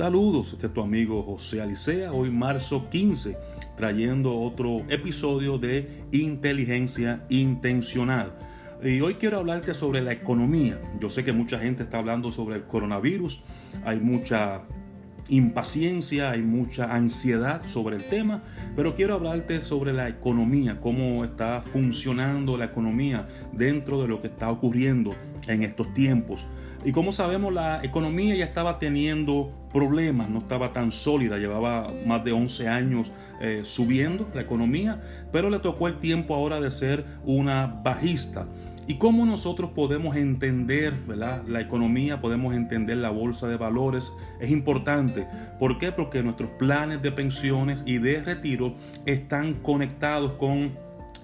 Saludos, este es tu amigo José Alicea, hoy marzo 15, trayendo otro episodio de Inteligencia Intencional. Y hoy quiero hablarte sobre la economía. Yo sé que mucha gente está hablando sobre el coronavirus, hay mucha impaciencia, hay mucha ansiedad sobre el tema, pero quiero hablarte sobre la economía, cómo está funcionando la economía dentro de lo que está ocurriendo en estos tiempos. Y como sabemos, la economía ya estaba teniendo problemas, no estaba tan sólida, llevaba más de 11 años eh, subiendo la economía, pero le tocó el tiempo ahora de ser una bajista. ¿Y cómo nosotros podemos entender la economía, podemos entender la bolsa de valores? Es importante. ¿Por qué? Porque nuestros planes de pensiones y de retiro están conectados con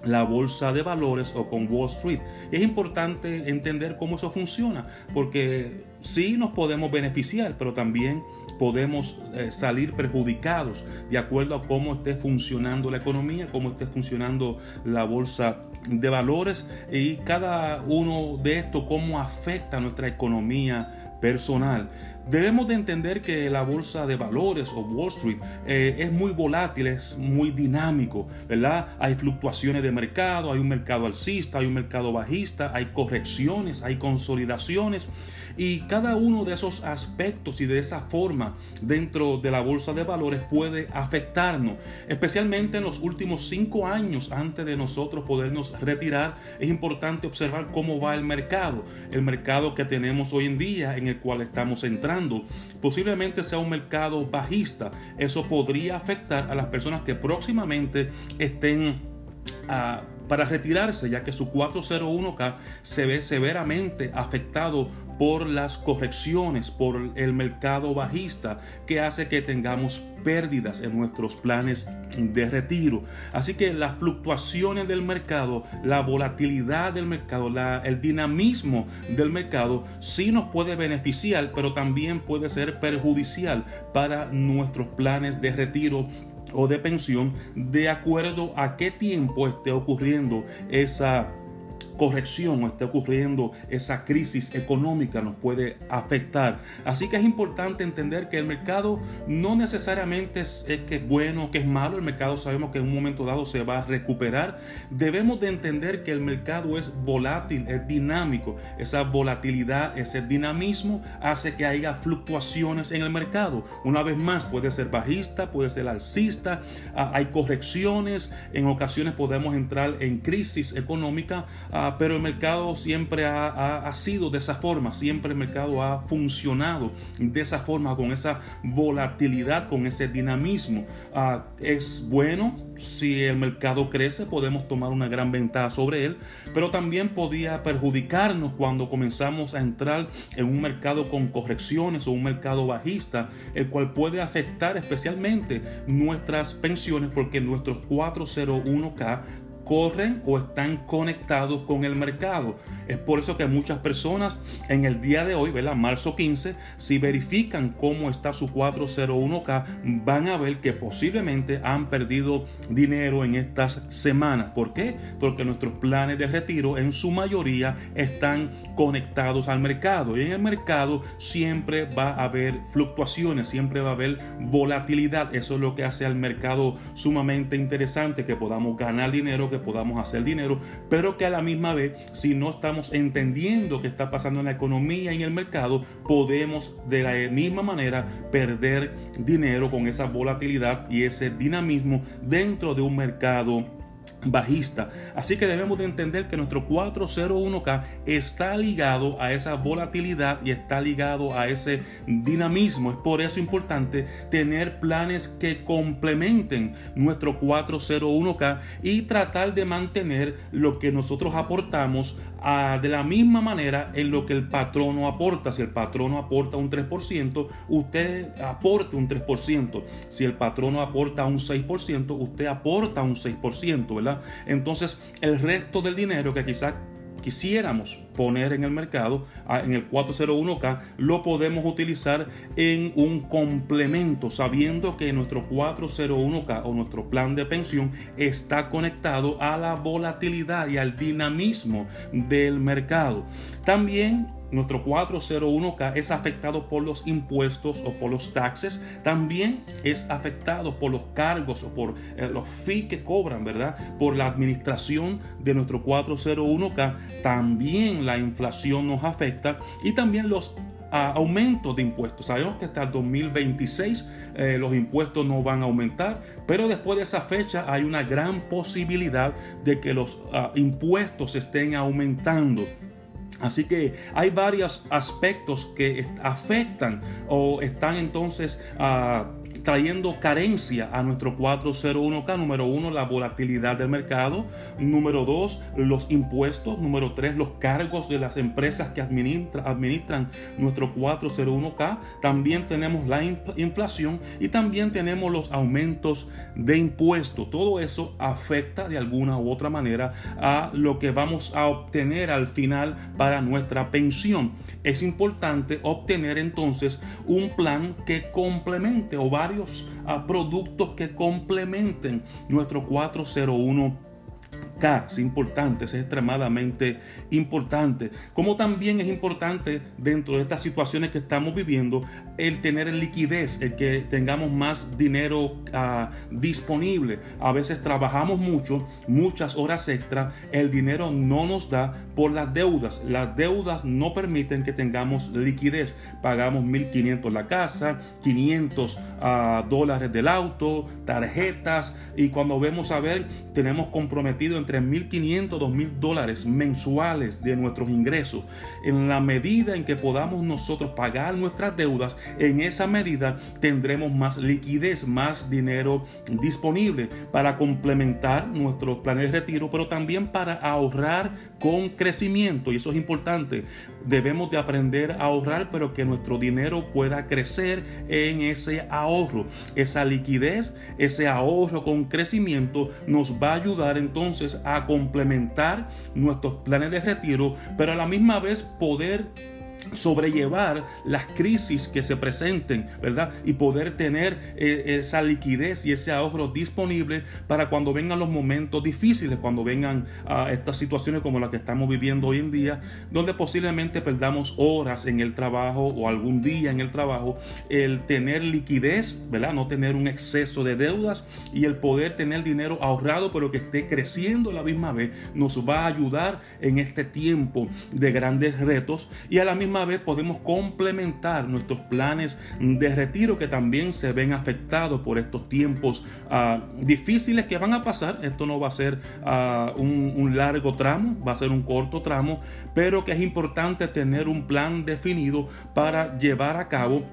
la bolsa de valores o con Wall Street. Es importante entender cómo eso funciona, porque sí nos podemos beneficiar, pero también podemos eh, salir perjudicados de acuerdo a cómo esté funcionando la economía, cómo esté funcionando la bolsa de valores y cada uno de estos, cómo afecta nuestra economía personal. Debemos de entender que la bolsa de valores o Wall Street eh, es muy volátil, es muy dinámico, ¿verdad? Hay fluctuaciones de mercado, hay un mercado alcista, hay un mercado bajista, hay correcciones, hay consolidaciones y cada uno de esos aspectos y de esa forma dentro de la bolsa de valores puede afectarnos, especialmente en los últimos cinco años antes de nosotros podernos retirar. Es importante observar cómo va el mercado, el mercado que tenemos hoy en día en el cual estamos entrando posiblemente sea un mercado bajista. Eso podría afectar a las personas que próximamente estén ah, para retirarse, ya que su 401k se ve severamente afectado por las correcciones, por el mercado bajista que hace que tengamos pérdidas en nuestros planes de retiro. Así que las fluctuaciones del mercado, la volatilidad del mercado, el dinamismo del mercado sí nos puede beneficiar, pero también puede ser perjudicial para nuestros planes de retiro o de pensión de acuerdo a qué tiempo esté ocurriendo esa corrección o esté ocurriendo esa crisis económica nos puede afectar. Así que es importante entender que el mercado no necesariamente es, que es bueno o que es malo. El mercado sabemos que en un momento dado se va a recuperar. Debemos de entender que el mercado es volátil, es dinámico. Esa volatilidad, ese dinamismo hace que haya fluctuaciones en el mercado. Una vez más, puede ser bajista, puede ser alcista, ah, hay correcciones. En ocasiones podemos entrar en crisis económica. Ah, pero el mercado siempre ha, sido de esa forma, siempre el mercado ha funcionado de esa forma, con esa volatilidad, con ese dinamismo. Ah, es bueno si el mercado crece, podemos tomar una gran ventaja sobre él, pero también podía perjudicarnos cuando comenzamos a entrar en un mercado con correcciones o un mercado bajista, el cual puede afectar especialmente nuestras pensiones porque nuestros 401k corren o están conectados con el mercado. Es por eso que muchas personas en el día de hoy, ¿verdad? Marzo 15, si verifican cómo está su 401k, van a ver que posiblemente han perdido dinero en estas semanas. ¿Por qué? Porque nuestros planes de retiro en su mayoría están conectados al mercado y en el mercado siempre va a haber fluctuaciones, siempre va a haber volatilidad. Eso es lo que hace al mercado sumamente interesante, que podamos ganar dinero, podamos hacer dinero, pero que a la misma vez, si no estamos entendiendo qué está pasando en la economía y en el mercado, podemos de la misma manera perder dinero con esa volatilidad y ese dinamismo dentro de un mercado bajista. Así que debemos de entender que nuestro 401k está ligado a esa volatilidad y está ligado a ese dinamismo. Es por eso importante tener planes que complementen nuestro 401k y tratar de mantener lo que nosotros aportamos ah, de la misma manera en lo que el patrono aporta. Si el patrono aporta un 3%, usted aporte un 3%. Si el patrono aporta un 6%, usted aporta un 6%, ¿verdad? Entonces, el resto del dinero que quizás quisiéramos poner en el mercado, en el 401k, lo podemos utilizar en un complemento, sabiendo que nuestro 401k o nuestro plan de pensión está conectado a la volatilidad y al dinamismo del mercado. También nuestro 401k es afectado por los impuestos o por los taxes, también es afectado por los cargos o por eh, los fees que cobran, ¿verdad? Por la administración de nuestro 401k, también la inflación nos afecta y también los ah, aumentos de impuestos. Sabemos que hasta el 2026 eh, los impuestos no van a aumentar, pero después de esa fecha hay una gran posibilidad de que los ah, impuestos estén aumentando. Así que hay varios aspectos que afectan o están entonces uh, trayendo carencia a nuestro 401k. Número uno, la volatilidad del mercado. Número dos, los impuestos. Número tres, los cargos de las empresas que administran nuestro 401k. También tenemos la inflación y también tenemos los aumentos de impuestos. Todo eso afecta de alguna u otra manera a lo que vamos a obtener al final para nuestra pensión. Es importante obtener entonces un plan que complemente o varios a productos que complementen nuestro 401 K es importante, es extremadamente importante. Como también es importante dentro de estas situaciones que estamos viviendo el tener liquidez, el que tengamos más dinero ah, disponible. A veces trabajamos mucho, muchas horas extra, el dinero no nos da por las deudas. Las deudas no permiten que tengamos liquidez. Pagamos 1.500 la casa, 500 ah, dólares del auto, tarjetas y cuando vemos a ver tenemos comprometido entre 1.500 2.000 dólares mensuales de nuestros ingresos. En la medida en que podamos nosotros pagar nuestras deudas, en esa medida tendremos más liquidez, más dinero disponible para complementar nuestros planes de retiro, pero también para ahorrar con crecimiento. Y eso es importante. Debemos de aprender a ahorrar, pero que nuestro dinero pueda crecer en ese ahorro. Esa liquidez, ese ahorro con crecimiento nos va a ayudar entonces a complementar nuestros planes de retiro, pero a la misma vez poder sobrellevar las crisis que se presenten, ¿verdad? Y poder tener eh, esa liquidez y ese ahorro disponible para cuando vengan los momentos difíciles, cuando vengan a estas situaciones como las que estamos viviendo hoy en día, donde posiblemente perdamos horas en el trabajo o algún día en el trabajo, el tener liquidez, ¿verdad? No tener un exceso de deudas y el poder tener dinero ahorrado, pero que esté creciendo a la misma vez, nos va a ayudar en este tiempo de grandes retos y a la misma vez podemos complementar nuestros planes de retiro que también se ven afectados por estos tiempos ah, difíciles que van a pasar. Esto no va a ser ah, un, un largo tramo, va a ser un corto tramo, pero que es importante tener un plan definido para llevar a cabo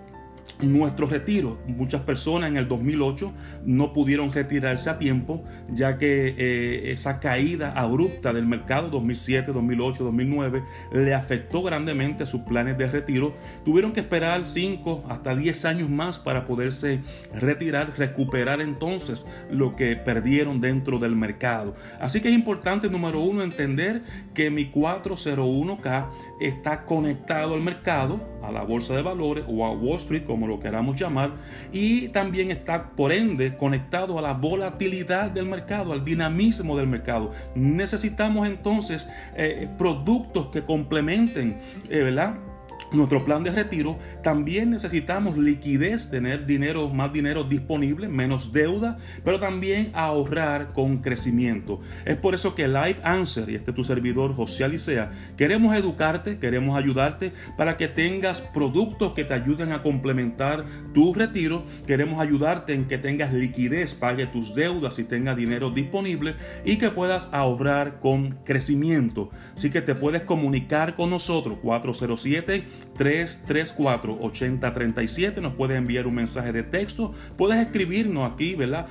nuestro retiro. Muchas personas en el 2008 no pudieron retirarse a tiempo, ya que eh, esa caída abrupta del mercado 2007, 2008, 2009 le afectó grandemente sus planes de retiro. Tuvieron que esperar 5 hasta 10 años más para poderse retirar, recuperar entonces lo que perdieron dentro del mercado. Así que es importante, número uno, entender que mi 401k está conectado al mercado, a la bolsa de valores o a Wall Street, como lo queramos llamar, y también está por ende conectado a la volatilidad del mercado, al dinamismo del mercado. Necesitamos entonces eh, productos que complementen, eh, ¿verdad? Nuestro plan de retiro, también necesitamos liquidez, tener dinero, más dinero disponible, menos deuda, pero también ahorrar con crecimiento. Es por eso que Life Answer y este tu servidor José Alicea queremos educarte, queremos ayudarte para que tengas productos que te ayuden a complementar tu retiro. Queremos ayudarte en que tengas liquidez, pague tus deudas y tengas dinero disponible y que puedas ahorrar con crecimiento. Así que te puedes comunicar con nosotros 407 334-8037. Nos puedes enviar un mensaje de texto. Puedes escribirnos aquí, ¿verdad?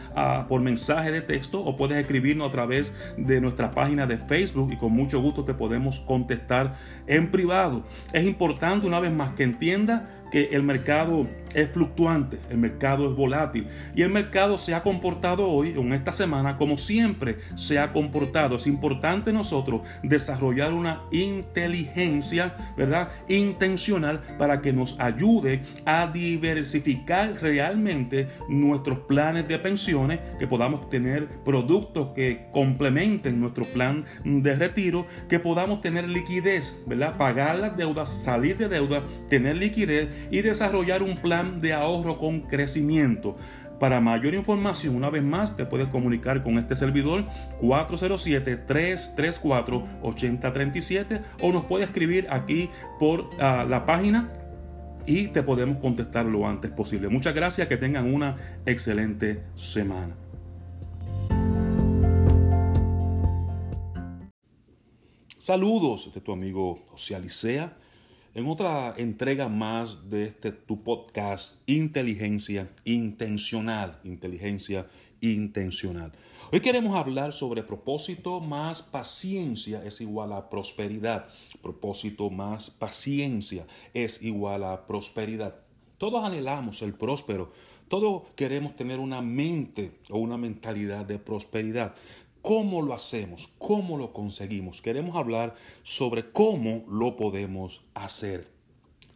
por mensaje de texto o puedes escribirnos a través de nuestra página de Facebook y con mucho gusto te podemos contestar en privado. Es importante una vez más que entienda que el mercado es fluctuante, el mercado es volátil y el mercado se ha comportado hoy, en esta semana, como siempre se ha comportado. Es importante nosotros desarrollar una inteligencia, ¿verdad? Intencional para que nos ayude a diversificar realmente nuestros planes de pensiones, que podamos tener productos que complementen nuestro plan de retiro, que podamos tener liquidez, ¿verdad? Pagar las deudas, salir de deuda, tener liquidez y desarrollar un plan de ahorro con crecimiento. Para mayor información, una vez más, te puedes comunicar con este servidor 407-334-8037 o nos puedes escribir aquí por ah, la página y te podemos contestar lo antes posible. Muchas gracias, que tengan una excelente semana. Saludos de tu amigo José Alicea en otra entrega más de este tu podcast Inteligencia Intencional, Inteligencia Intencional. Hoy queremos hablar sobre propósito más paciencia es igual a prosperidad. Propósito más paciencia es igual a prosperidad. Todos anhelamos el próspero. Todos queremos tener una mente o una mentalidad de prosperidad. ¿Cómo lo hacemos? ¿Cómo lo conseguimos? Queremos hablar sobre cómo lo podemos hacer.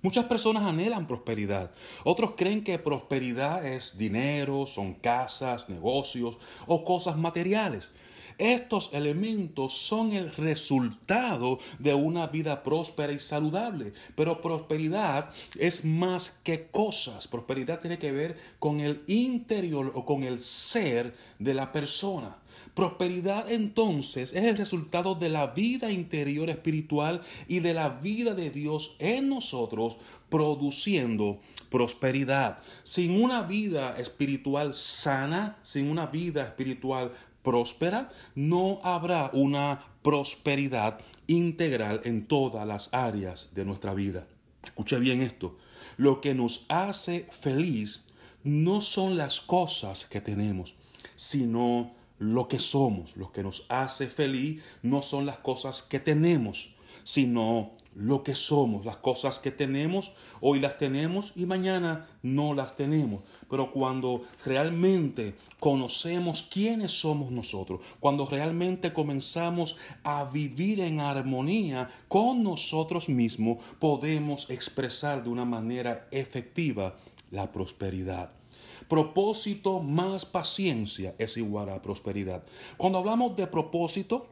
Muchas personas anhelan prosperidad. Otros creen que prosperidad es dinero, son casas, negocios o cosas materiales. Estos elementos son el resultado de una vida próspera y saludable. Pero prosperidad es más que cosas. Prosperidad tiene que ver con el interior o con el ser de la persona. Prosperidad entonces es el resultado de la vida interior espiritual y de la vida de Dios en nosotros produciendo prosperidad. Sin una vida espiritual sana, sin una vida espiritual próspera, no habrá una prosperidad integral en todas las áreas de nuestra vida. Escuche bien esto. Lo que nos hace feliz no son las cosas que tenemos, sino lo que somos, lo que nos hace feliz, no son las cosas que tenemos, sino lo que somos, las cosas que tenemos, hoy las tenemos y mañana no las tenemos. Pero cuando realmente conocemos quiénes somos nosotros, cuando realmente comenzamos a vivir en armonía con nosotros mismos, podemos expresar de una manera efectiva la prosperidad. Propósito más paciencia es igual a prosperidad. Cuando hablamos de propósito,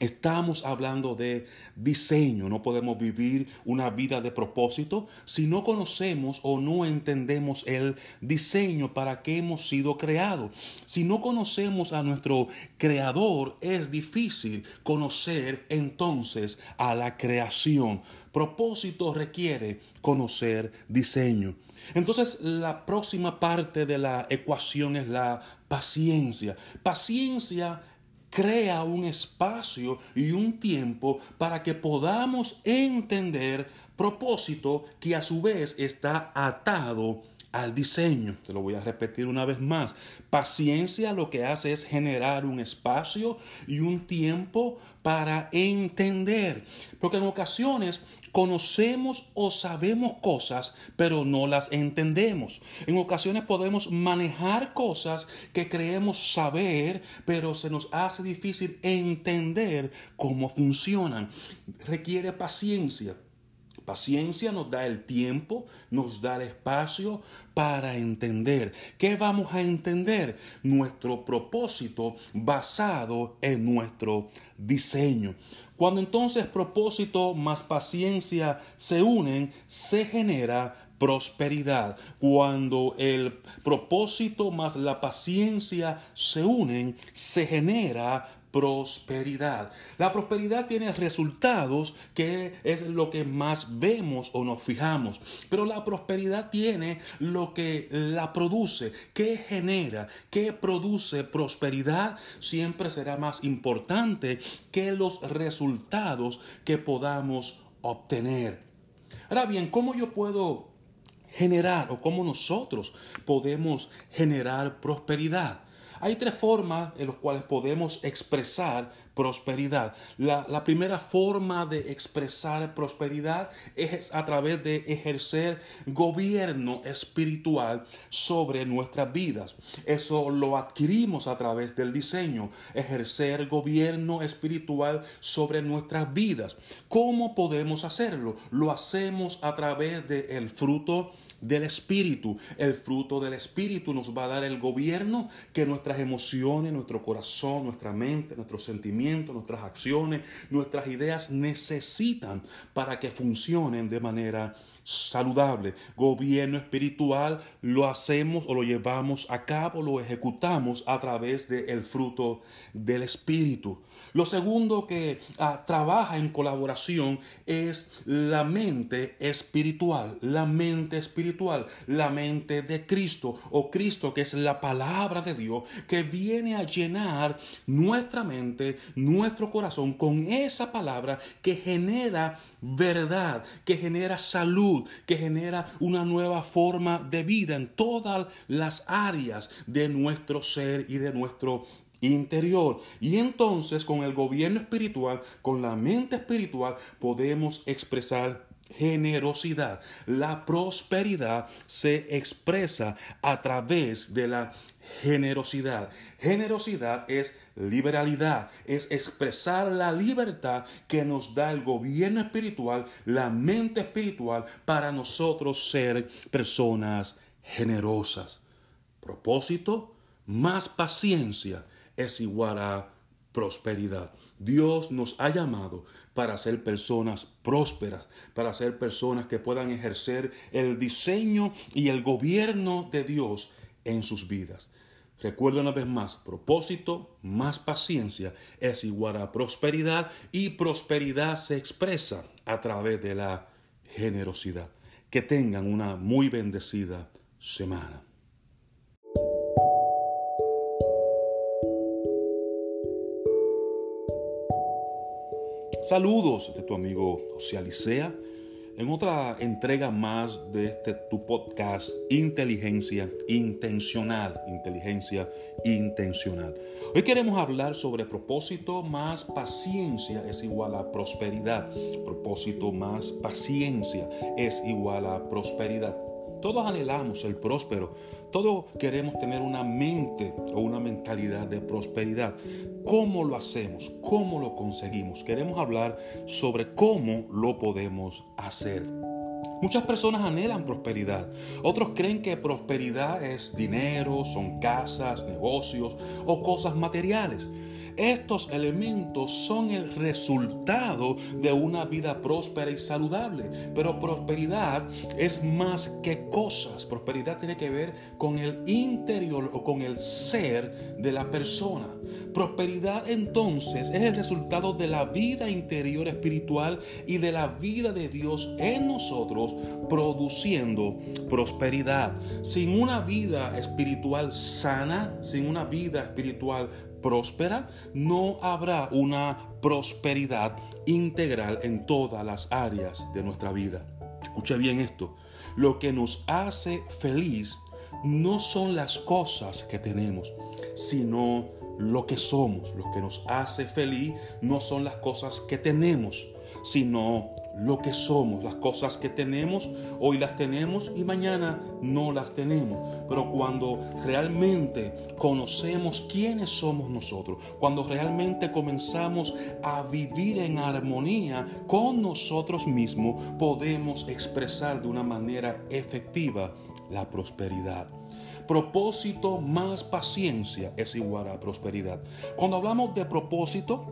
Estamos hablando de diseño. No podemos vivir una vida de propósito si no conocemos o no entendemos el diseño para que hemos sido creados. Si no conocemos a nuestro creador, es difícil conocer entonces a la creación. Propósito requiere conocer diseño. Entonces la próxima parte de la ecuación es la paciencia. Paciencia crea un espacio y un tiempo para que podamos entender propósito que a su vez está atado al diseño. Te lo voy a repetir una vez más. Paciencia lo que hace es generar un espacio y un tiempo para entender. Porque en ocasiones conocemos o sabemos cosas, pero no las entendemos. En ocasiones podemos manejar cosas que creemos saber, pero se nos hace difícil entender cómo funcionan. Requiere paciencia. Paciencia nos da el tiempo, nos da el espacio para entender. ¿Qué vamos a entender? Nuestro propósito basado en nuestro diseño. Cuando entonces propósito más paciencia se unen, se genera prosperidad. Cuando el propósito más la paciencia se unen, se genera prosperidad. La prosperidad tiene resultados que es lo que más vemos o nos fijamos, pero la prosperidad tiene lo que la produce, que genera, que produce prosperidad, siempre será más importante que los resultados que podamos obtener. Ahora bien, ¿cómo yo puedo generar o cómo nosotros podemos generar prosperidad? Hay tres formas en las cuales podemos expresar prosperidad. La, primera forma de expresar prosperidad es a través de ejercer gobierno espiritual sobre nuestras vidas. Eso lo adquirimos a través del diseño, ejercer gobierno espiritual sobre nuestras vidas. ¿Cómo podemos hacerlo? Lo hacemos a través del fruto del Espíritu. El fruto del Espíritu nos va a dar el gobierno que nuestras emociones, nuestro corazón, nuestra mente, nuestros sentimientos, nuestras acciones, nuestras ideas necesitan para que funcionen de manera saludable. Gobierno espiritual lo hacemos o lo llevamos a cabo, lo ejecutamos a través del fruto del Espíritu. Lo segundo que ah, trabaja en colaboración es la mente espiritual, la mente espiritual, la mente de Cristo o Cristo que es la palabra de Dios que viene a llenar nuestra mente, nuestro corazón con esa palabra que genera verdad, que genera salud, que genera una nueva forma de vida en todas las áreas de nuestro ser y de nuestro interior. Y entonces con el gobierno espiritual, con la mente espiritual, podemos expresar generosidad. La prosperidad se expresa a través de la generosidad. Generosidad es liberalidad, es expresar la libertad que nos da el gobierno espiritual, la mente espiritual, para nosotros ser personas generosas. Propósito, más paciencia es igual a prosperidad. Dios nos ha llamado para ser personas prósperas, para ser personas que puedan ejercer el diseño y el gobierno de Dios en sus vidas. Recuerda una vez más, propósito más paciencia es igual a prosperidad y prosperidad se expresa a través de la generosidad. Que tengan una muy bendecida semana. Saludos de tu amigo José Alicea en otra entrega más de este tu podcast Inteligencia Intencional, Inteligencia Intencional. Hoy queremos hablar sobre propósito más paciencia es igual a prosperidad. Propósito más paciencia es igual a prosperidad. Todos anhelamos el próspero, todos queremos tener una mente o una mentalidad de prosperidad. ¿Cómo lo hacemos? ¿Cómo lo conseguimos? Queremos hablar sobre cómo lo podemos hacer. Muchas personas anhelan prosperidad. Otros creen que prosperidad es dinero, son casas, negocios o cosas materiales. Estos elementos son el resultado de una vida próspera y saludable. Pero prosperidad es más que cosas. Prosperidad tiene que ver con el interior o con el ser de la persona. Prosperidad entonces es el resultado de la vida interior espiritual y de la vida de Dios en nosotros produciendo prosperidad. Sin una vida espiritual sana, sin una vida espiritual próspera, no habrá una prosperidad integral en todas las áreas de nuestra vida. Escuche bien esto. Lo que nos hace feliz no son las cosas que tenemos, sino lo que somos. Lo que nos hace feliz no son las cosas que tenemos, sino lo que somos, las cosas que tenemos, hoy las tenemos y mañana no las tenemos. Pero cuando realmente conocemos quiénes somos nosotros, cuando realmente comenzamos a vivir en armonía con nosotros mismos, podemos expresar de una manera efectiva la prosperidad propósito más paciencia es igual a prosperidad. Cuando hablamos de propósito,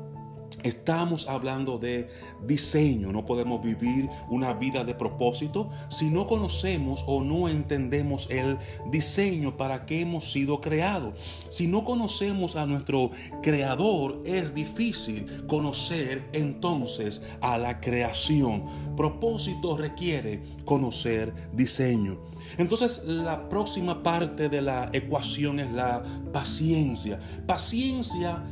Estamos hablando de diseño. No podemos vivir una vida de propósito si no conocemos o no entendemos el diseño para que hemos sido creados. Si no conocemos a nuestro creador, es difícil conocer entonces a la creación. Propósito requiere conocer diseño. Entonces la próxima parte de la ecuación es la paciencia. Paciencia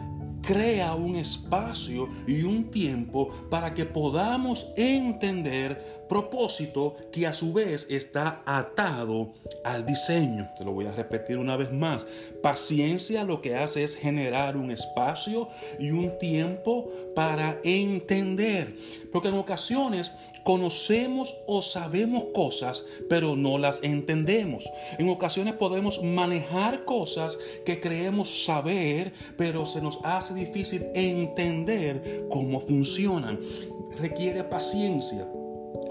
crea un espacio y un tiempo para que podamos entender propósito que a su vez está atado al diseño. Te lo voy a repetir una vez más. Paciencia lo que hace es generar un espacio y un tiempo para entender. Porque en ocasiones conocemos o sabemos cosas, pero no las entendemos. En ocasiones podemos manejar cosas que creemos saber, pero se nos hace difícil entender cómo funcionan. Requiere paciencia.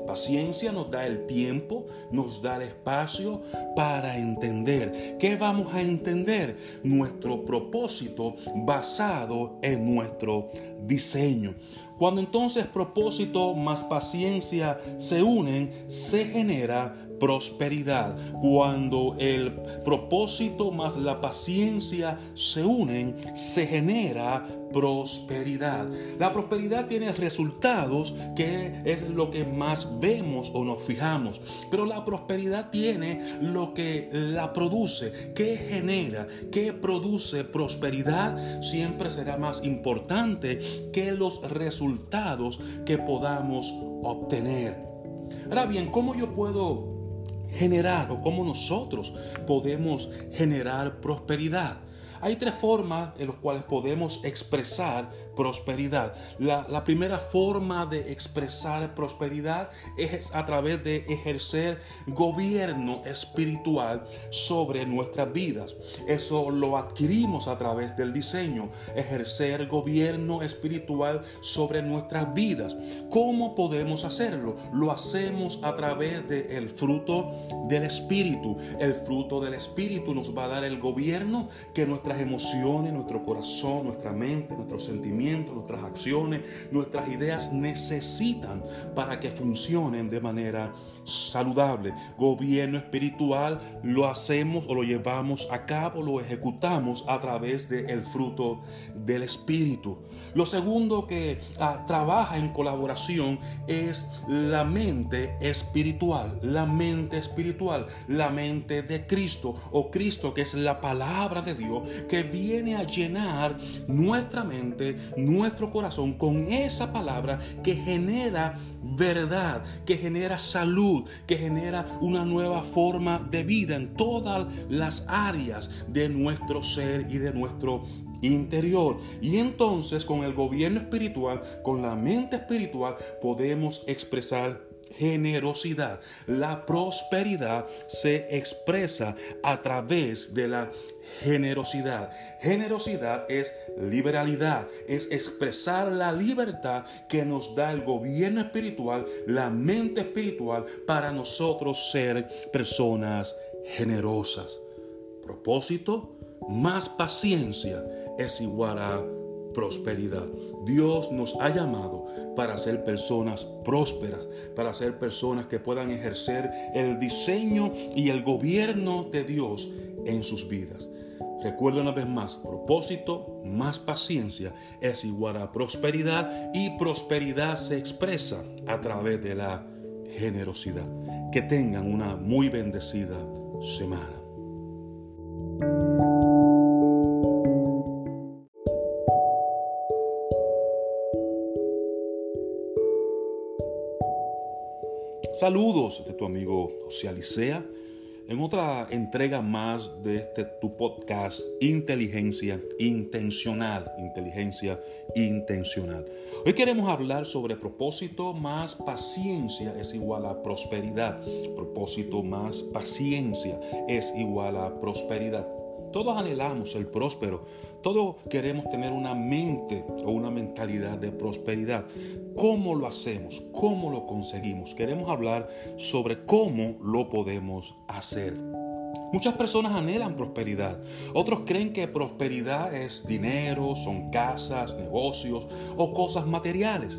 Paciencia nos da el tiempo, nos da el espacio para entender. ¿Qué vamos a entender? Nuestro propósito basado en nuestro diseño. Cuando entonces propósito más paciencia se unen, se genera prosperidad. Cuando el propósito más la paciencia se unen, se genera prosperidad. La prosperidad tiene resultados que es lo que más vemos o nos fijamos, pero la prosperidad tiene lo que la produce, que genera, que produce prosperidad, siempre será más importante que los resultados que podamos obtener. Ahora bien, ¿cómo yo puedo generar o cómo nosotros podemos generar prosperidad. Hay tres formas en las cuales podemos expresar prosperidad. La, primera forma de expresar prosperidad es a través de ejercer gobierno espiritual sobre nuestras vidas. Eso lo adquirimos a través del diseño, ejercer gobierno espiritual sobre nuestras vidas. ¿Cómo podemos hacerlo? Lo hacemos a través del fruto del Espíritu. El fruto del Espíritu nos va a dar el gobierno que nuestras emociones, nuestro corazón, nuestra mente, nuestros sentimientos, nuestras acciones, nuestras ideas necesitan para que funcionen de manera saludable. Gobierno espiritual lo hacemos o lo llevamos a cabo, lo ejecutamos a través del fruto del Espíritu. Lo segundo que ah, trabaja en colaboración es la mente espiritual, la mente espiritual, la mente de Cristo o Cristo que es la palabra de Dios que viene a llenar nuestra mente, nuestro corazón con esa palabra que genera verdad, que genera salud, que genera una nueva forma de vida en todas las áreas de nuestro ser y de nuestro interior. Y entonces con el gobierno espiritual, con la mente espiritual, podemos expresar generosidad. La prosperidad se expresa a través de la generosidad. Generosidad es liberalidad, es expresar la libertad que nos da el gobierno espiritual, la mente espiritual, para nosotros ser personas generosas. Propósito, más paciencia es igual a prosperidad. Dios nos ha llamado para ser personas prósperas, para ser personas que puedan ejercer el diseño y el gobierno de Dios en sus vidas. Recuerda una vez más, propósito más paciencia es igual a prosperidad y prosperidad se expresa a través de la generosidad. Que tengan una muy bendecida semana. Saludos de tu amigo José en otra entrega más de este tu podcast Inteligencia Intencional, Inteligencia Intencional. Hoy queremos hablar sobre propósito más paciencia es igual a prosperidad. Propósito más paciencia es igual a prosperidad. Todos anhelamos el próspero, todos queremos tener una mente o una mentalidad de prosperidad. ¿Cómo lo hacemos? ¿Cómo lo conseguimos? Queremos hablar sobre cómo lo podemos hacer. Muchas personas anhelan prosperidad. Otros creen que prosperidad es dinero, son casas, negocios o cosas materiales.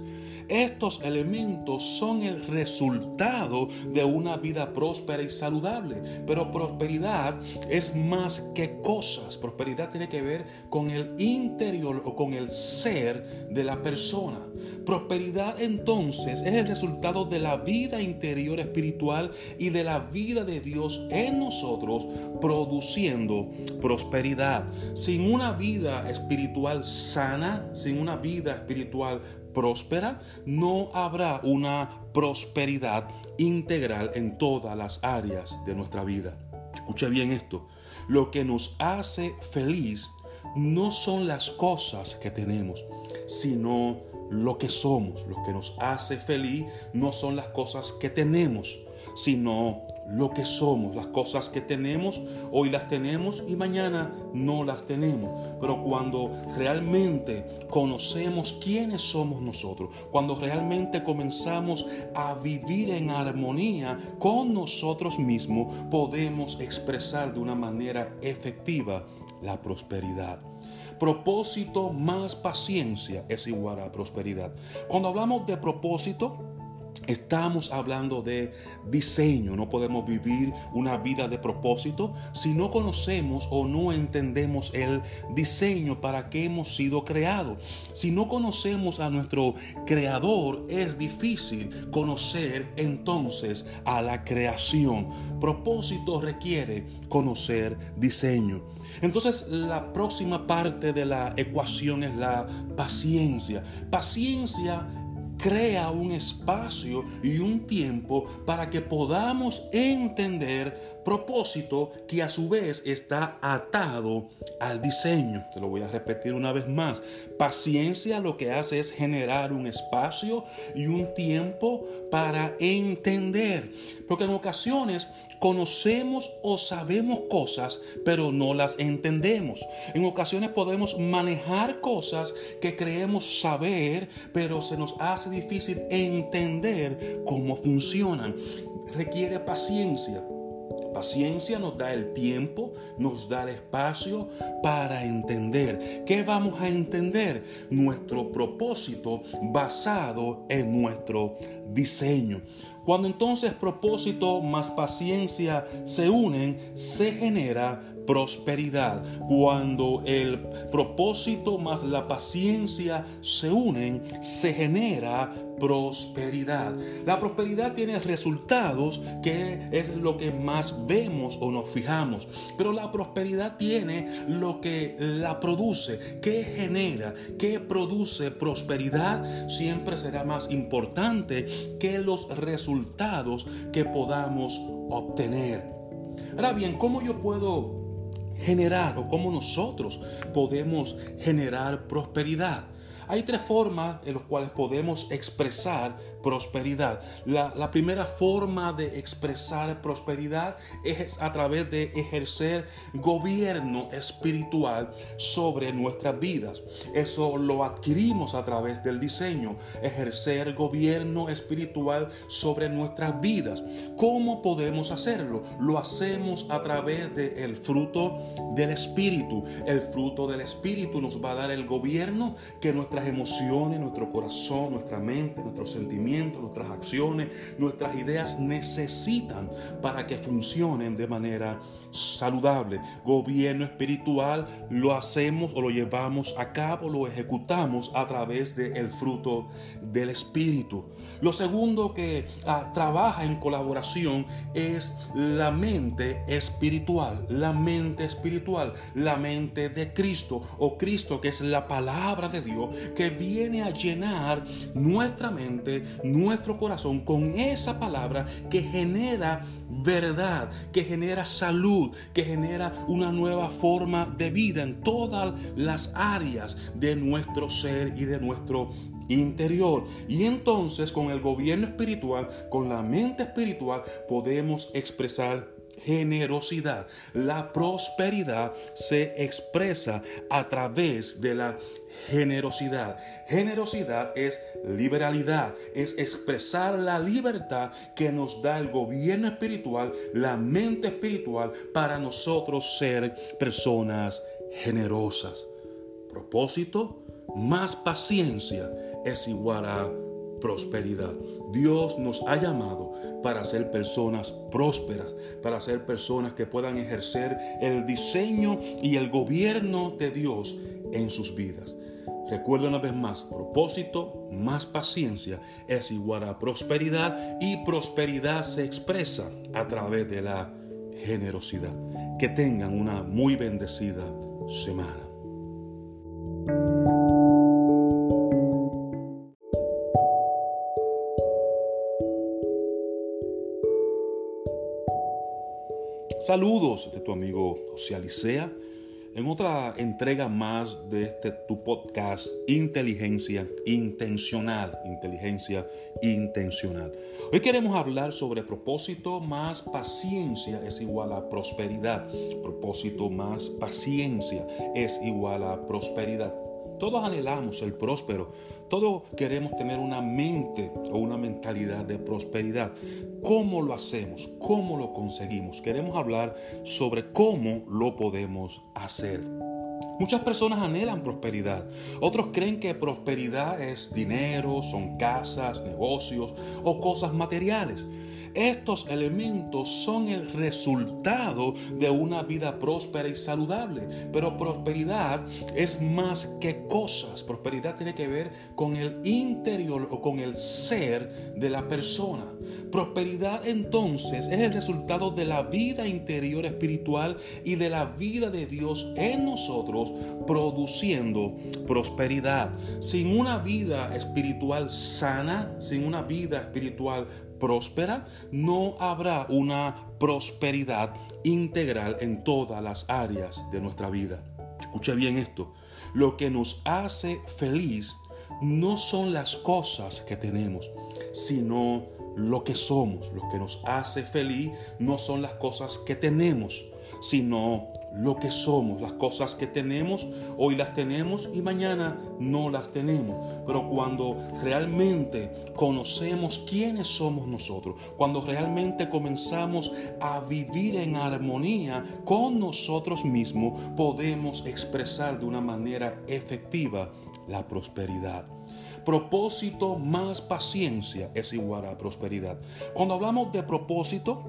Estos elementos son el resultado de una vida próspera y saludable. Pero prosperidad es más que cosas. Prosperidad tiene que ver con el interior o con el ser de la persona. Prosperidad entonces es el resultado de la vida interior espiritual y de la vida de Dios en nosotros produciendo prosperidad. Sin una vida espiritual sana, sin una vida espiritual próspera, no habrá una prosperidad integral en todas las áreas de nuestra vida. Escuche bien esto. Lo que nos hace feliz no son las cosas que tenemos, sino lo que somos. Lo que nos hace feliz no son las cosas que tenemos, sino lo que somos. Las cosas que tenemos, hoy las tenemos y mañana no las tenemos. Pero cuando realmente conocemos quiénes somos nosotros, cuando realmente comenzamos a vivir en armonía con nosotros mismos, podemos expresar de una manera efectiva la prosperidad. Propósito más paciencia es igual a prosperidad. Cuando hablamos de propósito, Estamos hablando de diseño. No podemos vivir una vida de propósito si no conocemos o no entendemos el diseño para que hemos sido creados. Si no conocemos a nuestro creador, es difícil conocer entonces a la creación. Propósito requiere conocer diseño. Entonces la próxima parte de la ecuación es la paciencia. Paciencia crea un espacio y un tiempo para que podamos entender propósito que a su vez está atado al diseño. Te lo voy a repetir una vez más. Paciencia lo que hace es generar un espacio y un tiempo para entender. Porque en ocasiones conocemos o sabemos cosas, pero no las entendemos. En ocasiones podemos manejar cosas que creemos saber, pero se nos hace difícil entender cómo funcionan. Requiere paciencia. Paciencia nos da el tiempo, nos da el espacio para entender. ¿Qué vamos a entender? Nuestro propósito basado en nuestro diseño. Cuando entonces propósito más paciencia se unen, se genera prosperidad. Cuando el propósito más la paciencia se unen, se genera prosperidad. La prosperidad tiene resultados que es lo que más vemos o nos fijamos, pero la prosperidad tiene lo que la produce, que genera, que produce prosperidad, siempre será más importante que los resultados que podamos obtener. Ahora bien, ¿cómo yo puedo generar o cómo nosotros podemos generar prosperidad? Hay tres formas en las cuales podemos expresar prosperidad. La, primera forma de expresar prosperidad es a través de ejercer gobierno espiritual sobre nuestras vidas. Eso lo adquirimos a través del diseño, ejercer gobierno espiritual sobre nuestras vidas. ¿Cómo podemos hacerlo? Lo hacemos a través del fruto del Espíritu. El fruto del Espíritu nos va a dar el gobierno que nuestras emociones, nuestro corazón, nuestra mente, nuestros sentimientos, nuestras acciones, nuestras ideas necesitan para que funcionen de manera saludable. Gobierno espiritual lo hacemos o lo llevamos a cabo, lo ejecutamos a través del fruto del Espíritu. Lo segundo que ah, trabaja en colaboración es la mente espiritual, la mente espiritual, la mente de Cristo o Cristo que es la palabra de Dios que viene a llenar nuestra mente, nuestro corazón con esa palabra que genera verdad, que genera salud, que genera una nueva forma de vida en todas las áreas de nuestro ser y de nuestro interior. Y entonces con el gobierno espiritual, con la mente espiritual, podemos expresar generosidad. La prosperidad se expresa a través de la generosidad. Generosidad es liberalidad, es expresar la libertad que nos da el gobierno espiritual, la mente espiritual, para nosotros ser personas generosas. Propósito, más paciencia es igual a prosperidad. Dios nos ha llamado para ser personas prósperas, para ser personas que puedan ejercer el diseño y el gobierno de Dios en sus vidas. Recuerda una vez más, propósito más paciencia es igual a prosperidad y prosperidad se expresa a través de la generosidad. Que tengan una muy bendecida semana. Saludos de tu amigo José en otra entrega más de este tu podcast Inteligencia Intencional, Inteligencia Intencional. Hoy queremos hablar sobre propósito más paciencia es igual a prosperidad. Propósito más paciencia es igual a prosperidad. Todos anhelamos el próspero, todos queremos tener una mente o una mentalidad de prosperidad. ¿Cómo lo hacemos? ¿Cómo lo conseguimos? Queremos hablar sobre cómo lo podemos hacer. Muchas personas anhelan prosperidad. Otros creen que prosperidad es dinero, son casas, negocios o cosas materiales. Estos elementos son el resultado de una vida próspera y saludable. Pero prosperidad es más que cosas. Prosperidad tiene que ver con el interior o con el ser de la persona. Prosperidad entonces es el resultado de la vida interior espiritual y de la vida de Dios en nosotros produciendo prosperidad. Sin una vida espiritual sana, sin una vida espiritual próspera, no habrá una prosperidad integral en todas las áreas de nuestra vida. Escuche bien esto. Lo que nos hace feliz no son las cosas que tenemos, sino lo que somos. Lo que nos hace feliz no son las cosas que tenemos, sino lo que somos, las cosas que tenemos, hoy las tenemos y mañana no las tenemos. Pero cuando realmente conocemos quiénes somos nosotros, cuando realmente comenzamos a vivir en armonía con nosotros mismos, podemos expresar de una manera efectiva la prosperidad propósito más paciencia es igual a prosperidad. Cuando hablamos de propósito,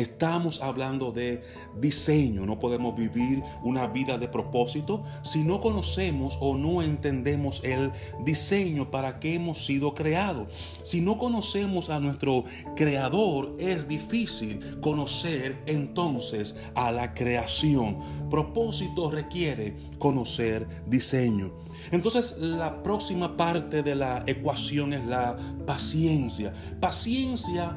Estamos hablando de diseño. No podemos vivir una vida de propósito si no conocemos o no entendemos el diseño para que hemos sido creados. Si no conocemos a nuestro creador, es difícil conocer entonces a la creación. Propósito requiere conocer diseño. Entonces la próxima parte de la ecuación es la paciencia. Paciencia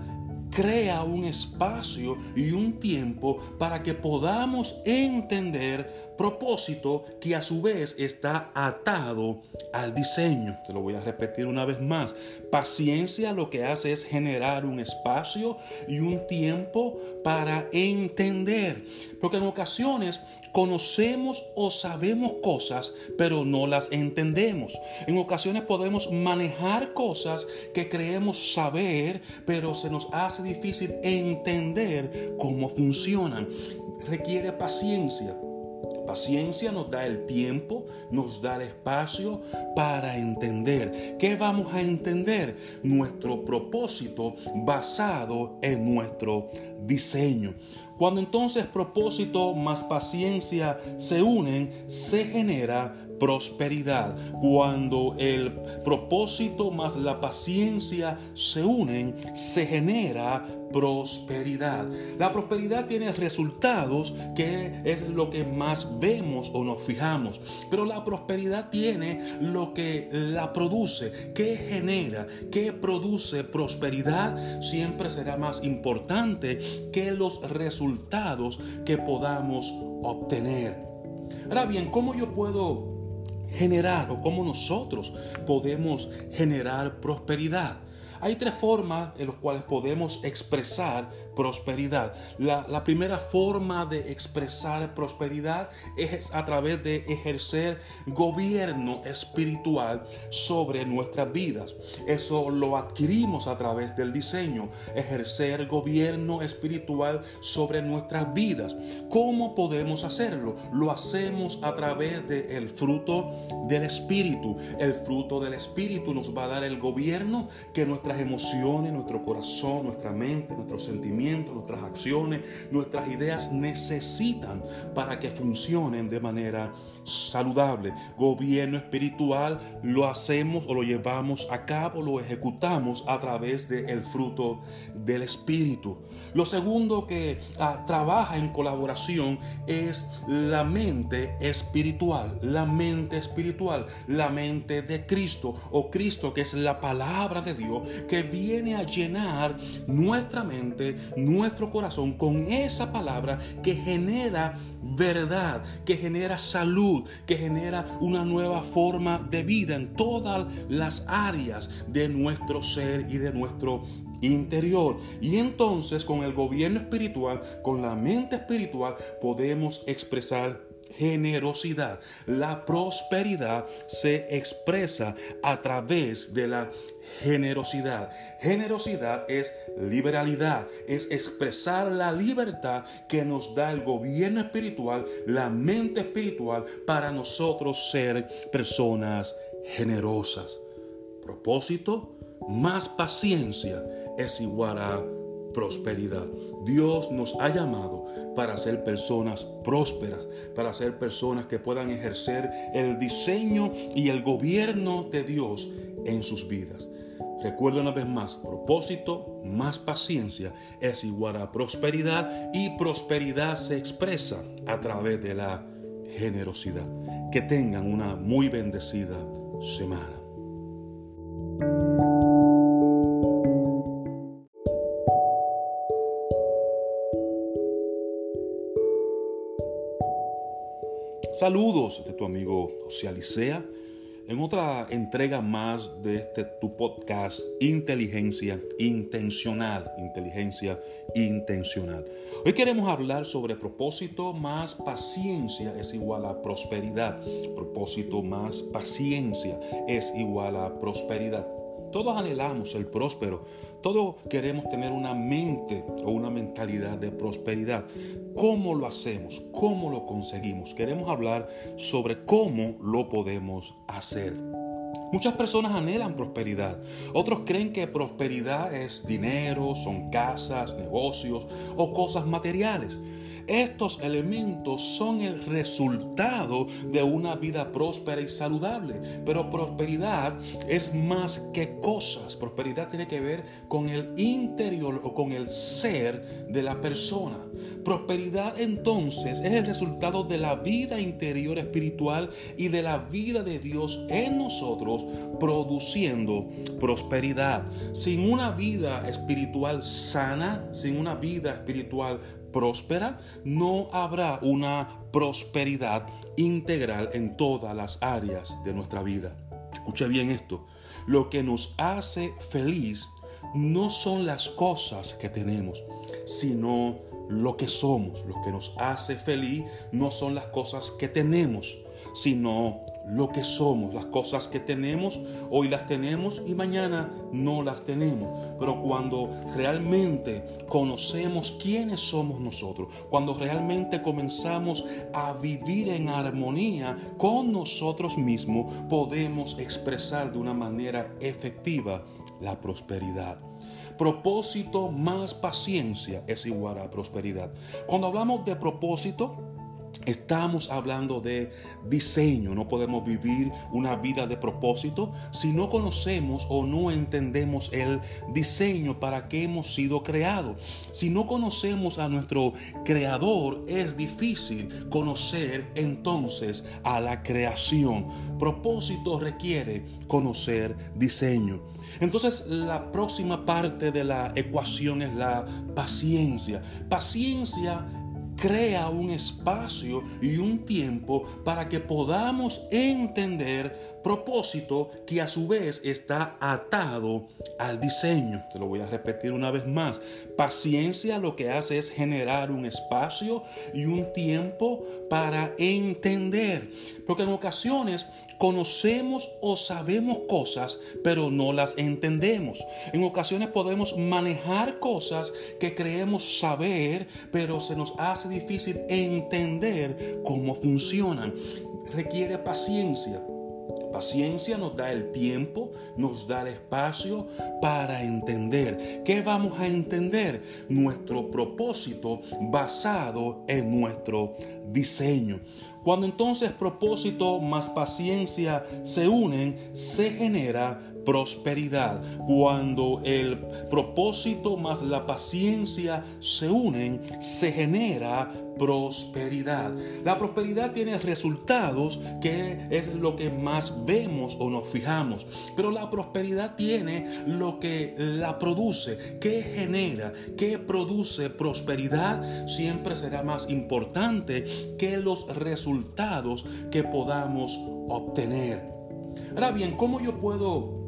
crea un espacio y un tiempo para que podamos entender propósito que a su vez está atado al diseño. Te lo voy a repetir una vez más. Paciencia lo que hace es generar un espacio y un tiempo para entender. Porque en ocasiones conocemos o sabemos cosas, pero no las entendemos. En ocasiones podemos manejar cosas que creemos saber, pero se nos hace difícil entender cómo funcionan. Requiere paciencia. Paciencia nos da el tiempo, nos da el espacio para entender. ¿Qué vamos a entender? Nuestro propósito basado en nuestro diseño. Cuando entonces propósito más paciencia se unen, se genera prosperidad. Cuando el propósito más la paciencia se unen, se genera prosperidad. La prosperidad tiene resultados que es lo que más vemos o nos fijamos, pero la prosperidad tiene lo que la produce, que genera, que produce prosperidad, siempre será más importante que los resultados que podamos obtener. Ahora bien, ¿cómo yo puedo generar o cómo nosotros podemos generar prosperidad? Hay tres formas en las cuales podemos expresar prosperidad. La, primera forma de expresar prosperidad es a través de ejercer gobierno espiritual sobre nuestras vidas. Eso lo adquirimos a través del diseño, ejercer gobierno espiritual sobre nuestras vidas. ¿Cómo podemos hacerlo? Lo hacemos a través del fruto del Espíritu. El fruto del Espíritu nos va a dar el gobierno que nuestras emociones, nuestro corazón, nuestra mente, nuestros sentimientos, nuestras acciones, nuestras ideas necesitan para que funcionen de manera saludable. Gobierno espiritual lo hacemos o lo llevamos a cabo, lo ejecutamos a través del fruto del Espíritu. Lo segundo que ah, trabaja en colaboración es la mente espiritual, la mente espiritual, la mente de Cristo o Cristo que es la palabra de Dios que viene a llenar nuestra mente, nuestro corazón con esa palabra que genera verdad, que genera salud, que genera una nueva forma de vida en todas las áreas de nuestro ser y de nuestro interior. Y entonces con el gobierno espiritual, con la mente espiritual, podemos expresar generosidad. La prosperidad se expresa a través de la generosidad. Generosidad es liberalidad, es expresar la libertad que nos da el gobierno espiritual, la mente espiritual, para nosotros ser personas generosas. Propósito, más paciencia es igual a prosperidad. Dios nos ha llamado para ser personas prósperas, para ser personas que puedan ejercer el diseño y el gobierno de Dios en sus vidas. Recuerda una vez más, propósito más paciencia es igual a prosperidad y prosperidad se expresa a través de la generosidad. Que tengan una muy bendecida semana. Saludos de tu amigo Socialicea en otra entrega más de este tu podcast Inteligencia Intencional, Inteligencia Intencional. Hoy queremos hablar sobre propósito más paciencia es igual a prosperidad. Propósito más paciencia es igual a prosperidad. Todos anhelamos el próspero, todos queremos tener una mente o una mentalidad de prosperidad. ¿Cómo lo hacemos? ¿Cómo lo conseguimos? Queremos hablar sobre cómo lo podemos hacer. Muchas personas anhelan prosperidad. Otros creen que prosperidad es dinero, son casas, negocios o cosas materiales. Estos elementos son el resultado de una vida próspera y saludable. Pero prosperidad es más que cosas. Prosperidad tiene que ver con el interior o con el ser de la persona. Prosperidad entonces es el resultado de la vida interior espiritual y de la vida de Dios en nosotros produciendo prosperidad. Sin una vida espiritual sana, sin una vida espiritual próspera, no habrá una prosperidad integral en todas las áreas de nuestra vida. Escuche bien esto. Lo que nos hace feliz no son las cosas que tenemos, sino lo que somos. Lo que nos hace feliz no son las cosas que tenemos, sino lo que somos, las cosas que tenemos, hoy las tenemos y mañana no las tenemos. Pero cuando realmente conocemos quiénes somos nosotros, cuando realmente comenzamos a vivir en armonía con nosotros mismos, podemos expresar de una manera efectiva la prosperidad. Propósito más paciencia es igual a prosperidad. Cuando hablamos de propósito, Estamos hablando de diseño. No podemos vivir una vida de propósito si no conocemos o no entendemos el diseño para que hemos sido creados. Si no conocemos a nuestro creador, es difícil conocer entonces a la creación. Propósito requiere conocer diseño. Entonces la próxima parte de la ecuación es la paciencia. Paciencia crea un espacio y un tiempo para que podamos entender Propósito que a su vez está atado al diseño. Te lo voy a repetir una vez más. Paciencia lo que hace es generar un espacio y un tiempo para entender. Porque en ocasiones conocemos o sabemos cosas, pero no las entendemos. En ocasiones podemos manejar cosas que creemos saber, pero se nos hace difícil entender cómo funcionan. Requiere paciencia. Paciencia nos da el tiempo, nos da el espacio para entender. ¿Qué vamos a entender? Nuestro propósito basado en nuestro diseño. Cuando entonces propósito más paciencia se unen, se genera prosperidad. Cuando el propósito más la paciencia se unen, se genera prosperidad. La prosperidad tiene resultados que es lo que más vemos o nos fijamos, pero la prosperidad tiene lo que la produce, que genera, que produce prosperidad, siempre será más importante que los resultados que podamos obtener. Ahora bien, ¿cómo yo puedo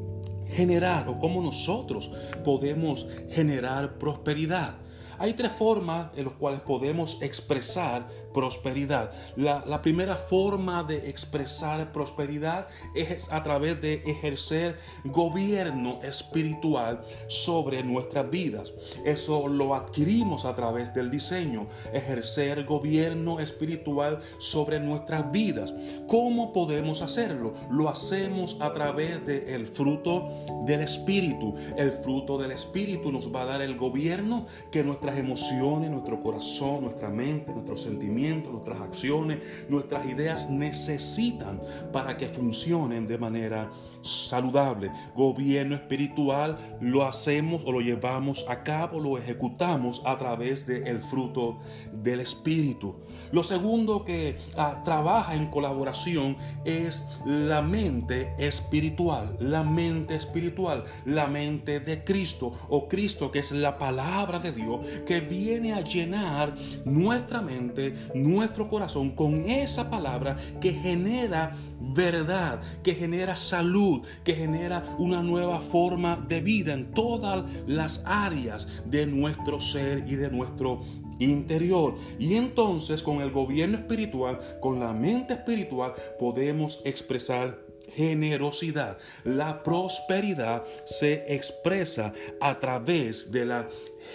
generar o cómo nosotros podemos generar prosperidad. Hay tres formas en las cuales podemos expresar prosperidad. La, primera forma de expresar prosperidad es a través de ejercer gobierno espiritual sobre nuestras vidas. Eso lo adquirimos a través del diseño, ejercer gobierno espiritual sobre nuestras vidas. ¿Cómo podemos hacerlo? Lo hacemos a través del fruto del Espíritu. El fruto del Espíritu nos va a dar el gobierno que nuestras emociones, nuestro corazón, nuestra mente, nuestros sentimientos, nuestras acciones, nuestras ideas necesitan para que funcionen de manera saludable. Gobierno espiritual lo hacemos o lo llevamos a cabo, lo ejecutamos a través del fruto del Espíritu. Lo segundo que ah, trabaja en colaboración es la mente espiritual, la mente espiritual, la mente de Cristo o Cristo que es la palabra de Dios que viene a llenar nuestra mente, nuestro corazón con esa palabra que genera verdad, que genera salud, que genera una nueva forma de vida en todas las áreas de nuestro ser y de nuestro interior. Y entonces con el gobierno espiritual, con la mente espiritual, podemos expresar generosidad. La prosperidad se expresa a través de la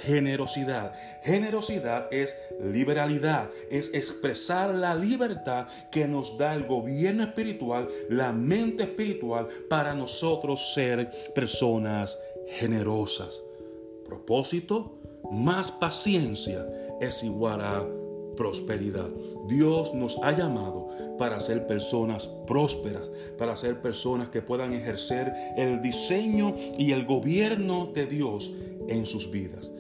generosidad. Generosidad es liberalidad, es expresar la libertad que nos da el gobierno espiritual, la mente espiritual, para nosotros ser personas generosas. Propósito, más paciencia es igual a prosperidad. Dios nos ha llamado para ser personas prósperas, para ser personas que puedan ejercer el diseño y el gobierno de Dios en sus vidas.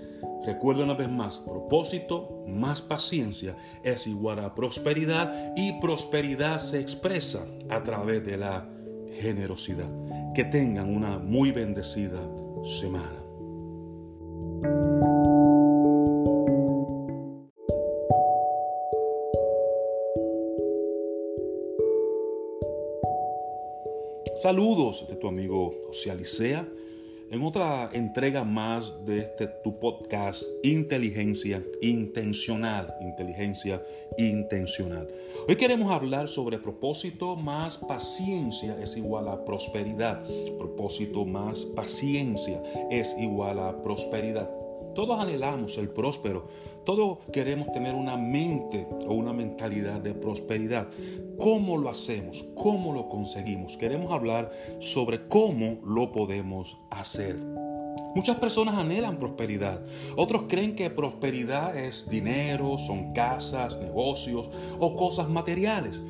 Recuerda una vez más, propósito más paciencia es igual a prosperidad y prosperidad se expresa a través de la generosidad. Que tengan una muy bendecida semana. Saludos de tu amigo José Alicea en otra entrega más de este tu podcast Inteligencia Intencional, Inteligencia Intencional. Hoy queremos hablar sobre propósito más paciencia es igual a prosperidad. Propósito más paciencia es igual a prosperidad. Todos anhelamos el próspero, todos queremos tener una mente o una mentalidad de prosperidad. ¿Cómo lo hacemos? ¿Cómo lo conseguimos? Queremos hablar sobre cómo lo podemos hacer. Muchas personas anhelan prosperidad. Otros creen que prosperidad es dinero, son casas, negocios o cosas materiales.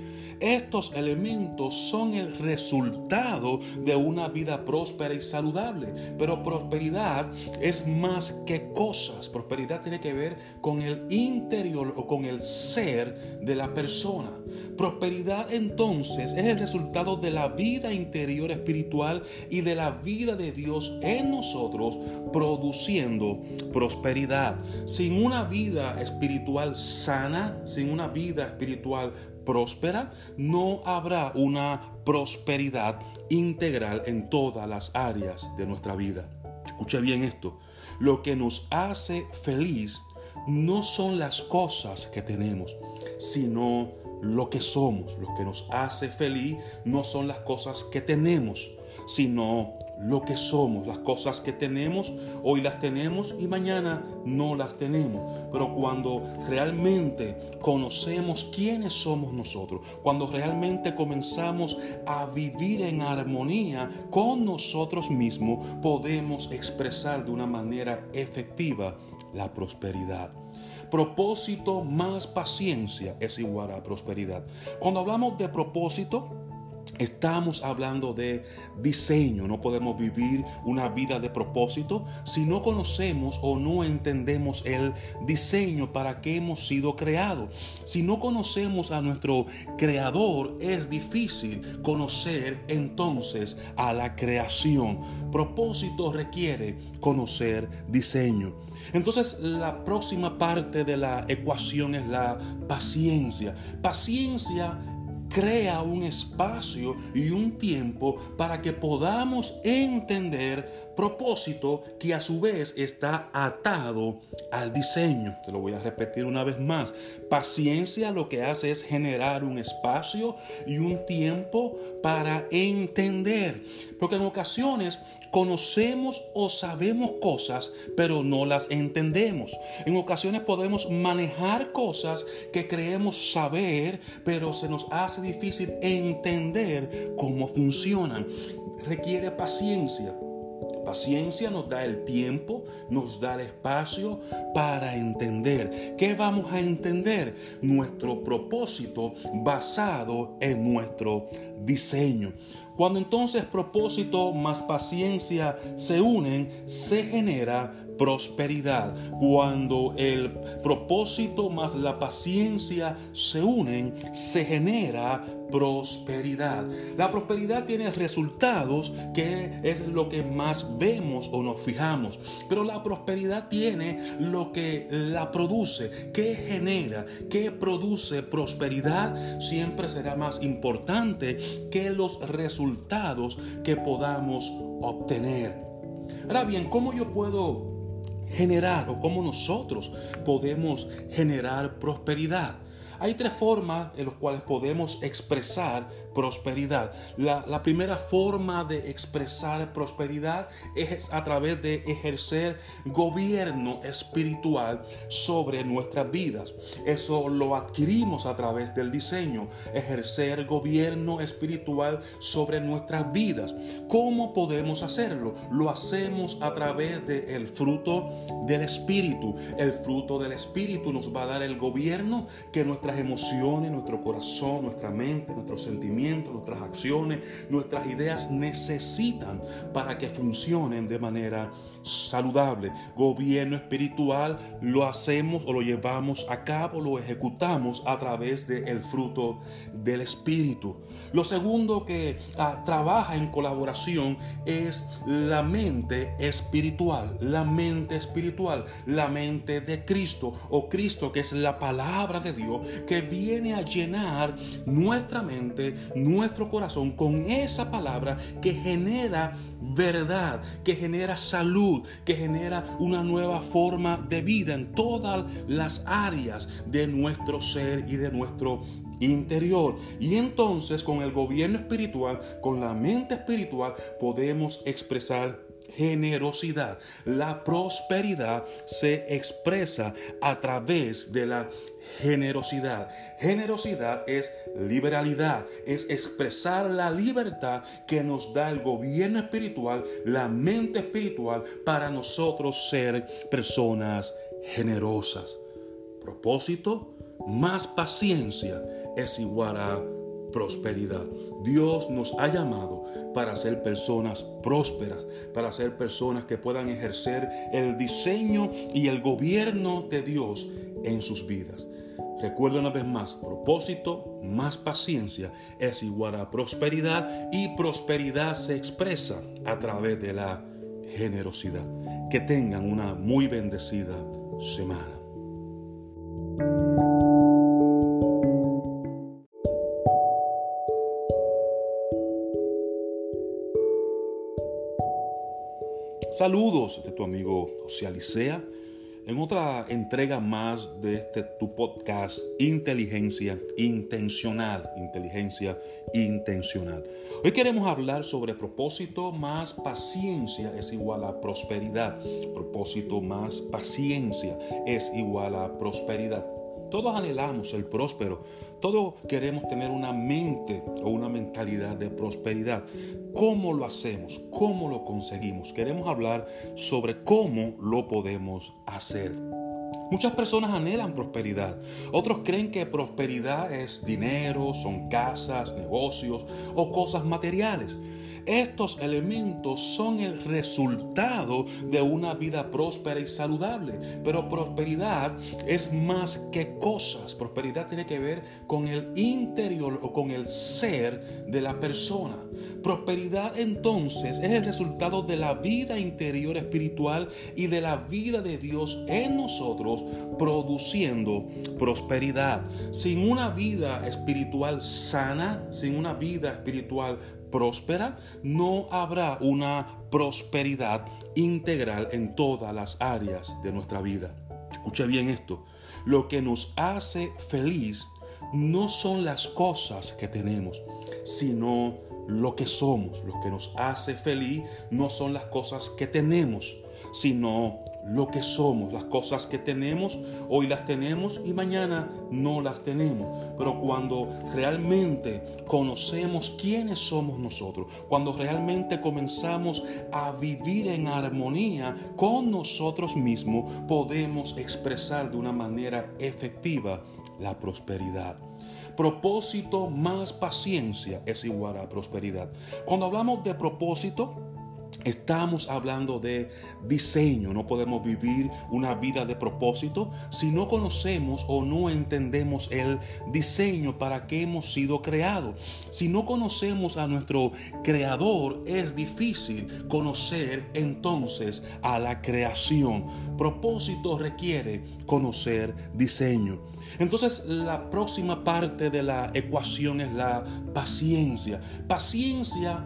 Estos elementos son el resultado de una vida próspera y saludable. Pero prosperidad es más que cosas. Prosperidad tiene que ver con el interior o con el ser de la persona. Prosperidad entonces es el resultado de la vida interior espiritual y de la vida de Dios en nosotros produciendo prosperidad. Sin una vida espiritual sana, sin una vida espiritual próspera, no habrá una prosperidad integral en todas las áreas de nuestra vida. Escuche bien esto. Lo que nos hace feliz no son las cosas que tenemos, sino lo que somos. Lo que nos hace feliz no son las cosas que tenemos, sino lo que somos, las cosas que tenemos, hoy las tenemos y mañana no las tenemos. Pero cuando realmente conocemos quiénes somos nosotros, cuando realmente comenzamos a vivir en armonía con nosotros mismos, podemos expresar de una manera efectiva la prosperidad. Propósito más paciencia es igual a prosperidad. Cuando hablamos de propósito, Estamos hablando de diseño. No podemos vivir una vida de propósito si no conocemos o no entendemos el diseño para que hemos sido creados. Si no conocemos a nuestro creador, es difícil conocer entonces a la creación. Propósito requiere conocer diseño. Entonces la próxima parte de la ecuación es la paciencia. Paciencia crea un espacio y un tiempo para que podamos entender propósito que a su vez está atado al diseño. Te lo voy a repetir una vez más. Paciencia lo que hace es generar un espacio y un tiempo para entender. Porque en ocasiones conocemos o sabemos cosas, pero no las entendemos. En ocasiones podemos manejar cosas que creemos saber, pero se nos hace difícil entender cómo funcionan. Requiere paciencia. Paciencia nos da el tiempo, nos da el espacio para entender. ¿Qué vamos a entender? Nuestro propósito basado en nuestro diseño. Cuando entonces propósito más paciencia se unen, se genera prosperidad. Cuando el propósito más la paciencia se unen, se genera prosperidad. La prosperidad tiene resultados que es lo que más vemos o nos fijamos, pero la prosperidad tiene lo que la produce, que genera, que produce prosperidad, siempre será más importante que los resultados que podamos obtener. Ahora bien, ¿cómo yo puedo generar o cómo nosotros podemos generar prosperidad? Hay tres formas en las cuales podemos expresar prosperidad. La, primera forma de expresar prosperidad es a través de ejercer gobierno espiritual sobre nuestras vidas. Eso lo adquirimos a través del diseño, ejercer gobierno espiritual sobre nuestras vidas. ¿Cómo podemos hacerlo? Lo hacemos a través del fruto del Espíritu. El fruto del Espíritu nos va a dar el gobierno que nuestras emociones, nuestro corazón, nuestra mente, nuestros sentimientos, nuestras acciones, nuestras ideas necesitan para que funcionen de manera saludable. Gobierno espiritual lo hacemos o lo llevamos a cabo, lo ejecutamos a través del fruto del Espíritu. Lo segundo que ah, trabaja en colaboración es la mente espiritual, la mente espiritual, la mente de Cristo o Cristo que es la palabra de Dios que viene a llenar nuestra mente, nuestro corazón con esa palabra que genera verdad, que genera salud, que genera una nueva forma de vida en todas las áreas de nuestro ser y de nuestro interior. Y entonces con el gobierno espiritual, con la mente espiritual, podemos expresar generosidad. La prosperidad se expresa a través de la generosidad. Generosidad es liberalidad, es expresar la libertad que nos da el gobierno espiritual, la mente espiritual, para nosotros ser personas generosas. Propósito, más paciencia es igual a prosperidad. Dios nos ha llamado para ser personas prósperas, para ser personas que puedan ejercer el diseño y el gobierno de Dios en sus vidas. Recuerda una vez más, propósito más paciencia es igual a prosperidad y prosperidad se expresa a través de la generosidad. Que tengan una muy bendecida semana. Saludos de tu amigo Licea en otra entrega más de este tu podcast Inteligencia Intencional. Inteligencia Intencional. Hoy queremos hablar sobre propósito más paciencia es igual a prosperidad. Propósito más paciencia es igual a prosperidad. Todos anhelamos el próspero, todos queremos tener una mente o una mentalidad de prosperidad. ¿Cómo lo hacemos? ¿Cómo lo conseguimos? Queremos hablar sobre cómo lo podemos hacer. Muchas personas anhelan prosperidad. Otros creen que prosperidad es dinero, son casas, negocios o cosas materiales. Estos elementos son el resultado de una vida próspera y saludable. Pero prosperidad es más que cosas. Prosperidad tiene que ver con el interior o con el ser de la persona. Prosperidad entonces es el resultado de la vida interior espiritual y de la vida de Dios en nosotros produciendo prosperidad. Sin una vida espiritual sana, sin una vida espiritual próspera, no habrá una prosperidad integral en todas las áreas de nuestra vida. Escuche bien esto. Lo que nos hace feliz no son las cosas que tenemos, sino lo que somos. Lo que nos hace feliz no son las cosas que tenemos, sino lo que somos, las cosas que tenemos, hoy las tenemos y mañana no las tenemos. Pero cuando realmente conocemos quiénes somos nosotros, cuando realmente comenzamos a vivir en armonía con nosotros mismos, podemos expresar de una manera efectiva la prosperidad. Propósito más paciencia es igual a prosperidad. Cuando hablamos de propósito, Estamos hablando de diseño. No podemos vivir una vida de propósito si no conocemos o no entendemos el diseño para que hemos sido creados. Si no conocemos a nuestro creador, es difícil conocer entonces a la creación. Propósito requiere conocer diseño. Entonces la próxima parte de la ecuación es la paciencia. Paciencia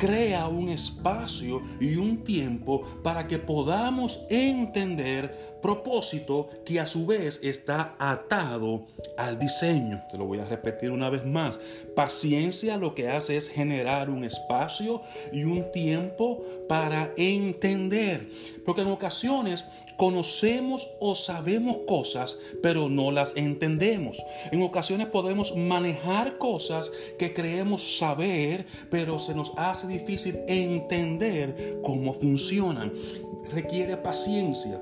crea un espacio y un tiempo para que podamos entender propósito que a su vez está atado al diseño. Te lo voy a repetir una vez más. Paciencia lo que hace es generar un espacio y un tiempo para entender. Porque en ocasiones conocemos o sabemos cosas, pero no las entendemos. En ocasiones podemos manejar cosas que creemos saber, pero se nos hace difícil entender cómo funcionan. Requiere paciencia.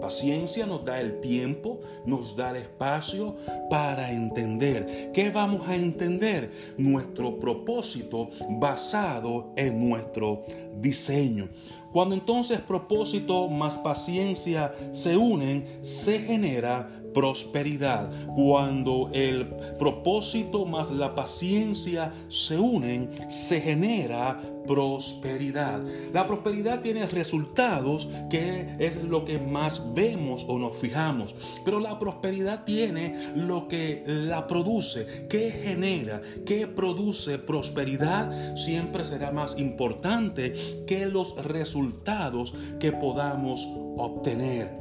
Paciencia nos da el tiempo, nos da el espacio para entender. ¿Qué vamos a entender? Nuestro propósito basado en nuestro diseño. Cuando entonces propósito más paciencia se unen, se genera prosperidad. Cuando el propósito más la paciencia se unen, se genera prosperidad. La prosperidad tiene resultados que es lo que más vemos o nos fijamos, pero la prosperidad tiene lo que la produce, que genera, que produce prosperidad, siempre será más importante que los resultados que podamos obtener.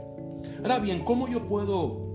Ahora bien, ¿cómo yo puedo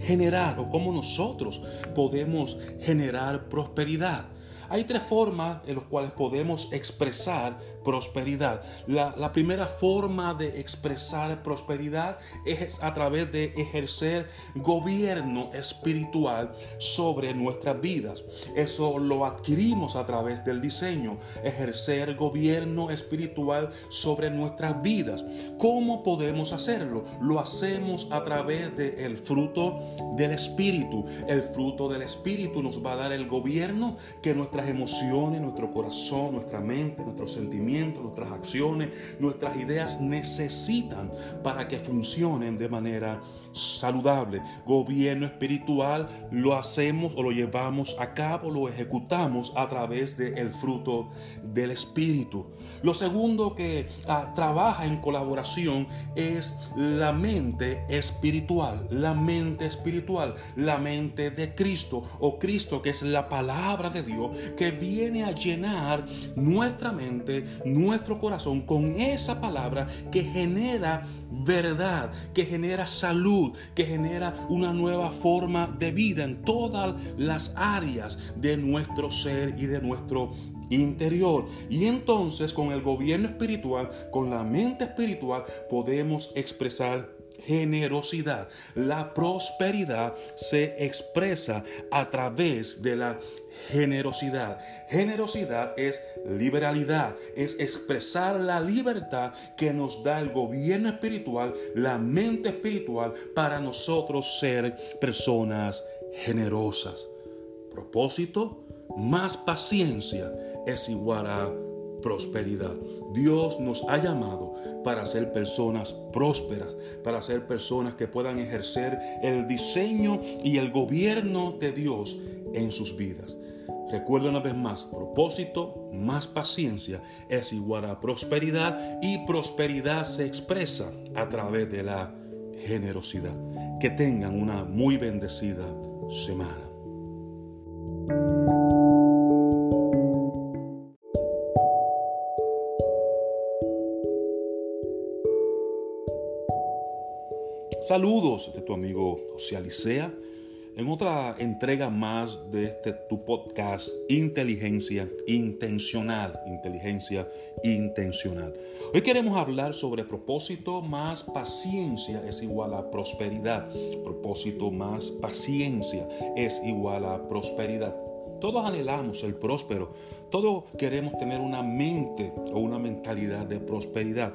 generar o cómo nosotros podemos generar prosperidad. Hay tres formas en las cuales podemos expresar prosperidad. La, primera forma de expresar prosperidad es a través de ejercer gobierno espiritual sobre nuestras vidas. Eso lo adquirimos a través del diseño, ejercer gobierno espiritual sobre nuestras vidas. ¿Cómo podemos hacerlo? Lo hacemos a través del fruto del Espíritu. El fruto del Espíritu nos va a dar el gobierno que nuestras emociones, nuestro corazón, nuestra mente, nuestros sentimientos, nuestras acciones, nuestras ideas necesitan para que funcionen de manera saludable. Gobierno espiritual lo hacemos o lo llevamos a cabo, lo ejecutamos a través del fruto del Espíritu. Lo segundo que ah, trabaja en colaboración es la mente espiritual, la mente espiritual, la mente de Cristo o Cristo que es la palabra de Dios que viene a llenar nuestra mente, nuestro corazón con esa palabra que genera verdad, que genera salud, que genera una nueva forma de vida en todas las áreas de nuestro ser y de nuestro interior. Y entonces con el gobierno espiritual, con la mente espiritual, podemos expresar generosidad. La prosperidad se expresa a través de la generosidad. Generosidad es liberalidad, es expresar la libertad que nos da el gobierno espiritual, la mente espiritual, para nosotros ser personas generosas. Propósito, más paciencia es igual a prosperidad. Dios nos ha llamado para ser personas prósperas, para ser personas que puedan ejercer el diseño y el gobierno de Dios en sus vidas. Recuerda una vez más, propósito más paciencia es igual a prosperidad y prosperidad se expresa a través de la generosidad. Que tengan una muy bendecida semana. Saludos de tu amigo José en otra entrega más de este tu podcast Inteligencia Intencional, Inteligencia Intencional. Hoy queremos hablar sobre propósito más paciencia es igual a prosperidad. Propósito más paciencia es igual a prosperidad. Todos anhelamos el próspero, todos queremos tener una mente o una mentalidad de prosperidad.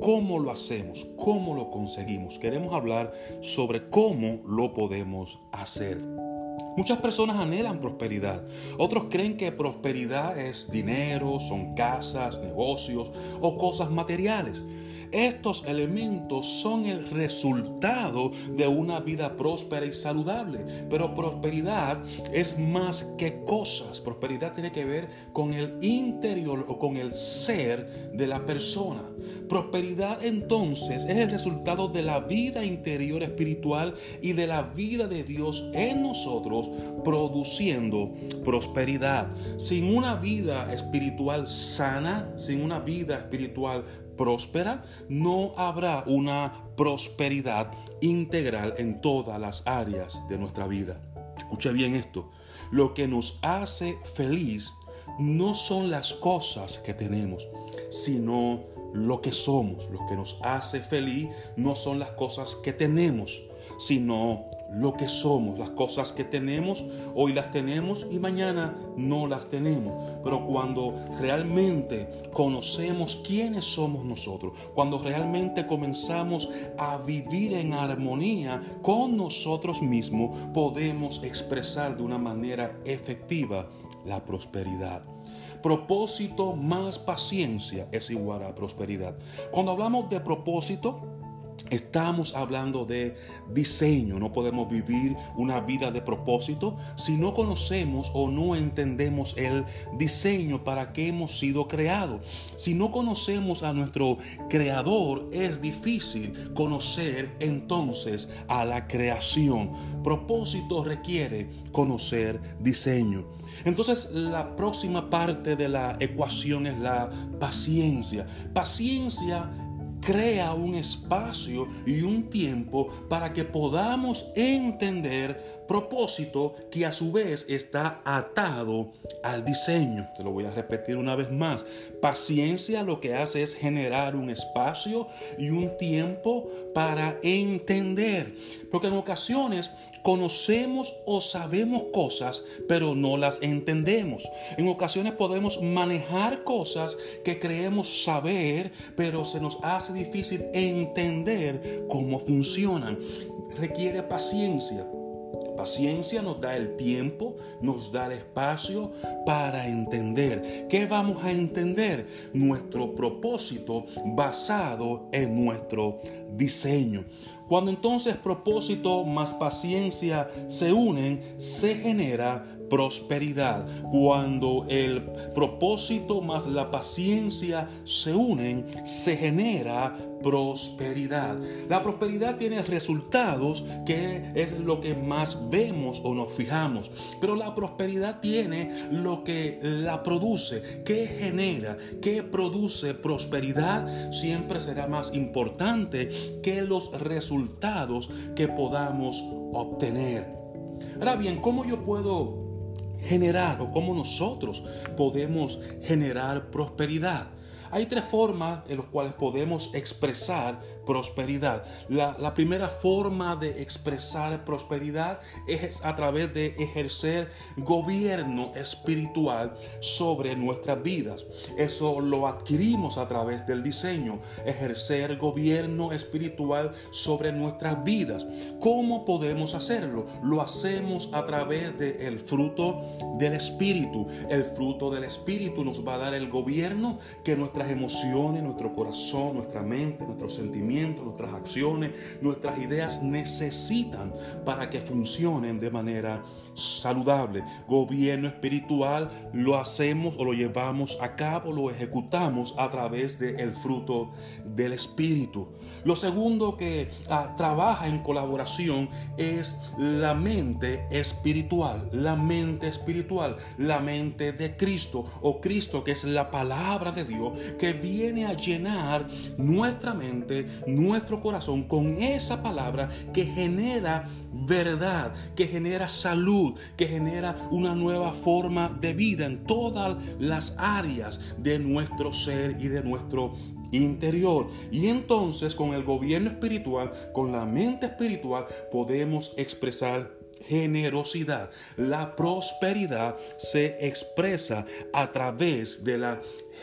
¿Cómo lo hacemos? ¿Cómo lo conseguimos? Queremos hablar sobre cómo lo podemos hacer. Muchas personas anhelan prosperidad. Otros creen que prosperidad es dinero, son casas, negocios o cosas materiales. Estos elementos son el resultado de una vida próspera y saludable. Pero prosperidad es más que cosas. Prosperidad tiene que ver con el interior o con el ser de la persona. Prosperidad entonces es el resultado de la vida interior espiritual y de la vida de Dios en nosotros produciendo prosperidad. Sin una vida espiritual sana, sin una vida espiritual próspera, no habrá una prosperidad integral en todas las áreas de nuestra vida. Escuche bien esto. Lo que nos hace feliz no son las cosas que tenemos, sino lo que somos. Lo que nos hace feliz no son las cosas que tenemos, sino lo que somos, las cosas que tenemos, hoy las tenemos y mañana no las tenemos. Pero cuando realmente conocemos quiénes somos nosotros, cuando realmente comenzamos a vivir en armonía con nosotros mismos, podemos expresar de una manera efectiva la prosperidad. Propósito más paciencia es igual a prosperidad. Cuando hablamos de propósito, Estamos hablando de diseño. No podemos vivir una vida de propósito si no conocemos o no entendemos el diseño para que hemos sido creados. Si no conocemos a nuestro creador, es difícil conocer entonces a la creación. Propósito requiere conocer diseño. Entonces la próxima parte de la ecuación es la paciencia. Paciencia crea un espacio y un tiempo para que podamos entender propósito que a su vez está atado al diseño. Te lo voy a repetir una vez más. Paciencia lo que hace es generar un espacio y un tiempo para entender. Porque en ocasiones conocemos o sabemos cosas, pero no las entendemos. En ocasiones podemos manejar cosas que creemos saber, pero se nos hace difícil entender cómo funcionan. Requiere paciencia. Paciencia nos da el tiempo, nos da el espacio para entender. ¿Qué vamos a entender? Nuestro propósito basado en nuestro diseño. Cuando entonces propósito más paciencia se unen, se genera prosperidad. Cuando el propósito más la paciencia se unen, se genera prosperidad. La prosperidad tiene resultados que es lo que más vemos o nos fijamos, pero la prosperidad tiene lo que la produce, que genera, que produce prosperidad, siempre será más importante que los resultados que podamos obtener. Ahora bien, ¿cómo yo puedo generar o cómo nosotros podemos generar prosperidad? Hay tres formas en las cuales podemos expresar prosperidad. La, primera forma de expresar prosperidad es a través de ejercer gobierno espiritual sobre nuestras vidas. Eso lo adquirimos a través del diseño, ejercer gobierno espiritual sobre nuestras vidas. ¿Cómo podemos hacerlo? Lo hacemos a través del fruto del Espíritu. El fruto del Espíritu nos va a dar el gobierno que nuestras emociones, nuestro corazón, nuestra mente, nuestros sentimientos, nuestras acciones, nuestras ideas necesitan para que funcionen de manera saludable. Gobierno espiritual lo hacemos o lo llevamos a cabo, lo ejecutamos a través del fruto del Espíritu. Lo segundo que ah, trabaja en colaboración es la mente espiritual, la mente espiritual, la mente de Cristo o Cristo que es la palabra de Dios que viene a llenar nuestra mente, nuestro corazón con esa palabra que genera verdad, que genera salud, que genera una nueva forma de vida en todas las áreas de nuestro ser y de nuestro interior. Y entonces con el gobierno espiritual, con la mente espiritual, podemos expresar generosidad. La prosperidad se expresa a través de la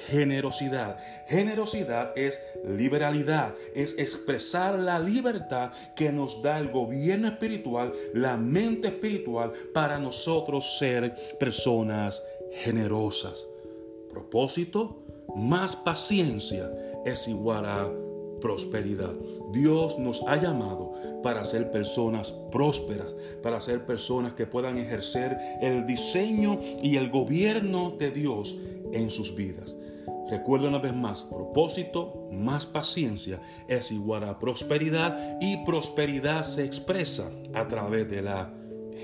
generosidad. Generosidad es liberalidad, es expresar la libertad que nos da el gobierno espiritual, la mente espiritual, para nosotros ser personas generosas. Propósito, más paciencia es igual a prosperidad. Dios nos ha llamado para ser personas prósperas, para ser personas que puedan ejercer el diseño y el gobierno de Dios en sus vidas. Recuerda una vez más, propósito más paciencia es igual a prosperidad y prosperidad se expresa a través de la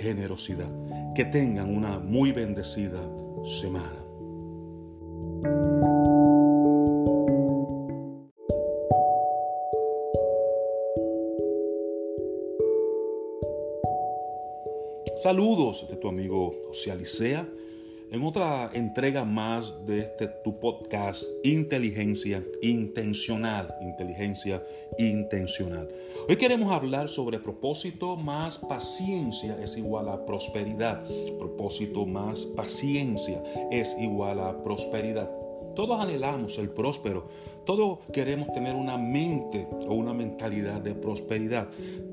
generosidad. Que tengan una muy bendecida semana. Saludos de tu amigo José Alicea en otra entrega más de este tu podcast Inteligencia Intencional, Inteligencia Intencional. Hoy queremos hablar sobre propósito más paciencia es igual a prosperidad. Propósito más paciencia es igual a prosperidad. Todos anhelamos el próspero, todos queremos tener una mente o una mentalidad de prosperidad.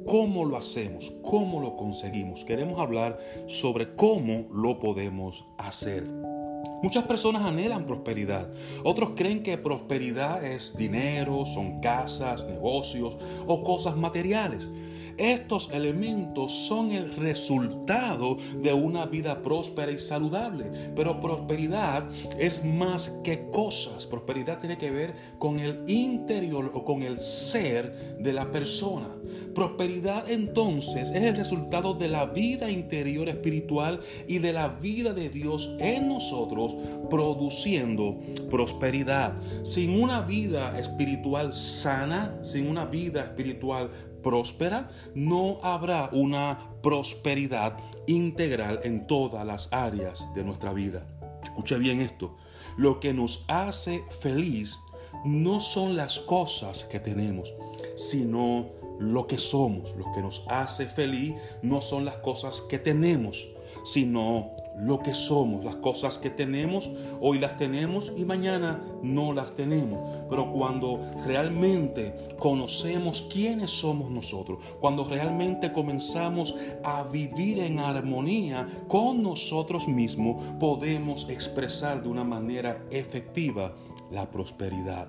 ¿Cómo lo hacemos? ¿Cómo lo conseguimos? Queremos hablar sobre cómo lo podemos hacer. Muchas personas anhelan prosperidad. Otros creen que prosperidad es dinero, son casas, negocios o cosas materiales. Estos elementos son el resultado de una vida próspera y saludable. Pero prosperidad es más que cosas. Prosperidad tiene que ver con el interior o con el ser de la persona. Prosperidad entonces es el resultado de la vida interior espiritual y de la vida de Dios en nosotros produciendo prosperidad. Sin una vida espiritual sana, sin una vida espiritual próspera, no habrá una prosperidad integral en todas las áreas de nuestra vida. Escuche bien esto. Lo que nos hace feliz no son las cosas que tenemos, sino lo que somos. Lo que nos hace feliz no son las cosas que tenemos, sino lo que somos, las cosas que tenemos, hoy las tenemos y mañana no las tenemos. Pero cuando realmente conocemos quiénes somos nosotros, cuando realmente comenzamos a vivir en armonía con nosotros mismos, podemos expresar de una manera efectiva la prosperidad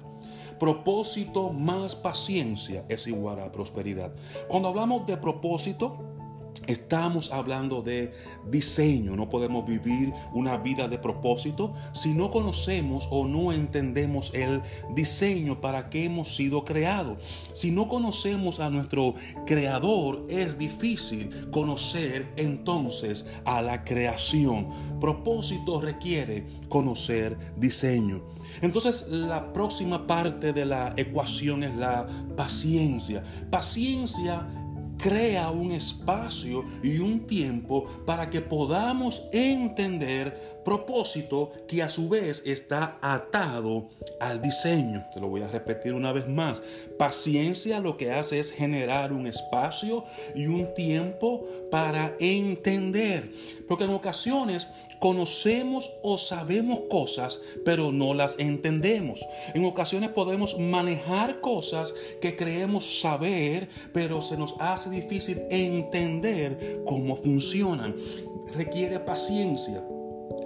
propósito más paciencia es igual a prosperidad. Cuando hablamos de propósito, Estamos hablando de diseño. No podemos vivir una vida de propósito si no conocemos o no entendemos el diseño para que hemos sido creados. Si no conocemos a nuestro creador, es difícil conocer entonces a la creación. Propósito requiere conocer diseño. Entonces la próxima parte de la ecuación es la paciencia. Paciencia crea un espacio y un tiempo para que podamos entender propósito que a su vez está atado al diseño. Te lo voy a repetir una vez más. Paciencia lo que hace es generar un espacio y un tiempo para entender. Porque en ocasiones conocemos o sabemos cosas, pero no las entendemos. En ocasiones podemos manejar cosas que creemos saber, pero se nos hace difícil entender cómo funcionan. Requiere paciencia.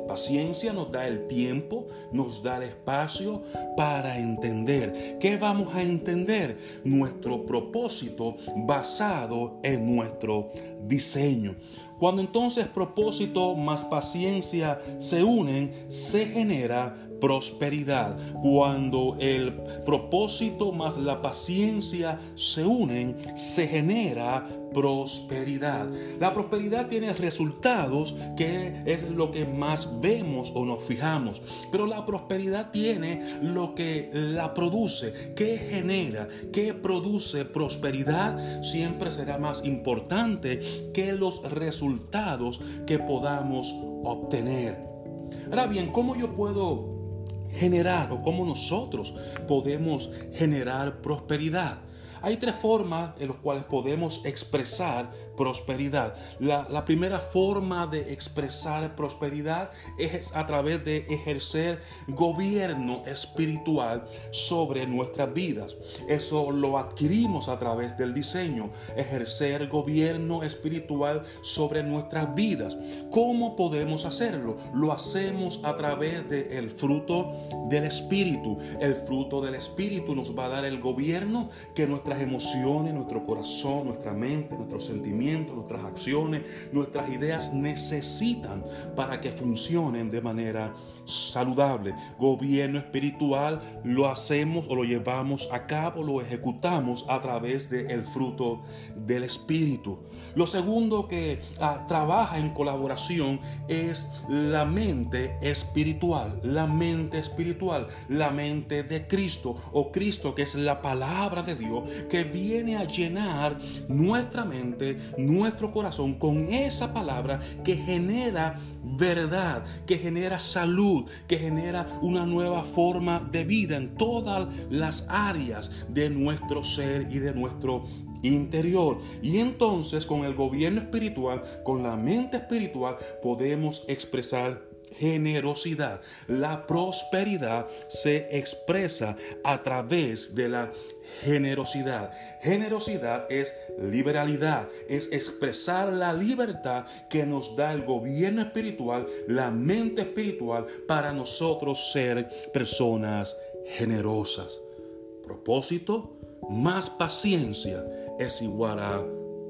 Paciencia nos da el tiempo, nos da el espacio para entender. ¿Qué vamos a entender? Nuestro propósito basado en nuestro diseño. Cuando entonces propósito más paciencia se unen, se genera prosperidad. Cuando el propósito más la paciencia se unen, se genera prosperidad. La prosperidad tiene resultados que es lo que más vemos o nos fijamos, pero la prosperidad tiene lo que la produce, que genera, que produce prosperidad, siempre será más importante que los resultados que podamos obtener. Ahora bien, ¿cómo yo puedo generar o cómo nosotros podemos generar prosperidad? Hay tres formas en las cuales podemos expresar prosperidad. La, primera forma de expresar prosperidad es a través de ejercer gobierno espiritual sobre nuestras vidas. Eso lo adquirimos a través del diseño, ejercer gobierno espiritual sobre nuestras vidas. ¿Cómo podemos hacerlo? Lo hacemos a través del fruto del Espíritu. El fruto del Espíritu nos va a dar el gobierno que nuestras emociones, nuestro corazón, nuestra mente, nuestros sentimientos, nuestras acciones, nuestras ideas necesitan para que funcionen de manera saludable. Gobierno espiritual lo hacemos o lo llevamos a cabo, lo ejecutamos a través del fruto del Espíritu. Lo segundo que ah, trabaja en colaboración es la mente espiritual, la mente espiritual, la mente de Cristo o Cristo que es la palabra de Dios que viene a llenar nuestra mente, nuestro corazón con esa palabra que genera verdad, que genera salud, que genera una nueva forma de vida en todas las áreas de nuestro ser y de nuestro interior. Y entonces con el gobierno espiritual, con la mente espiritual, podemos expresar generosidad. La prosperidad se expresa a través de la generosidad. Generosidad es liberalidad, es expresar la libertad que nos da el gobierno espiritual, la mente espiritual, para nosotros ser personas generosas. Propósito, más paciencia es igual a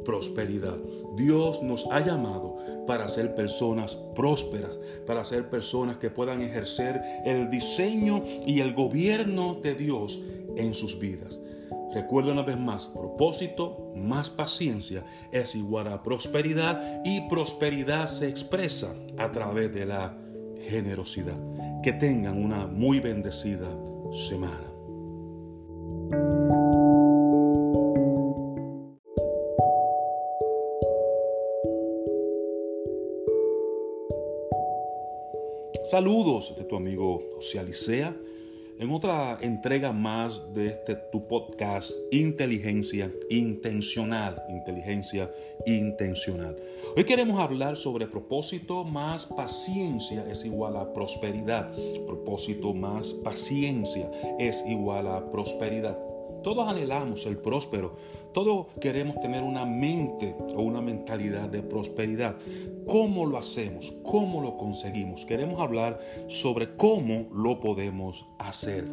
prosperidad. Dios nos ha llamado para ser personas prósperas, para ser personas que puedan ejercer el diseño y el gobierno de Dios en sus vidas. Recuerda una vez más, propósito más paciencia es igual a prosperidad y prosperidad se expresa a través de la generosidad. Que tengan una muy bendecida semana. Saludos de tu amigo José Alicea en otra entrega más de este tu podcast Inteligencia Intencional, Inteligencia Intencional. Hoy queremos hablar sobre propósito más paciencia es igual a prosperidad. Propósito más paciencia es igual a prosperidad. Todos anhelamos el próspero, todos queremos tener una mente o una mentalidad de prosperidad. ¿Cómo lo hacemos? ¿Cómo lo conseguimos? Queremos hablar sobre cómo lo podemos hacer.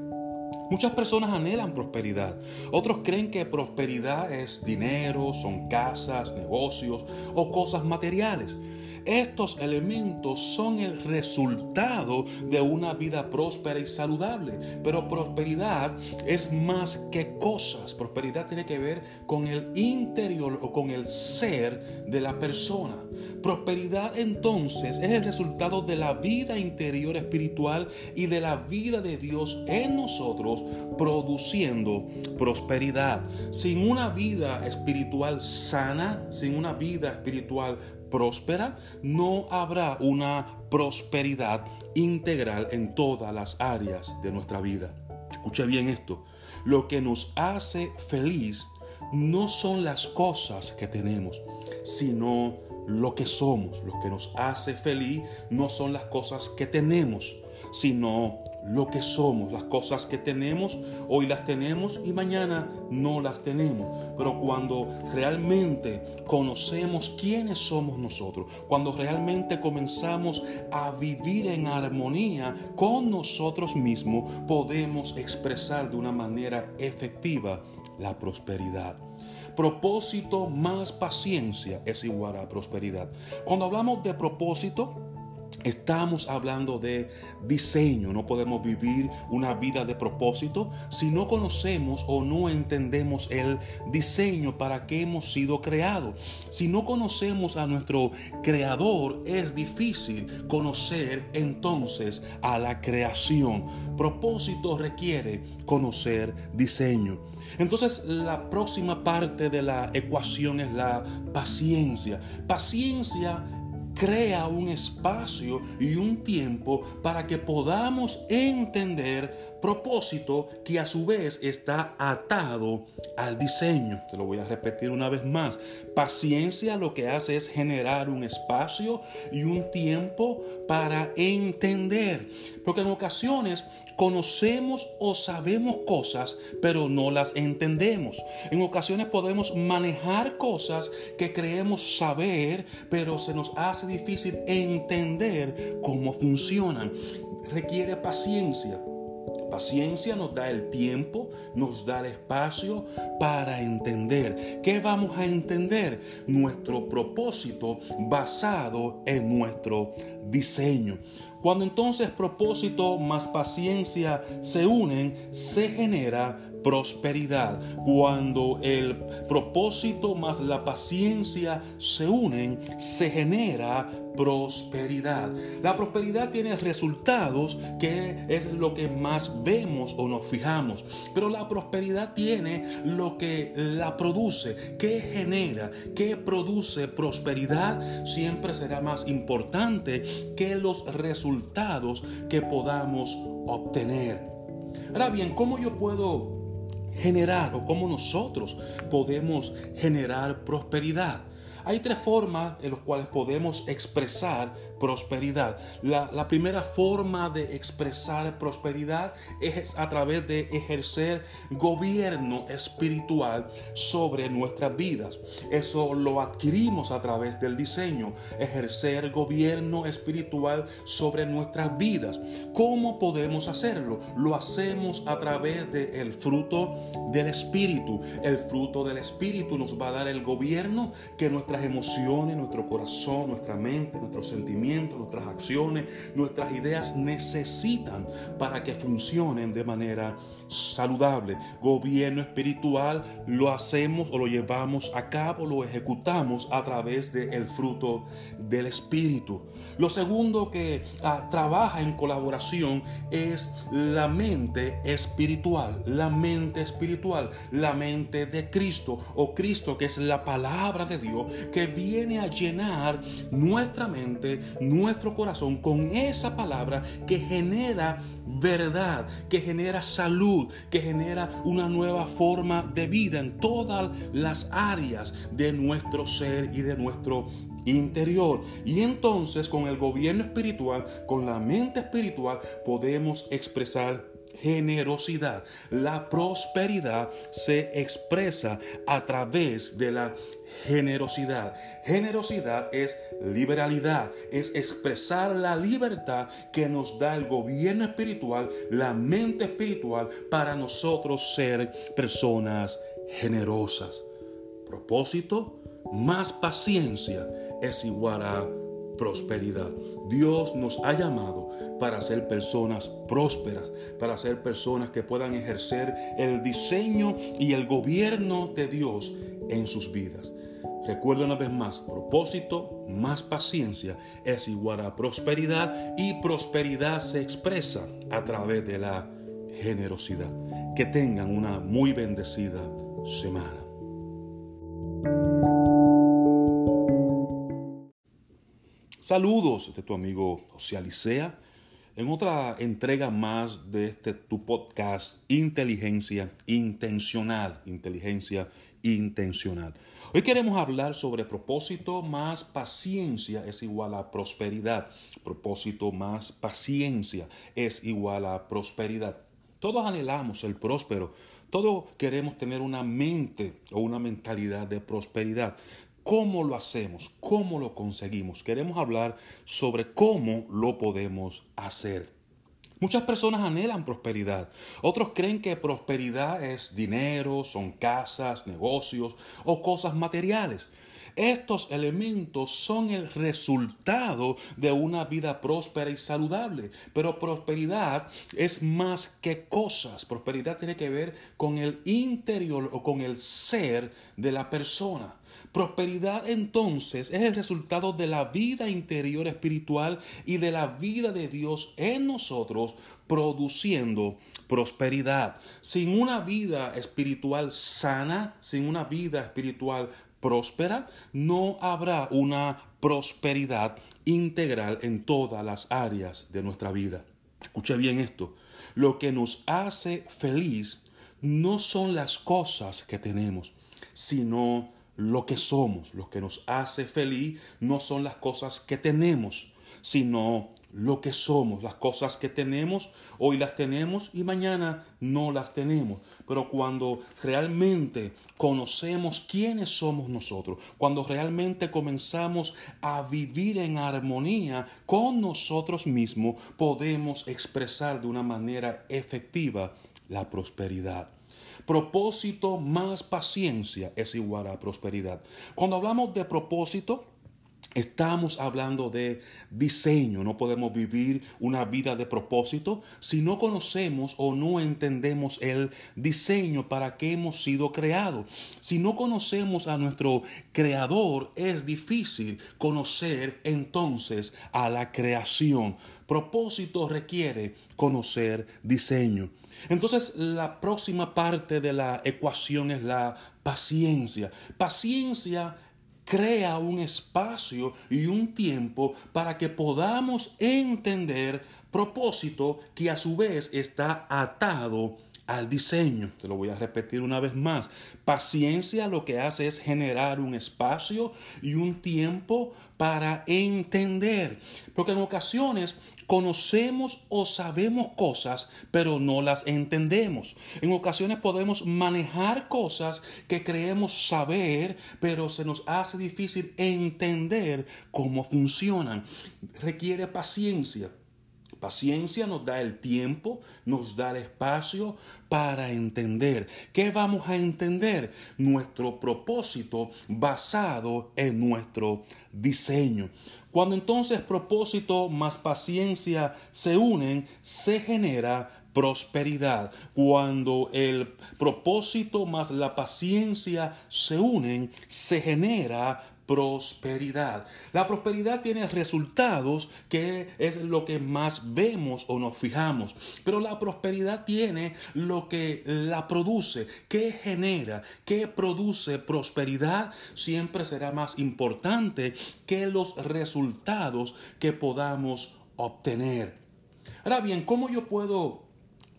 Muchas personas anhelan prosperidad. Otros creen que prosperidad es dinero, son casas, negocios o cosas materiales. Estos elementos son el resultado de una vida próspera y saludable. Pero prosperidad es más que cosas. Prosperidad tiene que ver con el interior o con el ser de la persona. Prosperidad entonces es el resultado de la vida interior espiritual y de la vida de Dios en nosotros produciendo prosperidad. Sin una vida espiritual sana, sin una vida espiritual próspera, no habrá una prosperidad integral en todas las áreas de nuestra vida. Escuche bien esto. Lo que nos hace feliz no son las cosas que tenemos, sino lo que somos. Lo que nos hace feliz no son las cosas que tenemos, sino lo que somos, las cosas que tenemos, hoy las tenemos y mañana no las tenemos. Pero cuando realmente conocemos quiénes somos nosotros, cuando realmente comenzamos a vivir en armonía con nosotros mismos, podemos expresar de una manera efectiva la prosperidad. Propósito más paciencia es igual a prosperidad. Cuando hablamos de propósito, Estamos hablando de diseño. No podemos vivir una vida de propósito si no conocemos o no entendemos el diseño para que hemos sido creados. Si no conocemos a nuestro creador, es difícil conocer entonces a la creación. Propósito requiere conocer diseño. Entonces la próxima parte de la ecuación es la paciencia. Paciencia crea un espacio y un tiempo para que podamos entender propósito que a su vez está atado al diseño. Te lo voy a repetir una vez más. Paciencia lo que hace es generar un espacio y un tiempo para entender. Porque en ocasiones conocemos o sabemos cosas, pero no las entendemos. En ocasiones podemos manejar cosas que creemos saber, pero se nos hace difícil entender cómo funcionan. Requiere paciencia. Paciencia nos da el tiempo, nos da el espacio para entender. ¿Qué vamos a entender? Nuestro propósito basado en nuestro diseño. Cuando entonces propósito más paciencia se unen, se genera prosperidad. Cuando el propósito más la paciencia se unen, se genera prosperidad. La prosperidad tiene resultados que es lo que más vemos o nos fijamos, pero la prosperidad tiene lo que la produce, que genera, que produce prosperidad, siempre será más importante que los resultados que podamos obtener. Ahora bien, ¿cómo yo puedo generar o cómo nosotros podemos generar prosperidad? Hay tres formas en las cuales podemos expresar prosperidad. La, primera forma de expresar prosperidad es a través de ejercer gobierno espiritual sobre nuestras vidas. Eso lo adquirimos a través del diseño, ejercer gobierno espiritual sobre nuestras vidas. ¿Cómo podemos hacerlo? Lo hacemos a través del fruto del Espíritu. El fruto del Espíritu nos va a dar el gobierno que nuestras emociones, nuestro corazón, nuestra mente, nuestros sentimientos, nuestras acciones, nuestras ideas necesitan para que funcionen de manera saludable. Gobierno espiritual lo hacemos o lo llevamos a cabo, lo ejecutamos a través del fruto del Espíritu. Lo segundo que ah, trabaja en colaboración es la mente espiritual, la mente espiritual, la mente de Cristo o Cristo que es la palabra de Dios que viene a llenar nuestra mente, nuestro corazón con esa palabra que genera verdad, que genera salud, que genera una nueva forma de vida en todas las áreas de nuestro ser y de nuestro interior. Y entonces con el gobierno espiritual, con la mente espiritual, podemos expresar generosidad. La prosperidad se expresa a través de la generosidad. Generosidad es liberalidad, es expresar la libertad que nos da el gobierno espiritual, la mente espiritual, para nosotros ser personas generosas. Propósito, más paciencia es igual a prosperidad. Dios nos ha llamado para ser personas prósperas, para ser personas que puedan ejercer el diseño y el gobierno de Dios en sus vidas. Recuerda una vez más, propósito más paciencia es igual a prosperidad y prosperidad se expresa a través de la generosidad. Que tengan una muy bendecida semana. Saludos de tu amigo José Alicea en otra entrega más de este tu podcast Inteligencia Intencional, Inteligencia Intencional. Hoy queremos hablar sobre propósito más paciencia es igual a prosperidad. Propósito más paciencia es igual a prosperidad. Todos anhelamos el próspero, todos queremos tener una mente o una mentalidad de prosperidad. ¿Cómo lo hacemos? ¿Cómo lo conseguimos? Queremos hablar sobre cómo lo podemos hacer. Muchas personas anhelan prosperidad. Otros creen que prosperidad es dinero, son casas, negocios o cosas materiales. Estos elementos son el resultado de una vida próspera y saludable. Pero prosperidad es más que cosas. Prosperidad tiene que ver con el interior o con el ser de la persona. Prosperidad entonces es el resultado de la vida interior espiritual y de la vida de Dios en nosotros produciendo prosperidad. Sin una vida espiritual sana, sin una vida espiritual próspera, no habrá una prosperidad integral en todas las áreas de nuestra vida. Escuche bien esto. Lo que nos hace feliz no son las cosas que tenemos, sino lo que somos, lo que nos hace feliz, no son las cosas que tenemos, sino lo que somos, las cosas que tenemos, hoy las tenemos y mañana no las tenemos. Pero cuando realmente conocemos quiénes somos nosotros, cuando realmente comenzamos a vivir en armonía con nosotros mismos, podemos expresar de una manera efectiva la prosperidad. Propósito más paciencia es igual a prosperidad. Cuando hablamos de propósito, Estamos hablando de diseño. No podemos vivir una vida de propósito si no conocemos o no entendemos el diseño para que hemos sido creados. Si no conocemos a nuestro creador, es difícil conocer entonces a la creación. Propósito requiere conocer diseño. Entonces la próxima parte de la ecuación es la paciencia. Paciencia crea un espacio y un tiempo para que podamos entender propósito que a su vez está atado al diseño. Te lo voy a repetir una vez más. Paciencia lo que hace es generar un espacio y un tiempo para entender. Porque en ocasiones conocemos o sabemos cosas, pero no las entendemos. En ocasiones podemos manejar cosas que creemos saber, pero se nos hace difícil entender cómo funcionan. Requiere paciencia. Paciencia nos da el tiempo, nos da el espacio para entender. ¿Qué vamos a entender? Nuestro propósito basado en nuestro diseño. Cuando entonces propósito más paciencia se unen, se genera prosperidad. Cuando el propósito más la paciencia se unen, se genera prosperidad. La prosperidad tiene resultados que es lo que más vemos o nos fijamos, pero la prosperidad tiene lo que la produce, que genera, que produce prosperidad, siempre será más importante que los resultados que podamos obtener. Ahora bien, ¿cómo yo puedo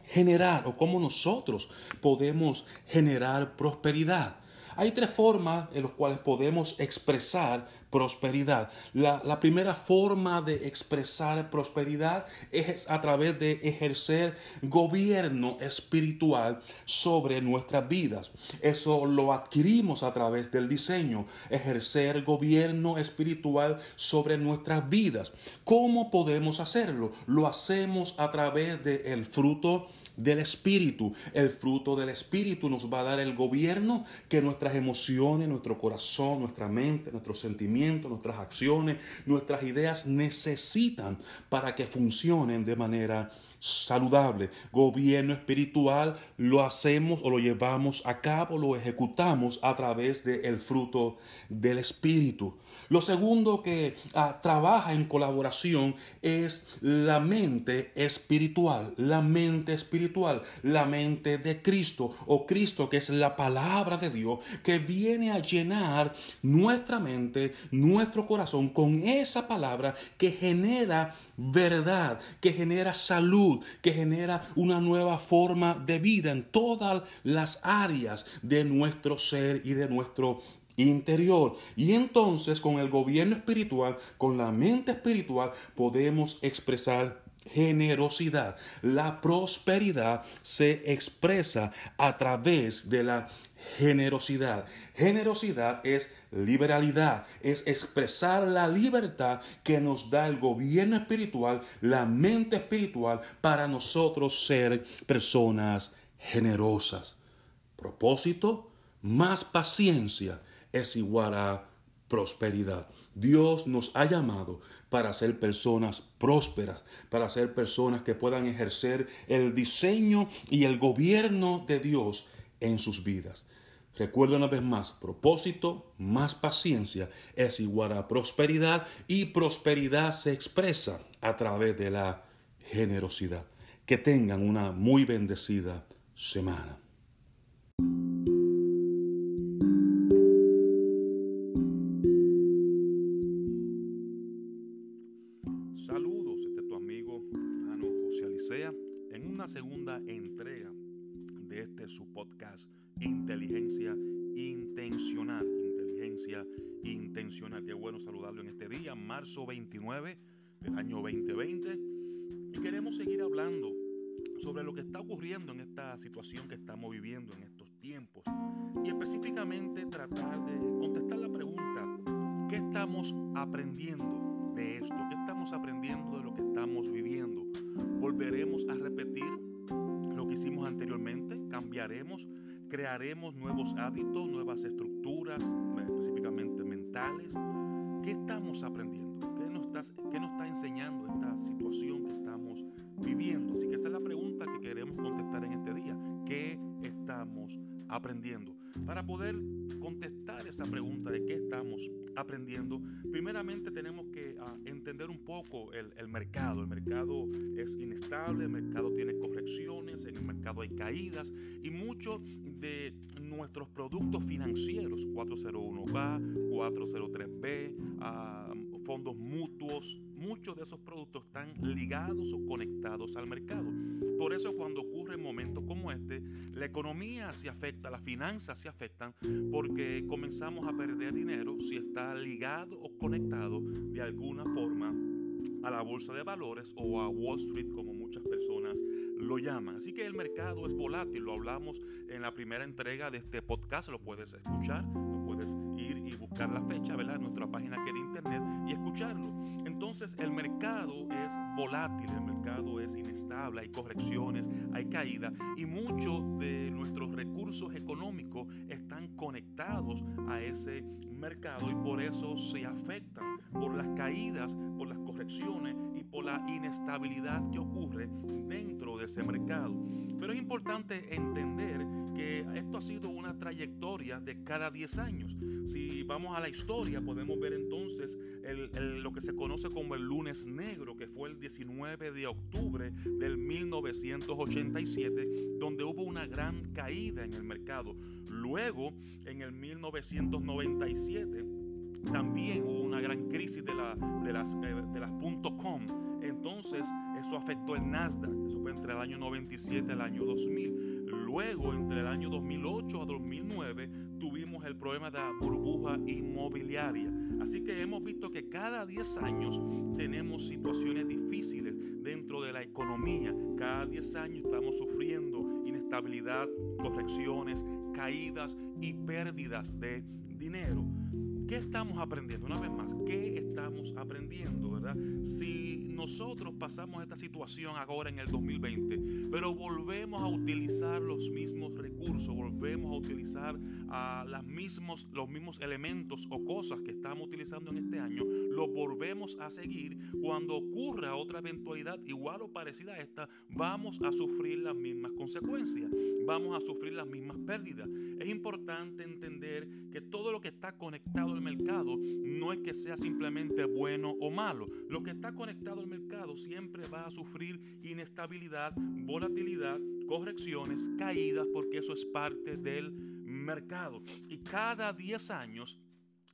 generar o cómo nosotros podemos generar prosperidad? Hay tres formas en las cuales podemos expresar prosperidad. La, primera forma de expresar prosperidad es a través de ejercer gobierno espiritual sobre nuestras vidas. Eso lo adquirimos a través del diseño, ejercer gobierno espiritual sobre nuestras vidas. ¿Cómo podemos hacerlo? Lo hacemos a través del fruto del Espíritu. El fruto del Espíritu nos va a dar el gobierno que nuestras emociones, nuestro corazón, nuestra mente, nuestros sentimientos, nuestras acciones, nuestras ideas necesitan para que funcionen de manera saludable. Gobierno espiritual lo hacemos o lo llevamos a cabo, lo ejecutamos a través del fruto del Espíritu. Lo segundo que ah, trabaja en colaboración es la mente espiritual, la mente espiritual, la mente de Cristo o Cristo que es la palabra de Dios que viene a llenar nuestra mente, nuestro corazón con esa palabra que genera verdad, que genera salud, que genera una nueva forma de vida en todas las áreas de nuestro ser y de nuestro interior. Y entonces con el gobierno espiritual, con la mente espiritual, podemos expresar generosidad. La prosperidad se expresa a través de la generosidad. Generosidad es liberalidad, es expresar la libertad que nos da el gobierno espiritual, la mente espiritual, para nosotros ser personas generosas. Propósito, más paciencia es igual a prosperidad. Dios nos ha llamado para ser personas prósperas, para ser personas que puedan ejercer el diseño y el gobierno de Dios en sus vidas. Recuerda una vez más, propósito más paciencia es igual a prosperidad y prosperidad se expresa a través de la generosidad. Que tengan una muy bendecida semana. Financieros, 401K, 403B, ah, fondos mutuos, muchos de esos productos están ligados o conectados al mercado. Por eso cuando ocurre momentos como este, la economía se afecta, las finanzas se afectan, porque comenzamos a perder dinero si está ligado o conectado de alguna forma a la bolsa de valores o a Wall Street, como muchas personas lo llaman. Así que el mercado es volátil, lo hablamos en la primera entrega de este podcast, lo puedes escuchar, lo puedes ir y buscar la fecha, ¿verdad? Nuestra página que de internet y escucharlo. Entonces el mercado es volátil, el mercado es inestable, hay correcciones, hay caída y muchos de nuestros recursos económicos están conectados a ese mercado y por eso se afectan por las caídas, por las correcciones y por la inestabilidad que ocurre dentro de ese mercado. Pero es importante entender que esto ha sido una trayectoria de cada 10 años. Si vamos a la historia, podemos ver entonces lo que se conoce como el lunes negro, que fue el 19 de octubre del 1987, donde hubo una gran caída en el mercado. Luego, en el 1997, también hubo una gran crisis de, la, de las, eh, de las .com. Entonces, eso afectó el Nasdaq. Eso fue entre el año 97 y el año 2000. Luego, entre el año 2008 a 2009, tuvimos el problema de la burbuja inmobiliaria. Así que hemos visto que cada 10 años tenemos situaciones difíciles dentro de la economía. Cada 10 años estamos sufriendo inestabilidad, correcciones, caídas y pérdidas de dinero. ¿Qué estamos aprendiendo? Una vez más, ¿qué estamos aprendiendo, verdad? Si nosotros pasamos esta situación ahora en el 2020, pero volvemos a utilizar los mismos recursos, volvemos a utilizar a las mismos, los mismos elementos o cosas que estamos utilizando en este año, lo volvemos a seguir, cuando ocurra otra eventualidad igual o parecida a esta, vamos a sufrir las mismas consecuencias, vamos a sufrir las mismas pérdidas. Es importante entender que todo lo que está conectado al mercado no es que sea simplemente bueno o malo. Lo que está conectado al mercado siempre va a sufrir inestabilidad, volatilidad, correcciones, caídas, porque eso es parte del mercado. Y cada 10 años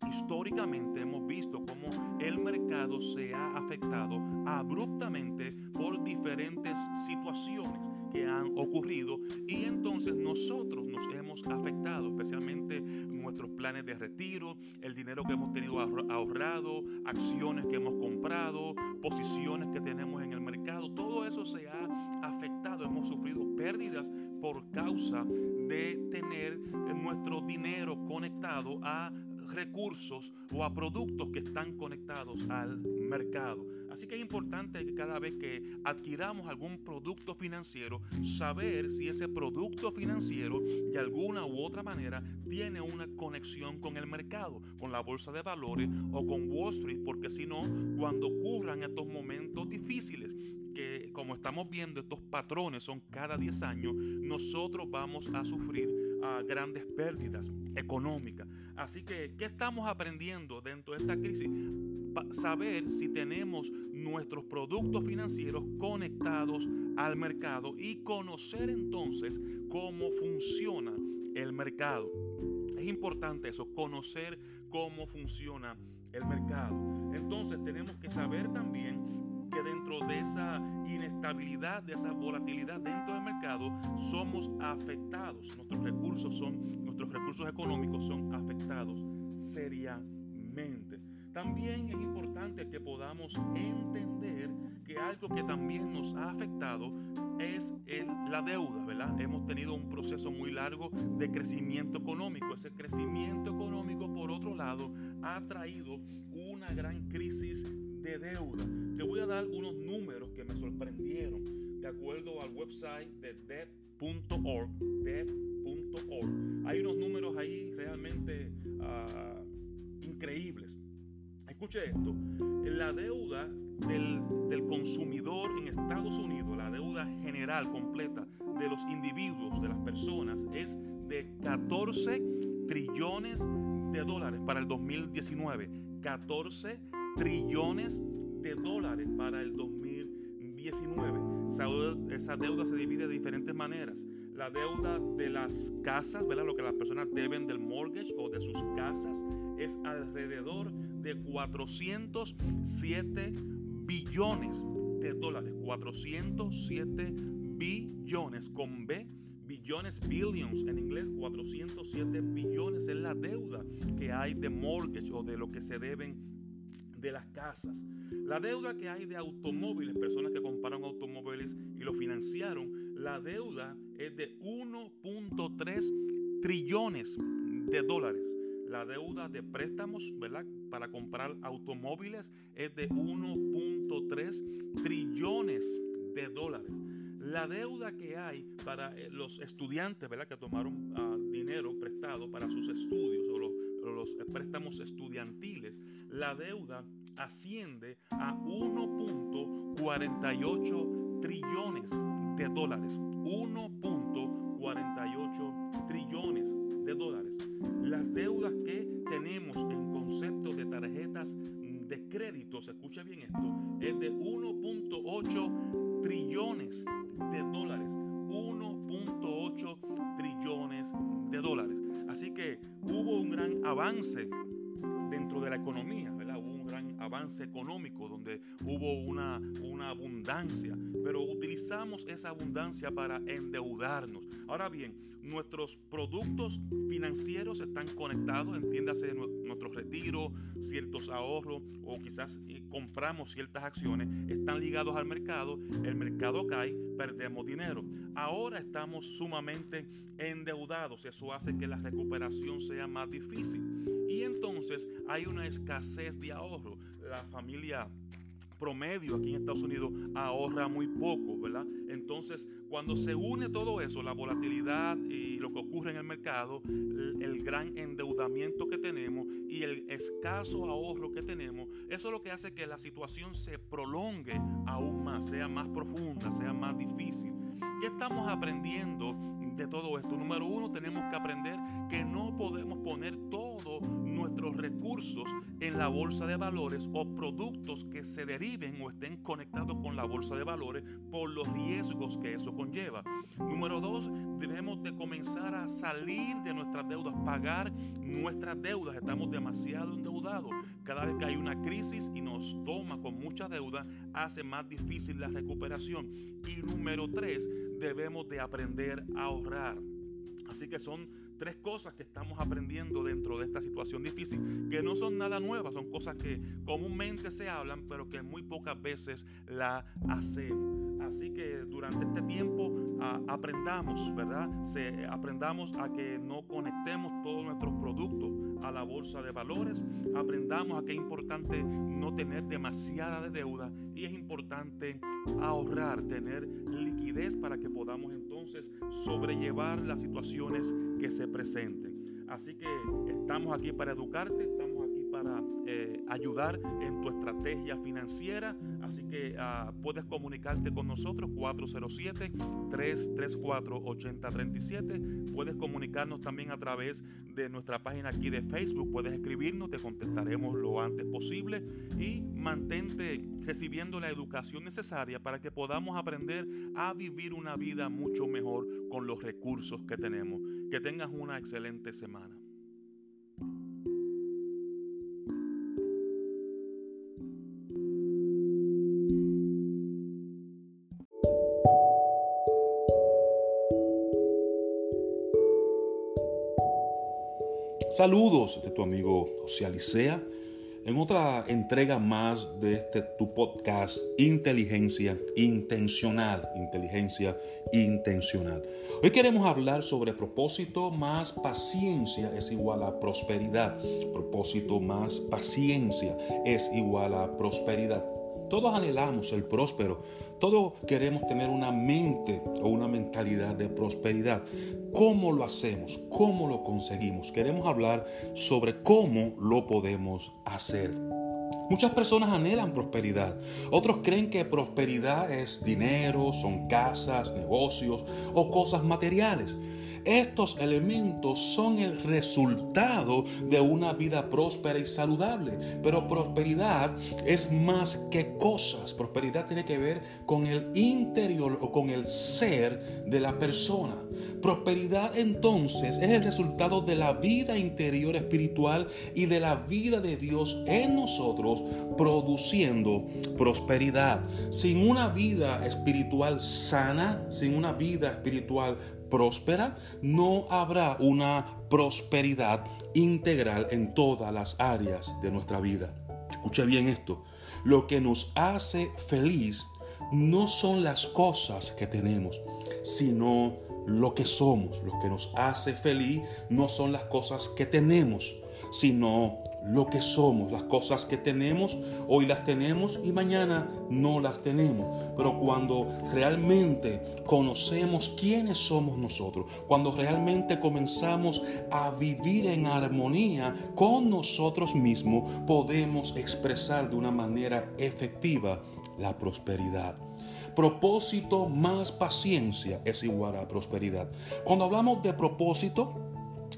Históricamente hemos visto cómo el mercado se ha afectado abruptamente por diferentes situaciones que han ocurrido y entonces nosotros nos hemos afectado, especialmente nuestros planes de retiro, el dinero que hemos tenido ahorrado, acciones que hemos comprado, posiciones que tenemos en el mercado, todo eso se ha afectado, hemos sufrido pérdidas por causa de tener nuestro dinero conectado a recursos o a productos que están conectados al mercado. Así que es importante que cada vez que adquiramos algún producto financiero, saber si ese producto financiero de alguna u otra manera tiene una conexión con el mercado, con la bolsa de valores o con Wall Street, porque si no, cuando ocurran estos momentos difíciles, que como estamos viendo estos patrones son cada 10 años, nosotros vamos a sufrir a grandes pérdidas económicas. Así que, ¿qué estamos aprendiendo dentro de esta crisis? saber si tenemos nuestros productos financieros conectados al mercado y conocer entonces cómo funciona el mercado. Es importante eso, conocer cómo funciona el mercado. Entonces tenemos que saber también que dentro de esa inestabilidad, de esa volatilidad dentro del mercado, somos afectados. Nuestros recursos son, nuestros recursos económicos son afectados seriamente. También es importante que podamos entender que algo que también nos ha afectado es la deuda, ¿verdad? Hemos tenido un proceso muy largo de crecimiento económico. Ese crecimiento económico, por otro lado, ha traído una gran crisis de deuda. Te voy a dar unos números que me sorprendieron de acuerdo al website de debt.org. Debt.org. Hay unos números ahí realmente uh, increíbles. Escuche esto. La deuda del, del, consumidor en Estados Unidos, la deuda general completa de los individuos, de las personas, es de 14 trillones de dólares para el 2019. 14 trillones de dólares para el 2019. Esa deuda, se divide de diferentes maneras. La deuda de las casas, ¿verdad? lo que las personas deben del mortgage o de sus casas, es alrededor de 407 billones de dólares. 407 billones con B billones, billions en inglés, 407 billones es la deuda que hay de mortgage o de lo que se deben de las casas. La deuda que hay de automóviles, personas que compraron automóviles y lo financiaron, la deuda es de 1.3 trillones de dólares. La deuda de préstamos, ¿verdad? Para comprar automóviles es de 1.3 trillones de dólares. La deuda que hay para eh, los estudiantes, ¿verdad? Que tomaron ah, dinero prestado para sus estudios o los los préstamos estudiantiles, la deuda asciende a 1.48 trillones de dólares. 1.48 trillones de dólares. Las deudas que tenemos en concepto de tarjetas de crédito, se escucha bien esto, es de 1.8 trillones de dólares. 1.8 trillones de dólares. Así que hubo un gran avance dentro de la economía. Gran avance económico, donde hubo una, una abundancia, pero utilizamos esa abundancia para endeudarnos. Ahora bien, nuestros productos financieros están conectados, entiéndase nuestro retiro, ciertos ahorros o quizás eh, compramos ciertas acciones, están ligados al mercado, el mercado cae, perdemos dinero. Ahora estamos sumamente endeudados, eso hace que la recuperación sea más difícil. Y entonces hay una escasez de ahorro. La familia promedio aquí en Estados Unidos ahorra muy poco, ¿verdad? Entonces, cuando se une todo eso, la volatilidad y lo que ocurre en el mercado, el, gran endeudamiento que tenemos y el escaso ahorro que tenemos, eso es lo que hace que la situación se prolongue aún más, sea más profunda, sea más difícil. ¿Qué estamos aprendiendo de todo esto? Número uno, tenemos que aprender que no podemos poner todos nuestros recursos en la bolsa de valores o productos que se deriven o estén conectados con la bolsa de valores por los riesgos que eso conlleva. Número dos, debemos de comenzar a salir de nuestras deudas, pagar nuestras deudas. Estamos demasiado endeudados. Cada vez que hay una crisis y nos toma con mucha deuda, hace más difícil la recuperación. Y número tres, debemos de aprender a ahorrar. Así que son tres cosas que estamos aprendiendo dentro de esta situación difícil, que no son nada nuevas, son cosas que comúnmente se hablan, pero que muy pocas veces la hacemos. Así que durante este tiempo aprendamos, ¿verdad? Aprendamos a que no conectemos todos nuestros productos a la bolsa de valores, aprendamos a que es importante no tener demasiada de deuda y es importante ahorrar, tener liquidez para que podamos entonces sobrellevar las situaciones que se presenten. Así que estamos aquí para educarte, para eh, ayudar en tu estrategia financiera. Así que ah, puedes comunicarte con nosotros 407-334-8037. Puedes comunicarnos también a través de nuestra página aquí de Facebook. Puedes escribirnos, te contestaremos lo antes posible y mantente recibiendo la educación necesaria para que podamos aprender a vivir una vida mucho mejor con los recursos que tenemos. Que tengas una excelente semana. Saludos de tu amigo José Alicea en otra entrega más de este tu podcast Inteligencia Intencional. Inteligencia Intencional. Hoy queremos hablar sobre propósito más paciencia es igual a prosperidad. Propósito más paciencia es igual a prosperidad. Todos anhelamos el próspero. Todos queremos tener una mente o una mentalidad de prosperidad. ¿Cómo lo hacemos? ¿Cómo lo conseguimos? Queremos hablar sobre cómo lo podemos hacer. Muchas personas anhelan prosperidad. Otros creen que prosperidad es dinero, son casas, negocios o cosas materiales. Estos elementos son el resultado de una vida próspera y saludable. Pero prosperidad es más que cosas. Prosperidad tiene que ver con el interior o con el ser de la persona. Prosperidad entonces es el resultado de la vida interior espiritual y de la vida de Dios en nosotros produciendo prosperidad. Sin una vida espiritual sana, sin una vida espiritual próspera, no habrá una prosperidad integral en todas las áreas de nuestra vida. Escuche bien esto. Lo que nos hace feliz no son las cosas que tenemos, sino lo que somos. Lo que nos hace feliz no son las cosas que tenemos, sino lo que somos, las cosas que tenemos, hoy las tenemos y mañana no las tenemos. Pero cuando realmente conocemos quiénes somos nosotros, cuando realmente comenzamos a vivir en armonía con nosotros mismos, podemos expresar de una manera efectiva la prosperidad. Propósito más paciencia es igual a prosperidad. Cuando hablamos de propósito,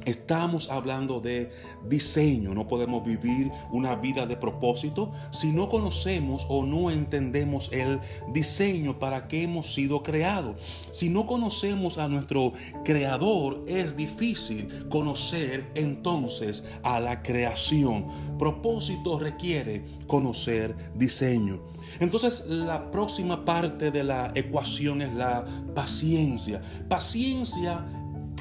Estamos hablando de diseño. No podemos vivir una vida de propósito si no conocemos o no entendemos el diseño para que hemos sido creados. Si no conocemos a nuestro creador, es difícil conocer entonces a la creación. Propósito requiere conocer diseño. Entonces la próxima parte de la ecuación es la paciencia. Paciencia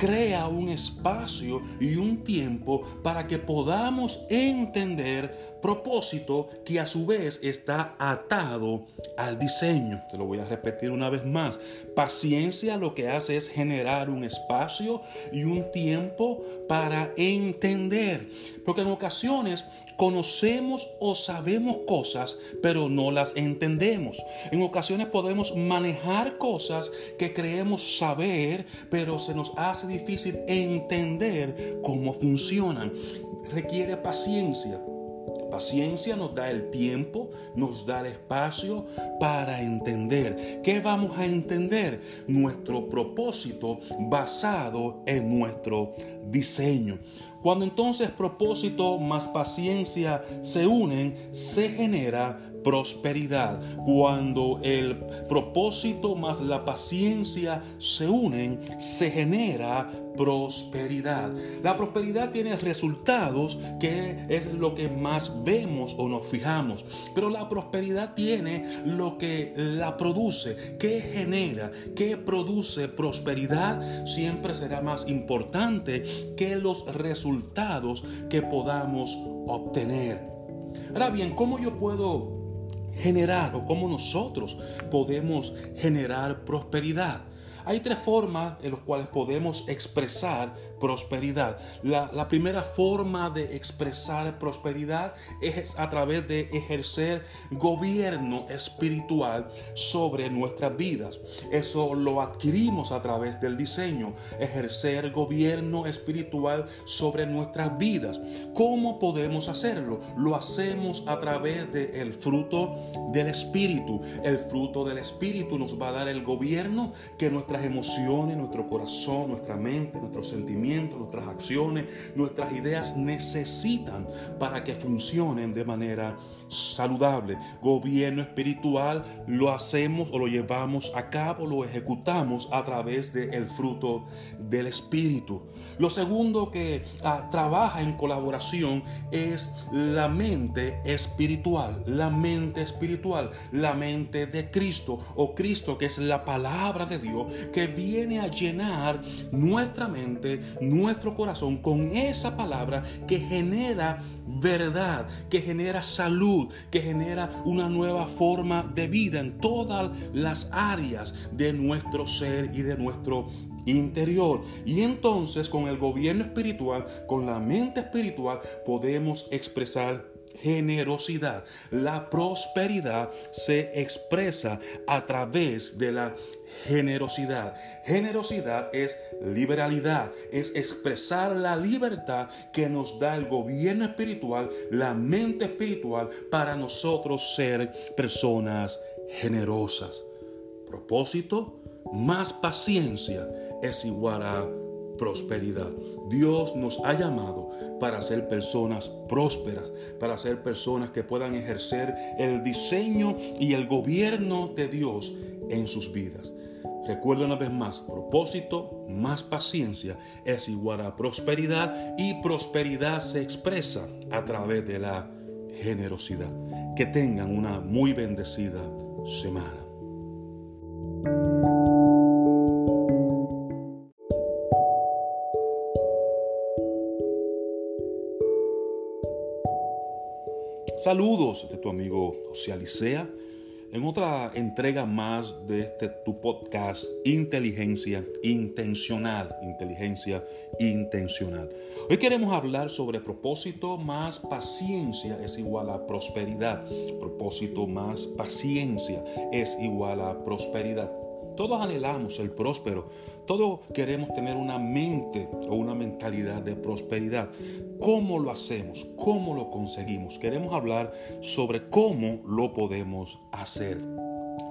crea un espacio y un tiempo para que podamos entender propósito que a su vez está atado al diseño. Te lo voy a repetir una vez más. Paciencia lo que hace es generar un espacio y un tiempo para entender. Porque en ocasiones conocemos o sabemos cosas, pero no las entendemos. En ocasiones podemos manejar cosas que creemos saber, pero se nos hace difícil entender cómo funcionan. Requiere paciencia. Paciencia nos da el tiempo, nos da el espacio para entender. ¿Qué vamos a entender? Nuestro propósito basado en nuestro diseño. Cuando entonces propósito más paciencia se unen, se genera prosperidad. Cuando el propósito más la paciencia se unen, se genera prosperidad. La prosperidad tiene resultados que es lo que más vemos o nos fijamos, pero la prosperidad tiene lo que la produce, que genera, que produce prosperidad, siempre será más importante que los resultados que podamos obtener. Ahora bien, ¿cómo yo puedo generar o cómo nosotros podemos generar prosperidad. Hay tres formas en las cuales podemos expresar prosperidad. La, primera forma de expresar prosperidad es a través de ejercer gobierno espiritual sobre nuestras vidas. Eso lo adquirimos a través del diseño, ejercer gobierno espiritual sobre nuestras vidas. ¿Cómo podemos hacerlo? Lo hacemos a través del fruto del Espíritu. El fruto del Espíritu nos va a dar el gobierno que nuestras emociones, nuestro corazón, nuestra mente, nuestros sentimientos, nuestras acciones, nuestras ideas necesitan para que funcionen de manera saludable. Gobierno espiritual lo hacemos o lo llevamos a cabo, lo ejecutamos a través del fruto del Espíritu. Lo segundo que ah, trabaja en colaboración es la mente espiritual, la mente espiritual, la mente de Cristo o Cristo que es la palabra de Dios que viene a llenar nuestra mente, nuestro corazón con esa palabra que genera verdad, que genera salud, que genera una nueva forma de vida en todas las áreas de nuestro ser y de nuestro interior. Y entonces con el gobierno espiritual, con la mente espiritual, podemos expresar generosidad. La prosperidad se expresa a través de la generosidad. Generosidad es liberalidad, es expresar la libertad que nos da el gobierno espiritual, la mente espiritual, para nosotros ser personas generosas. Propósito, más paciencia es igual a prosperidad. Dios nos ha llamado para ser personas prósperas, para ser personas que puedan ejercer el diseño y el gobierno de Dios en sus vidas. Recuerda una vez más, propósito más paciencia es igual a prosperidad y prosperidad se expresa a través de la generosidad. Que tengan una muy bendecida semana. Saludos de tu amigo José en otra entrega más de este tu podcast Inteligencia Intencional, Inteligencia Intencional. Hoy queremos hablar sobre propósito más paciencia es igual a prosperidad. Propósito más paciencia es igual a prosperidad. Todos anhelamos el próspero, todos queremos tener una mente o una mentalidad de prosperidad. ¿Cómo lo hacemos? ¿Cómo lo conseguimos? Queremos hablar sobre cómo lo podemos hacer.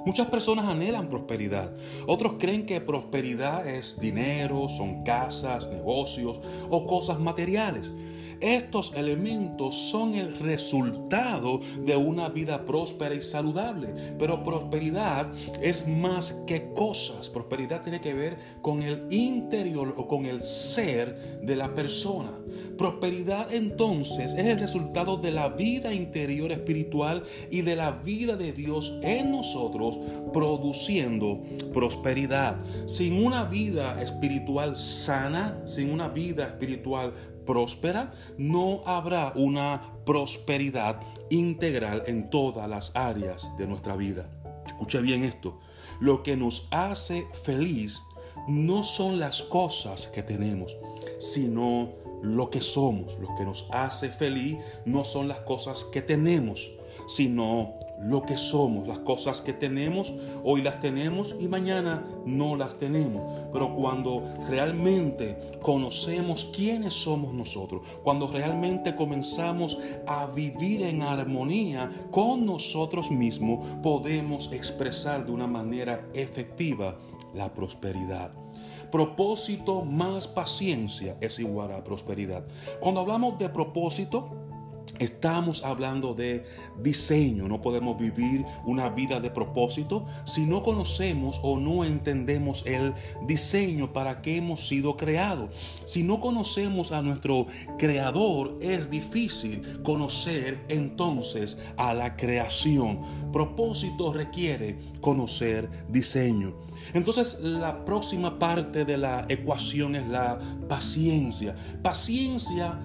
Muchas personas anhelan prosperidad. Otros creen que prosperidad es dinero, son casas, negocios o cosas materiales. Estos elementos son el resultado de una vida próspera y saludable. Pero prosperidad es más que cosas. Prosperidad tiene que ver con el interior o con el ser de la persona. Prosperidad entonces es el resultado de la vida interior espiritual y de la vida de Dios en nosotros produciendo prosperidad. Sin una vida espiritual sana, sin una vida espiritual próspera, no habrá una prosperidad integral en todas las áreas de nuestra vida. Escuche bien esto. Lo que nos hace feliz no son las cosas que tenemos, sino lo que somos. Lo que nos hace feliz no son las cosas que tenemos, sino lo que somos, las cosas que tenemos, hoy las tenemos y mañana no las tenemos. Pero cuando realmente conocemos quiénes somos nosotros, cuando realmente comenzamos a vivir en armonía con nosotros mismos, podemos expresar de una manera efectiva la prosperidad. Propósito más paciencia es igual a prosperidad. Cuando hablamos de propósito, Estamos hablando de diseño. No podemos vivir una vida de propósito si no conocemos o no entendemos el diseño para que hemos sido creados. Si no conocemos a nuestro creador, es difícil conocer entonces a la creación. Propósito requiere conocer diseño. Entonces la próxima parte de la ecuación es la paciencia. Paciencia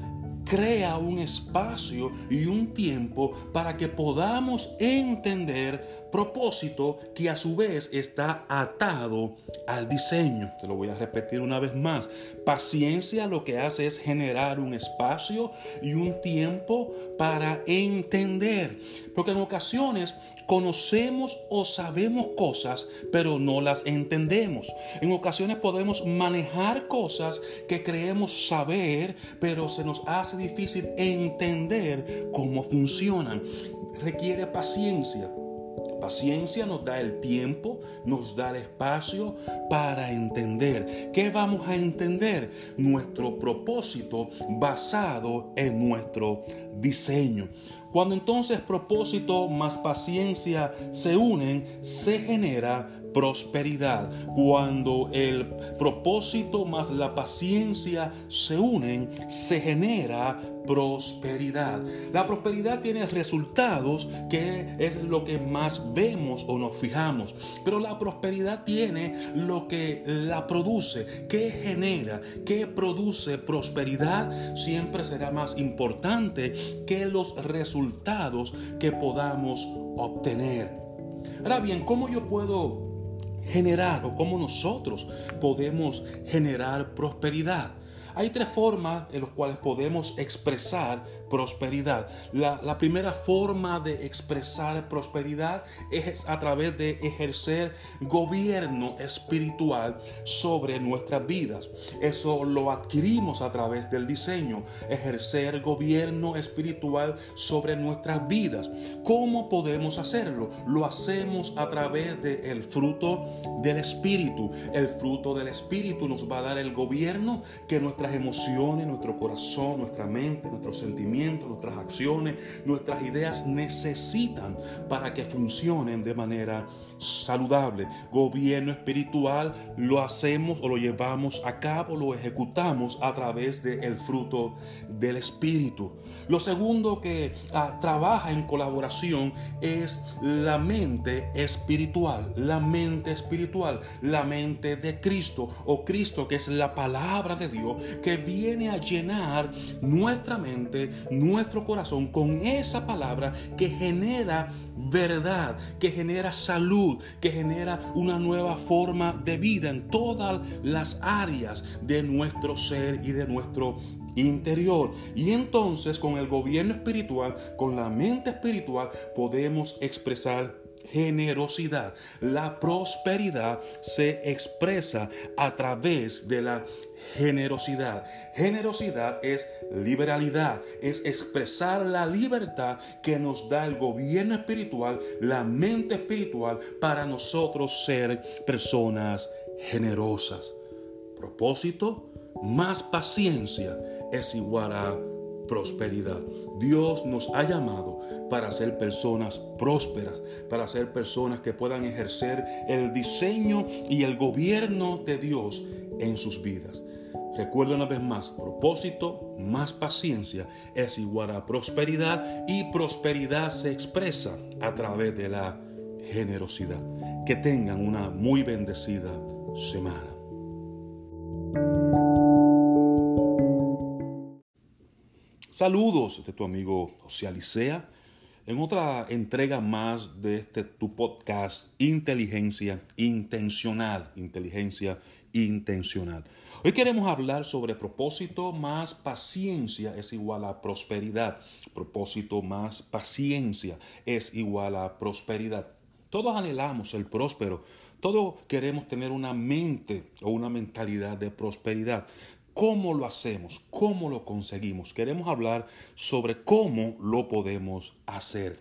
crea un espacio y un tiempo para que podamos entender propósito que a su vez está atado al diseño. Te lo voy a repetir una vez más. Paciencia lo que hace es generar un espacio y un tiempo para entender. Porque en ocasiones conocemos o sabemos cosas, pero no las entendemos. En ocasiones podemos manejar cosas que creemos saber, pero se nos hace difícil entender cómo funcionan. Requiere paciencia. Paciencia nos da el tiempo, nos da el espacio para entender. ¿Qué vamos a entender? Nuestro propósito basado en nuestro diseño. Cuando entonces propósito más paciencia se unen, se genera prosperidad. Cuando el propósito más la paciencia se unen, se genera prosperidad. La prosperidad tiene resultados que es lo que más vemos o nos fijamos, pero la prosperidad tiene lo que la produce, que genera, que produce prosperidad, siempre será más importante que los resultados que podamos obtener. Ahora bien, ¿cómo yo puedo generar o cómo nosotros podemos generar prosperidad? Hay tres formas en las cuales podemos expresar prosperidad. La, primera forma de expresar prosperidad es a través de ejercer gobierno espiritual sobre nuestras vidas. Eso lo adquirimos a través del diseño, ejercer gobierno espiritual sobre nuestras vidas. ¿Cómo podemos hacerlo? Lo hacemos a través del fruto del Espíritu. El fruto del Espíritu nos va a dar el gobierno que nuestras emociones, nuestro corazón, nuestra mente, nuestros sentimientos, nuestras acciones, nuestras ideas necesitan para que funcionen de manera saludable. Gobierno espiritual lo hacemos o lo llevamos a cabo, lo ejecutamos a través del fruto del Espíritu. Lo segundo que ah, trabaja en colaboración es la mente espiritual, la mente espiritual, la mente de Cristo o Cristo que es la palabra de Dios que viene a llenar nuestra mente, nuestro corazón con esa palabra que genera verdad, que genera salud, que genera una nueva forma de vida en todas las áreas de nuestro ser y de nuestro interior. Y entonces con el gobierno espiritual, con la mente espiritual, podemos expresar generosidad. La prosperidad se expresa a través de la generosidad. Generosidad es liberalidad, es expresar la libertad que nos da el gobierno espiritual, la mente espiritual, para nosotros ser personas generosas. Propósito, más paciencia es igual a prosperidad. Dios nos ha llamado para ser personas prósperas, para ser personas que puedan ejercer el diseño y el gobierno de Dios en sus vidas. Recuerda una vez más, propósito más paciencia es igual a prosperidad y prosperidad se expresa a través de la generosidad. Que tengan una muy bendecida semana. Saludos de tu amigo José en otra entrega más de este tu podcast Inteligencia Intencional. Inteligencia Intencional. Hoy queremos hablar sobre propósito más paciencia es igual a prosperidad. Propósito más paciencia es igual a prosperidad. Todos anhelamos el próspero. Todos queremos tener una mente o una mentalidad de prosperidad. ¿Cómo lo hacemos? ¿Cómo lo conseguimos? Queremos hablar sobre cómo lo podemos hacer.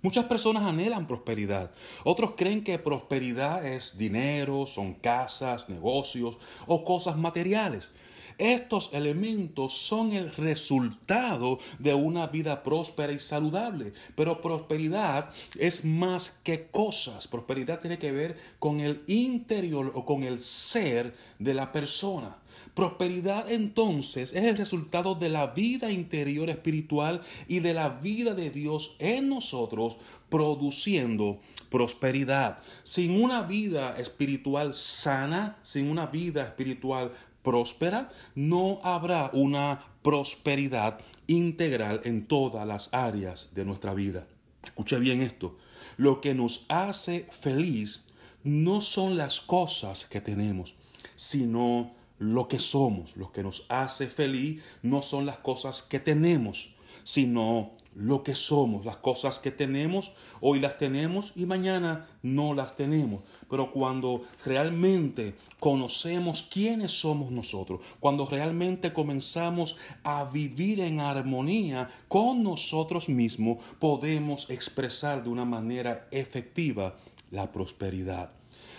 Muchas personas anhelan prosperidad. Otros creen que prosperidad es dinero, son casas, negocios o cosas materiales. Estos elementos son el resultado de una vida próspera y saludable. Pero prosperidad es más que cosas. Prosperidad tiene que ver con el interior o con el ser de la persona. Prosperidad entonces es el resultado de la vida interior espiritual y de la vida de Dios en nosotros produciendo prosperidad. Sin una vida espiritual sana, sin una vida espiritual próspera, no habrá una prosperidad integral en todas las áreas de nuestra vida. Escuche bien esto. Lo que nos hace feliz no son las cosas que tenemos, sino lo que somos, lo que nos hace feliz, no son las cosas que tenemos, sino lo que somos, las cosas que tenemos, hoy las tenemos y mañana no las tenemos. Pero cuando realmente conocemos quiénes somos nosotros, cuando realmente comenzamos a vivir en armonía con nosotros mismos, podemos expresar de una manera efectiva la prosperidad.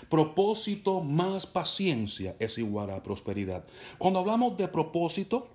Propósito más paciencia es igual a prosperidad. Cuando hablamos de propósito,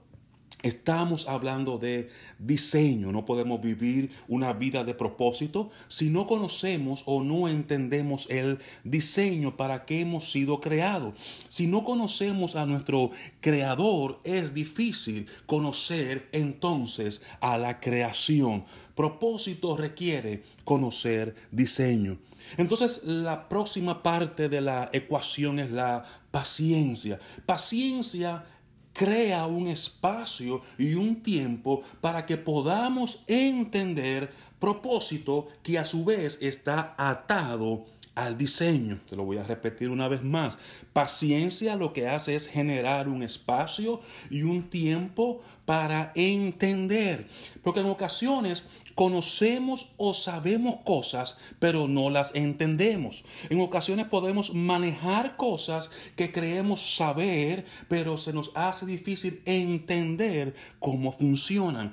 Estamos hablando de diseño. No podemos vivir una vida de propósito si no conocemos o no entendemos el diseño para que hemos sido creados. Si no conocemos a nuestro creador, es difícil conocer entonces a la creación. Propósito requiere conocer diseño. Entonces la próxima parte de la ecuación es la paciencia. Paciencia crea un espacio y un tiempo para que podamos entender propósito que a su vez está atado al diseño. Te lo voy a repetir una vez más. Paciencia lo que hace es generar un espacio y un tiempo para entender. Porque en ocasiones conocemos o sabemos cosas, pero no las entendemos. En ocasiones podemos manejar cosas que creemos saber, pero se nos hace difícil entender cómo funcionan.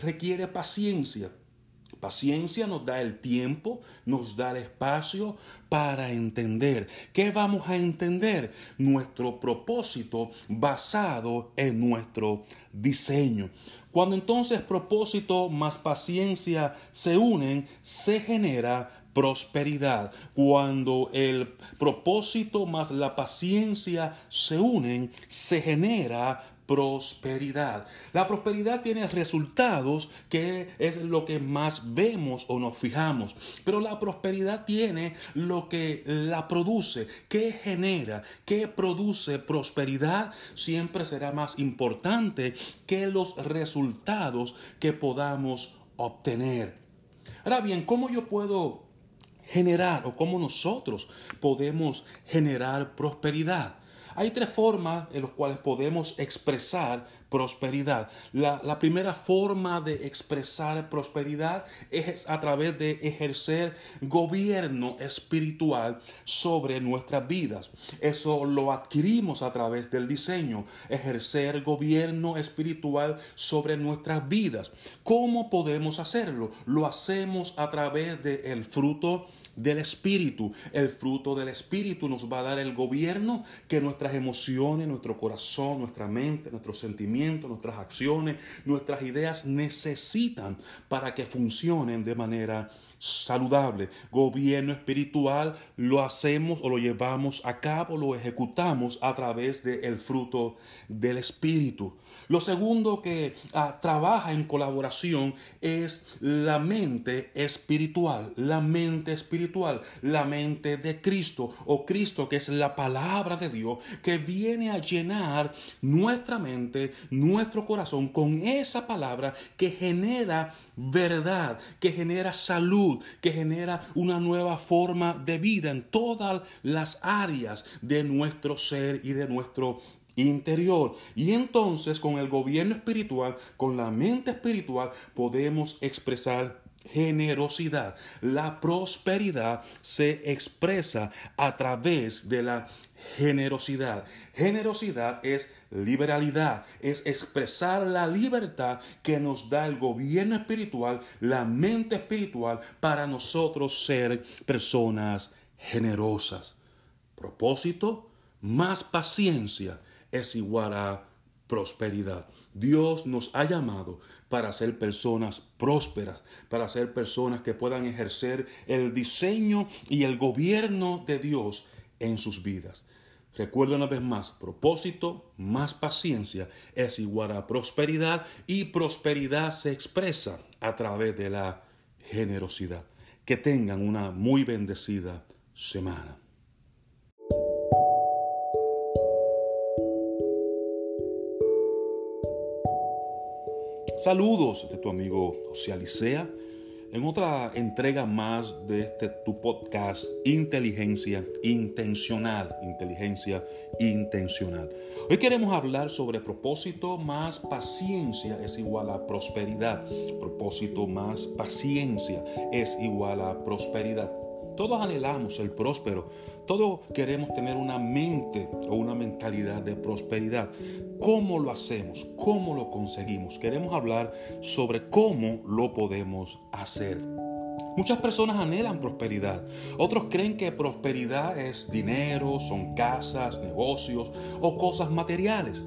Requiere paciencia. Paciencia nos da el tiempo, nos da el espacio para entender. ¿Qué vamos a entender? Nuestro propósito basado en nuestro diseño. Cuando entonces propósito más paciencia se unen, se genera prosperidad. Cuando el propósito más la paciencia se unen, se genera prosperidad. La prosperidad tiene resultados que es lo que más vemos o nos fijamos, pero la prosperidad tiene lo que la produce, que genera, que produce prosperidad, siempre será más importante que los resultados que podamos obtener. Ahora bien, ¿cómo yo puedo generar o cómo nosotros podemos generar prosperidad? Hay tres formas en las cuales podemos expresar prosperidad. La, primera forma de expresar prosperidad es a través de ejercer gobierno espiritual sobre nuestras vidas. Eso lo adquirimos a través del diseño, ejercer gobierno espiritual sobre nuestras vidas. ¿Cómo podemos hacerlo? Lo hacemos a través del fruto del Espíritu. El fruto del Espíritu nos va a dar el gobierno que nuestras emociones, nuestro corazón, nuestra mente, nuestros sentimientos, nuestras acciones, nuestras ideas necesitan para que funcionen de manera saludable. Gobierno espiritual lo hacemos o lo llevamos a cabo, lo ejecutamos a través del fruto del Espíritu. Lo segundo que ah, trabaja en colaboración es la mente espiritual, la mente espiritual, la mente de Cristo o Cristo que es la palabra de Dios que viene a llenar nuestra mente, nuestro corazón con esa palabra que genera verdad, que genera salud, que genera una nueva forma de vida en todas las áreas de nuestro ser y de nuestro interior. Y entonces con el gobierno espiritual, con la mente espiritual, podemos expresar generosidad. La prosperidad se expresa a través de la generosidad. Generosidad es liberalidad, es expresar la libertad que nos da el gobierno espiritual, la mente espiritual, para nosotros ser personas generosas. Propósito, más paciencia es igual a prosperidad. Dios nos ha llamado para ser personas prósperas, para ser personas que puedan ejercer el diseño y el gobierno de Dios en sus vidas. Recuerda una vez más, propósito más paciencia es igual a prosperidad y prosperidad se expresa a través de la generosidad. Que tengan una muy bendecida semana. Saludos de tu amigo José en otra entrega más de este tu podcast Inteligencia Intencional, Inteligencia Intencional. Hoy queremos hablar sobre propósito más paciencia es igual a prosperidad. Propósito más paciencia es igual a prosperidad. Todos anhelamos el próspero, todos queremos tener una mente o una mentalidad de prosperidad. ¿Cómo lo hacemos? ¿Cómo lo conseguimos? Queremos hablar sobre cómo lo podemos hacer. Muchas personas anhelan prosperidad. Otros creen que prosperidad es dinero, son casas, negocios o cosas materiales.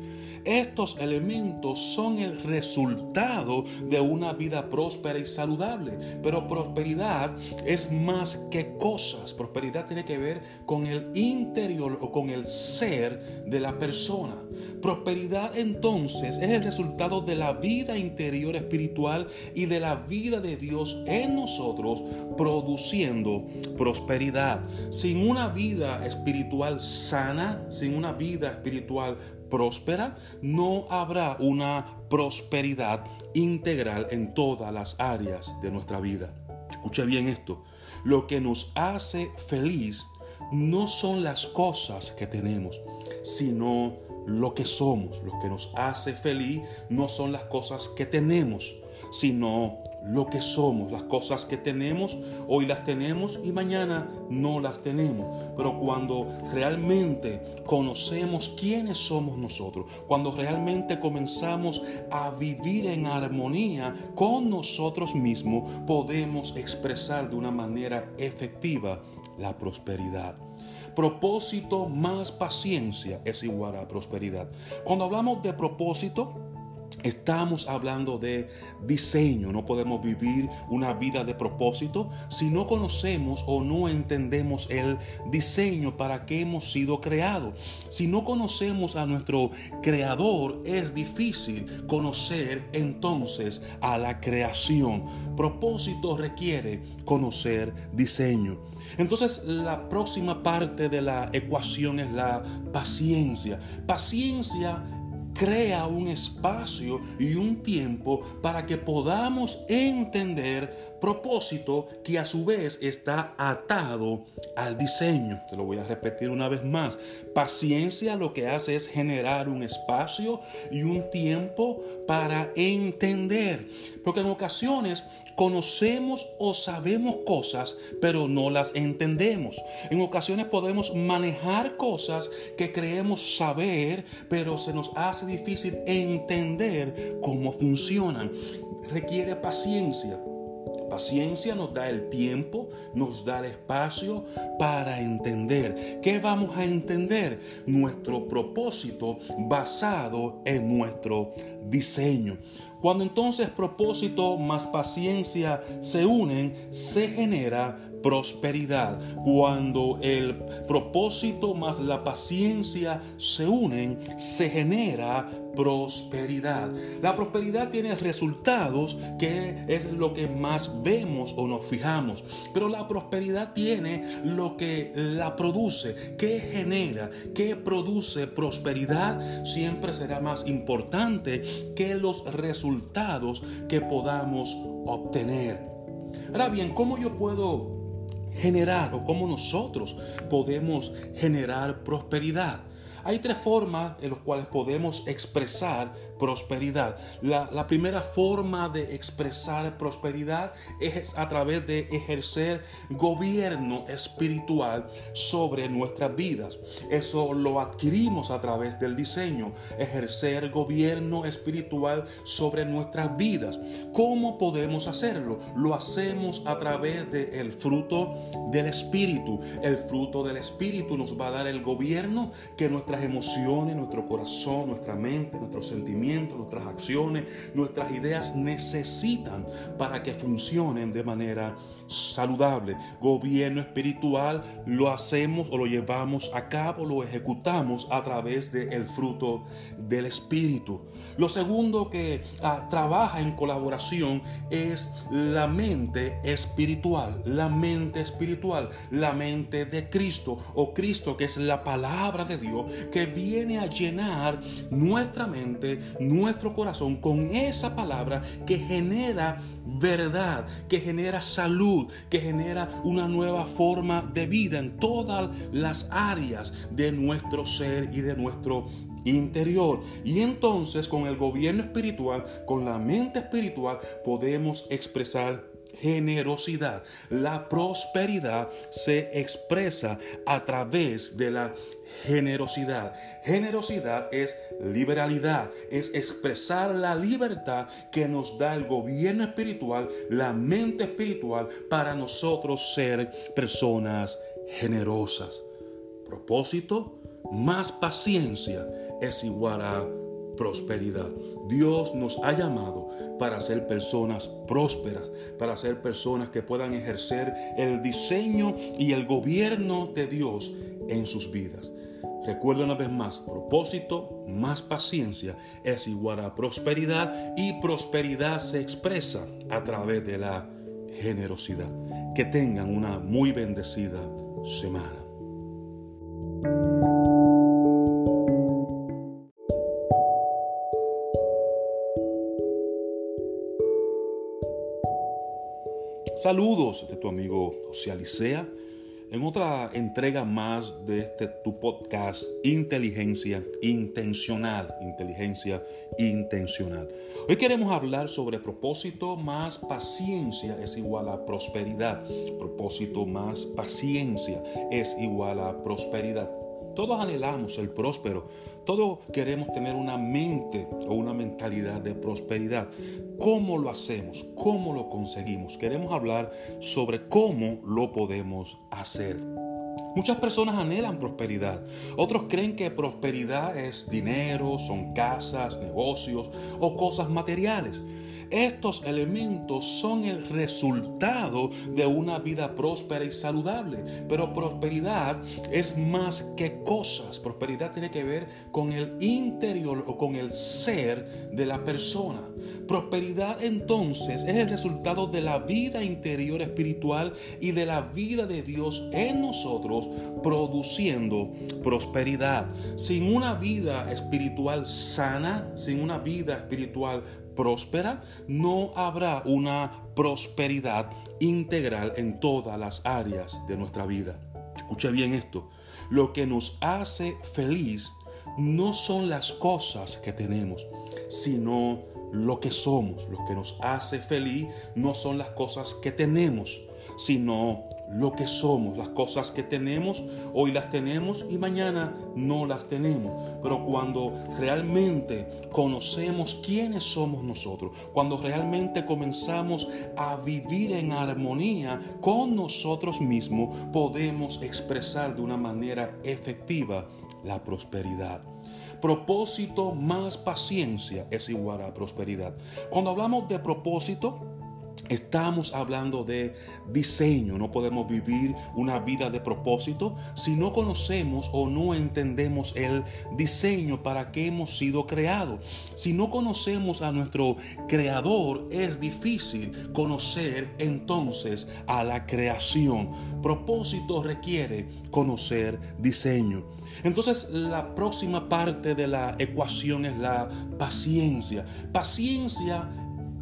Estos elementos son el resultado de una vida próspera y saludable. Pero prosperidad es más que cosas. Prosperidad tiene que ver con el interior o con el ser de la persona. Prosperidad entonces es el resultado de la vida interior espiritual y de la vida de Dios en nosotros produciendo prosperidad. Sin una vida espiritual sana, sin una vida espiritual próspera, no habrá una prosperidad integral en todas las áreas de nuestra vida. Escuche bien esto. Lo que nos hace feliz no son las cosas que tenemos, sino lo que somos. Lo que nos hace feliz no son las cosas que tenemos, sino lo que somos, las cosas que tenemos, hoy las tenemos y mañana no las tenemos. Pero cuando realmente conocemos quiénes somos nosotros, cuando realmente comenzamos a vivir en armonía con nosotros mismos, podemos expresar de una manera efectiva la prosperidad propósito más paciencia es igual a prosperidad. Cuando hablamos de propósito, Estamos hablando de diseño. No podemos vivir una vida de propósito si no conocemos o no entendemos el diseño para que hemos sido creados. Si no conocemos a nuestro creador, es difícil conocer entonces a la creación. Propósito requiere conocer diseño. Entonces la próxima parte de la ecuación es la paciencia. Paciencia crea un espacio y un tiempo para que podamos entender Propósito que a su vez está atado al diseño. Te lo voy a repetir una vez más. Paciencia lo que hace es generar un espacio y un tiempo para entender. Porque en ocasiones conocemos o sabemos cosas, pero no las entendemos. En ocasiones podemos manejar cosas que creemos saber, pero se nos hace difícil entender cómo funcionan. Requiere paciencia. Paciencia nos da el tiempo, nos da el espacio para entender. ¿Qué vamos a entender? Nuestro propósito basado en nuestro diseño. Cuando entonces propósito más paciencia se unen, se genera prosperidad. Cuando el propósito más la paciencia se unen, se genera prosperidad. La prosperidad tiene resultados que es lo que más vemos o nos fijamos, pero la prosperidad tiene lo que la produce, que genera, que produce prosperidad, siempre será más importante que los resultados que podamos obtener. Ahora bien, ¿cómo yo puedo generar o cómo nosotros podemos generar prosperidad? Hay tres formas en las cuales podemos expresar prosperidad. La, primera forma de expresar prosperidad es a través de ejercer gobierno espiritual sobre nuestras vidas. Eso lo adquirimos a través del diseño, ejercer gobierno espiritual sobre nuestras vidas. ¿Cómo podemos hacerlo? Lo hacemos a través del fruto del Espíritu. El fruto del Espíritu nos va a dar el gobierno que nuestras emociones, nuestro corazón, nuestra mente, nuestros sentimientos, nuestras acciones, nuestras ideas necesitan para que funcionen de manera saludable. Gobierno espiritual lo hacemos o lo llevamos a cabo, lo ejecutamos a través del fruto del Espíritu. Lo segundo que ah, trabaja en colaboración es la mente espiritual, la mente espiritual, la mente de Cristo o Cristo que es la palabra de Dios que viene a llenar nuestra mente, nuestro corazón con esa palabra que genera verdad, que genera salud, que genera una nueva forma de vida en todas las áreas de nuestro ser y de nuestro interior. Y entonces con el gobierno espiritual, con la mente espiritual, podemos expresar generosidad. La prosperidad se expresa a través de la generosidad. Generosidad es liberalidad, es expresar la libertad que nos da el gobierno espiritual, la mente espiritual, para nosotros ser personas generosas. Propósito, más paciencia es igual a prosperidad. Dios nos ha llamado para ser personas prósperas, para ser personas que puedan ejercer el diseño y el gobierno de Dios en sus vidas. Recuerda una vez más, propósito más paciencia es igual a prosperidad y prosperidad se expresa a través de la generosidad. Que tengan una muy bendecida semana. Saludos de tu amigo José Alicea en otra entrega más de este tu podcast Inteligencia Intencional, Inteligencia Intencional. Hoy queremos hablar sobre propósito más paciencia es igual a prosperidad. Propósito más paciencia es igual a prosperidad. Todos anhelamos el próspero, todos queremos tener una mente o una mentalidad de prosperidad. ¿Cómo lo hacemos? ¿Cómo lo conseguimos? Queremos hablar sobre cómo lo podemos hacer. Muchas personas anhelan prosperidad. Otros creen que prosperidad es dinero, son casas, negocios o cosas materiales. Estos elementos son el resultado de una vida próspera y saludable. Pero prosperidad es más que cosas. Prosperidad tiene que ver con el interior o con el ser de la persona. Prosperidad entonces es el resultado de la vida interior espiritual y de la vida de Dios en nosotros produciendo prosperidad. Sin una vida espiritual sana, sin una vida espiritual próspera, no habrá una prosperidad integral en todas las áreas de nuestra vida. Escuche bien esto. Lo que nos hace feliz no son las cosas que tenemos, sino lo que somos. Lo que nos hace feliz no son las cosas que tenemos, sino lo que somos, las cosas que tenemos, hoy las tenemos y mañana no las tenemos. Pero cuando realmente conocemos quiénes somos nosotros, cuando realmente comenzamos a vivir en armonía con nosotros mismos, podemos expresar de una manera efectiva la prosperidad. Propósito más paciencia es igual a prosperidad. Cuando hablamos de propósito, Estamos hablando de diseño. No podemos vivir una vida de propósito si no conocemos o no entendemos el diseño para que hemos sido creados. Si no conocemos a nuestro creador, es difícil conocer entonces a la creación. Propósito requiere conocer diseño. Entonces la próxima parte de la ecuación es la paciencia. Paciencia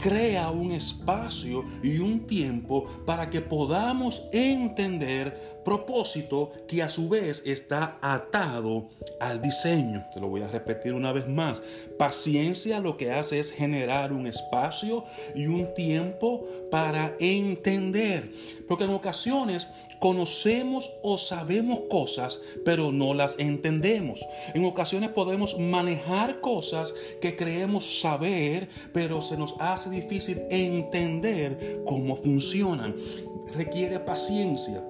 crea un espacio y un tiempo para que podamos entender propósito que a su vez está atado al diseño. Te lo voy a repetir una vez más. Paciencia lo que hace es generar un espacio y un tiempo para entender. Porque en ocasiones conocemos o sabemos cosas, pero no las entendemos. En ocasiones podemos manejar cosas que creemos saber, pero se nos hace difícil entender cómo funcionan. Requiere paciencia.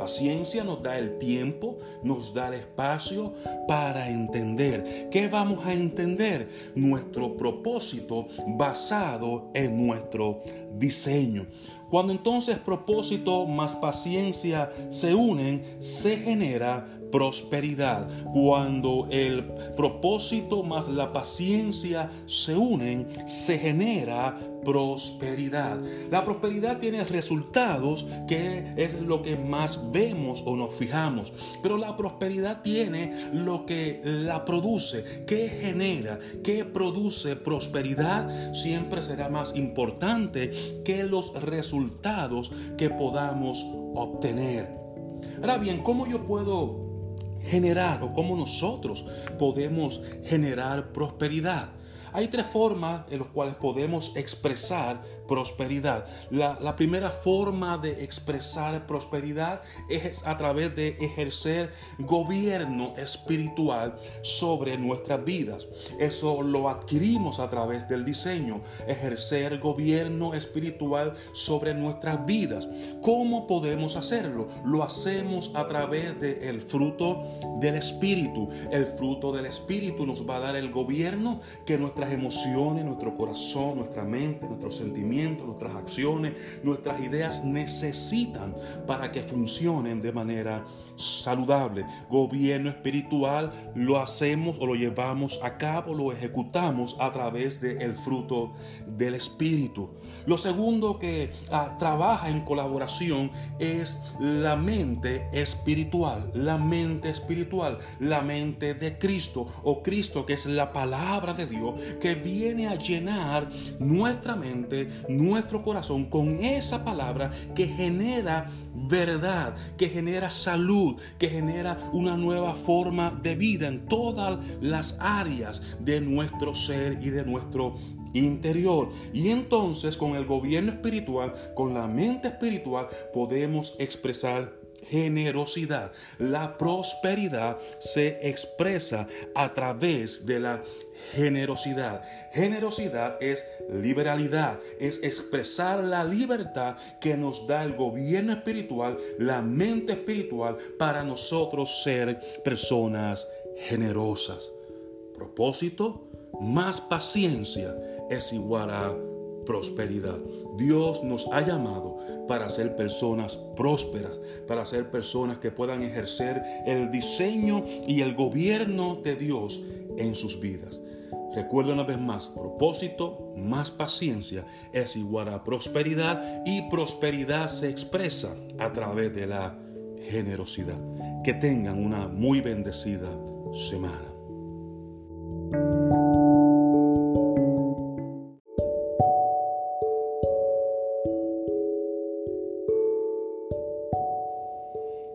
Paciencia nos da el tiempo, nos da el espacio para entender. ¿Qué vamos a entender? Nuestro propósito basado en nuestro diseño. Cuando entonces propósito más paciencia se unen, se genera prosperidad. Cuando el propósito más la paciencia se unen, se genera prosperidad. La prosperidad tiene resultados que es lo que más vemos o nos fijamos, pero la prosperidad tiene lo que la produce, que genera, que produce prosperidad, siempre será más importante que los resultados que podamos obtener. Ahora bien, ¿cómo yo puedo generar o cómo nosotros podemos generar prosperidad? Hay tres formas en las cuales podemos expresar prosperidad. La, primera forma de expresar prosperidad es a través de ejercer gobierno espiritual sobre nuestras vidas. Eso lo adquirimos a través del diseño, ejercer gobierno espiritual sobre nuestras vidas. ¿Cómo podemos hacerlo? Lo hacemos a través del fruto del Espíritu. El fruto del Espíritu nos va a dar el gobierno que nuestras emociones, nuestro corazón, nuestra mente, nuestros sentimientos, nuestras acciones, nuestras ideas necesitan para que funcionen de manera saludable. Gobierno espiritual lo hacemos o lo llevamos a cabo, lo ejecutamos a través del fruto del Espíritu. Lo segundo que ah, trabaja en colaboración es la mente espiritual, la mente espiritual, la mente de Cristo o Cristo que es la palabra de Dios que viene a llenar nuestra mente, nuestro corazón con esa palabra que genera verdad, que genera salud, que genera una nueva forma de vida en todas las áreas de nuestro ser y de nuestro interior. Y entonces con el gobierno espiritual, con la mente espiritual, podemos expresar generosidad. La prosperidad se expresa a través de la generosidad. Generosidad es liberalidad, es expresar la libertad que nos da el gobierno espiritual, la mente espiritual, para nosotros ser personas generosas. Propósito, más paciencia es igual a prosperidad. Dios nos ha llamado para ser personas prósperas, para ser personas que puedan ejercer el diseño y el gobierno de Dios en sus vidas. Recuerda una vez más, propósito más paciencia es igual a prosperidad y prosperidad se expresa a través de la generosidad. Que tengan una muy bendecida semana.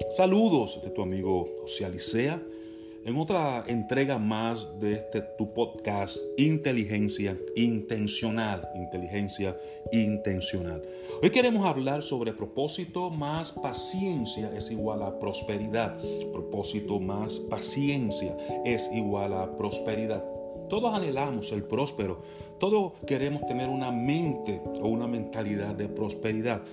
Saludos de tu amigo José en otra entrega más de este tu podcast Inteligencia Intencional. Inteligencia Intencional. Hoy queremos hablar sobre propósito más paciencia es igual a prosperidad. Propósito más paciencia es igual a prosperidad. Todos anhelamos el próspero. Todos queremos tener una mente o una mentalidad de prosperidad.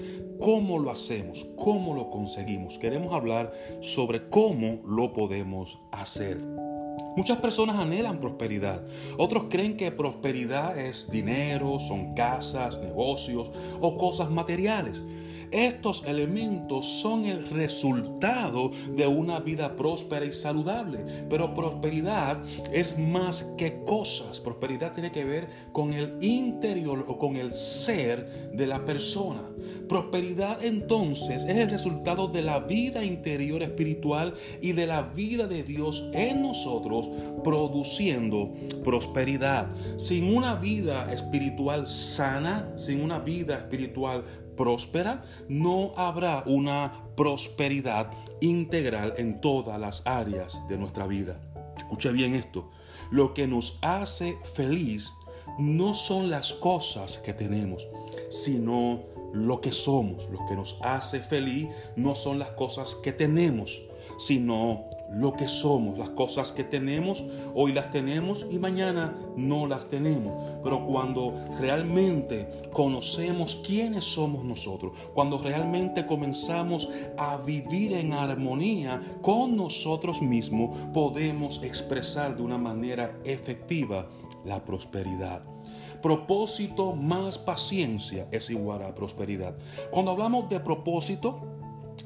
¿Cómo lo hacemos? ¿Cómo lo conseguimos? Queremos hablar sobre cómo lo podemos hacer. Muchas personas anhelan prosperidad. Otros creen que prosperidad es dinero, son casas, negocios o cosas materiales. Estos elementos son el resultado de una vida próspera y saludable. Pero prosperidad es más que cosas. Prosperidad tiene que ver con el interior o con el ser de la persona. Prosperidad entonces es el resultado de la vida interior espiritual y de la vida de Dios en nosotros produciendo prosperidad. Sin una vida espiritual sana, sin una vida espiritual próspera, no habrá una prosperidad integral en todas las áreas de nuestra vida. Escuche bien esto. Lo que nos hace feliz no son las cosas que tenemos, sino lo que somos. Lo que nos hace feliz no son las cosas que tenemos, sino lo que somos, las cosas que tenemos, hoy las tenemos y mañana no las tenemos. Pero cuando realmente conocemos quiénes somos nosotros, cuando realmente comenzamos a vivir en armonía con nosotros mismos, podemos expresar de una manera efectiva la prosperidad propósito más paciencia es igual a prosperidad. Cuando hablamos de propósito,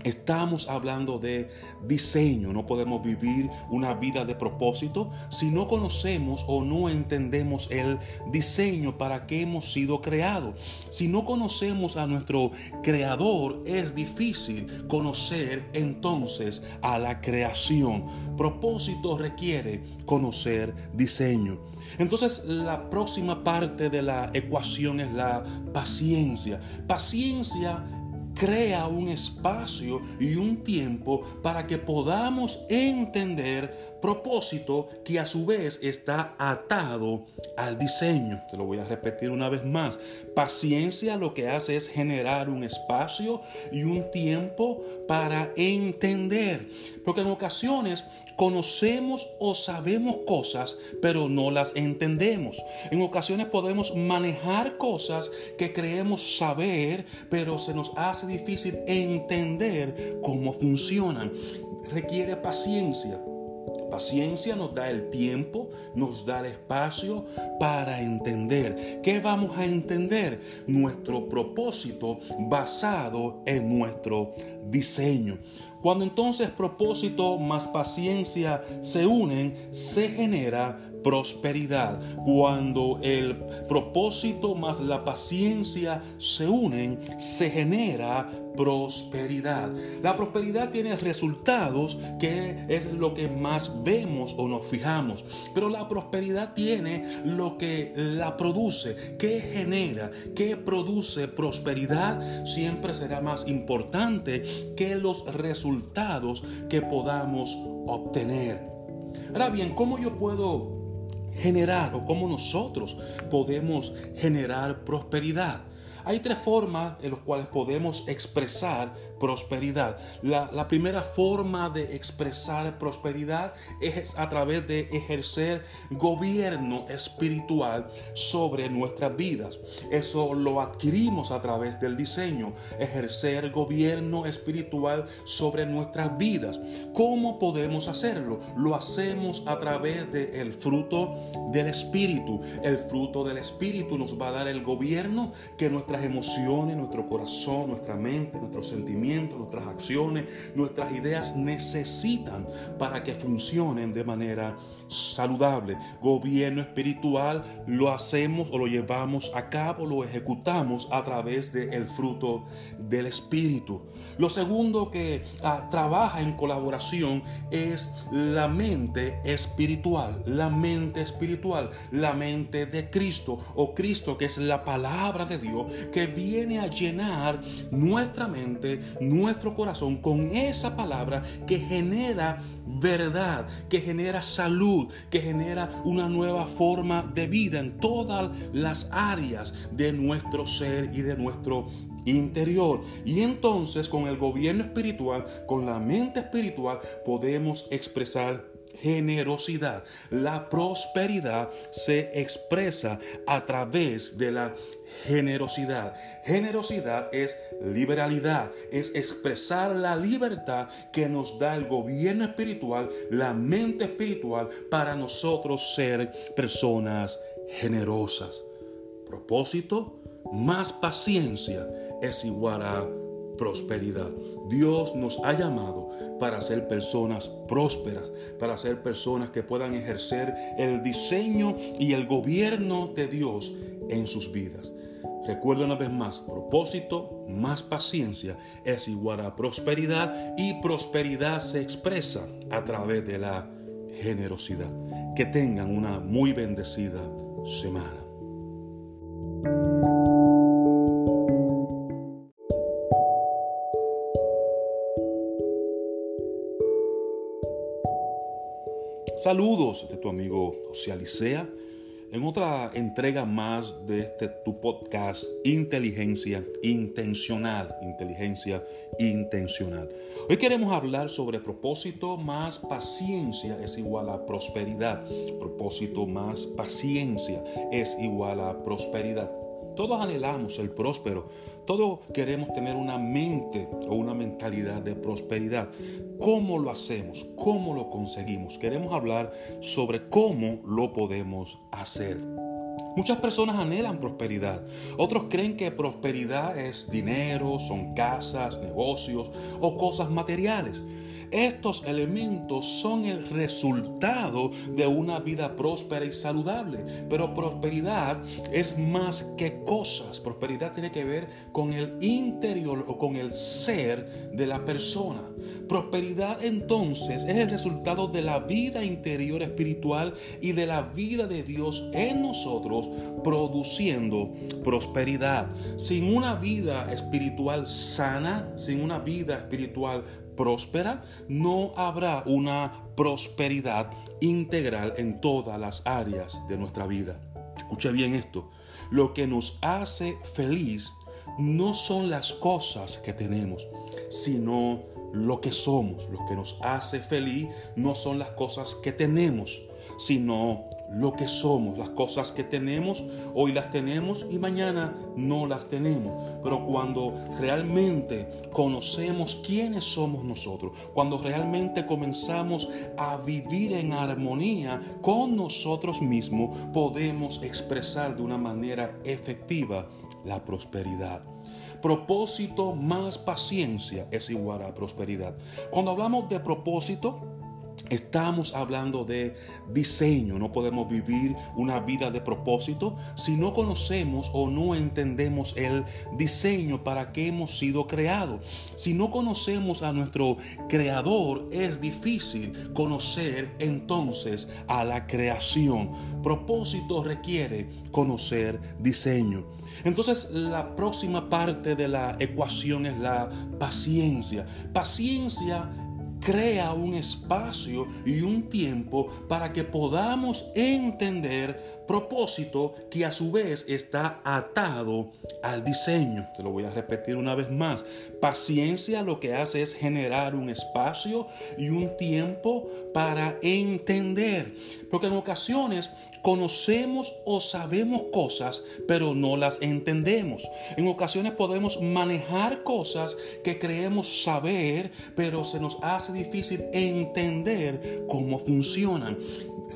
Estamos hablando de diseño. No podemos vivir una vida de propósito si no conocemos o no entendemos el diseño para que hemos sido creados. Si no conocemos a nuestro creador, es difícil conocer entonces a la creación. Propósito requiere conocer diseño. Entonces la próxima parte de la ecuación es la paciencia. Paciencia crea un espacio y un tiempo para que podamos entender propósito que a su vez está atado al diseño. Te lo voy a repetir una vez más. Paciencia lo que hace es generar un espacio y un tiempo para entender. Porque en ocasiones conocemos o sabemos cosas, pero no las entendemos. En ocasiones podemos manejar cosas que creemos saber, pero se nos hace difícil entender cómo funcionan. Requiere paciencia. Paciencia nos da el tiempo, nos da el espacio para entender. ¿Qué vamos a entender? Nuestro propósito basado en nuestro diseño. Cuando entonces propósito más paciencia se unen, se genera prosperidad. Cuando el propósito más la paciencia se unen, se genera prosperidad. La prosperidad tiene resultados que es lo que más vemos o nos fijamos, pero la prosperidad tiene lo que la produce, que genera, que produce prosperidad, siempre será más importante que los resultados que podamos obtener. Ahora bien, ¿cómo yo puedo generar o cómo nosotros podemos generar prosperidad. Hay tres formas en las cuales podemos expresar prosperidad. La, primera forma de expresar prosperidad es a través de ejercer gobierno espiritual sobre nuestras vidas. Eso lo adquirimos a través del diseño, ejercer gobierno espiritual sobre nuestras vidas. ¿Cómo podemos hacerlo? Lo hacemos a través del fruto del espíritu. El fruto del espíritu nos va a dar el gobierno que nuestras emociones, nuestro corazón, nuestra mente, nuestros sentimientos, nuestras acciones, nuestras ideas necesitan para que funcionen de manera saludable. Gobierno espiritual lo hacemos o lo llevamos a cabo, lo ejecutamos a través del fruto del Espíritu. Lo segundo que ah, trabaja en colaboración es la mente espiritual, la mente espiritual, la mente de Cristo o Cristo que es la palabra de Dios que viene a llenar nuestra mente, nuestro corazón con esa palabra que genera verdad, que genera salud, que genera una nueva forma de vida en todas las áreas de nuestro ser y de nuestro interior. Y entonces con el gobierno espiritual, con la mente espiritual, podemos expresar generosidad. La prosperidad se expresa a través de la generosidad. Generosidad es liberalidad, es expresar la libertad que nos da el gobierno espiritual, la mente espiritual, para nosotros ser personas generosas. Propósito, más paciencia es igual a prosperidad. Dios nos ha llamado para ser personas prósperas, para ser personas que puedan ejercer el diseño y el gobierno de Dios en sus vidas. Recuerda una vez más, propósito más paciencia es igual a prosperidad y prosperidad se expresa a través de la generosidad. Que tengan una muy bendecida semana. Saludos de tu amigo José Alicea en otra entrega más de este tu podcast Inteligencia Intencional, Inteligencia Intencional. Hoy queremos hablar sobre propósito más paciencia es igual a prosperidad. Propósito más paciencia es igual a prosperidad. Todos anhelamos el próspero, todos queremos tener una mente o una mentalidad de prosperidad. ¿Cómo lo hacemos? ¿Cómo lo conseguimos? Queremos hablar sobre cómo lo podemos hacer. Muchas personas anhelan prosperidad. Otros creen que prosperidad es dinero, son casas, negocios o cosas materiales. Estos elementos son el resultado de una vida próspera y saludable. Pero prosperidad es más que cosas. Prosperidad tiene que ver con el interior o con el ser de la persona. Prosperidad entonces es el resultado de la vida interior espiritual y de la vida de Dios en nosotros produciendo prosperidad. Sin una vida espiritual sana, sin una vida espiritual próspera, no habrá una prosperidad integral en todas las áreas de nuestra vida. Escuche bien esto. Lo que nos hace feliz no son las cosas que tenemos, sino lo que somos. Lo que nos hace feliz no son las cosas que tenemos, sino lo que somos, las cosas que tenemos, hoy las tenemos y mañana no las tenemos. Pero cuando realmente conocemos quiénes somos nosotros, cuando realmente comenzamos a vivir en armonía con nosotros mismos, podemos expresar de una manera efectiva la prosperidad. Propósito más paciencia es igual a prosperidad. Cuando hablamos de propósito, Estamos hablando de diseño. No podemos vivir una vida de propósito si no conocemos o no entendemos el diseño para que hemos sido creados. Si no conocemos a nuestro creador, es difícil conocer entonces a la creación. Propósito requiere conocer diseño. Entonces la próxima parte de la ecuación es la paciencia. Paciencia crea un espacio y un tiempo para que podamos entender propósito que a su vez está atado al diseño. Te lo voy a repetir una vez más. Paciencia lo que hace es generar un espacio y un tiempo para entender. Porque en ocasiones conocemos o sabemos cosas, pero no las entendemos. En ocasiones podemos manejar cosas que creemos saber, pero se nos hace difícil entender cómo funcionan.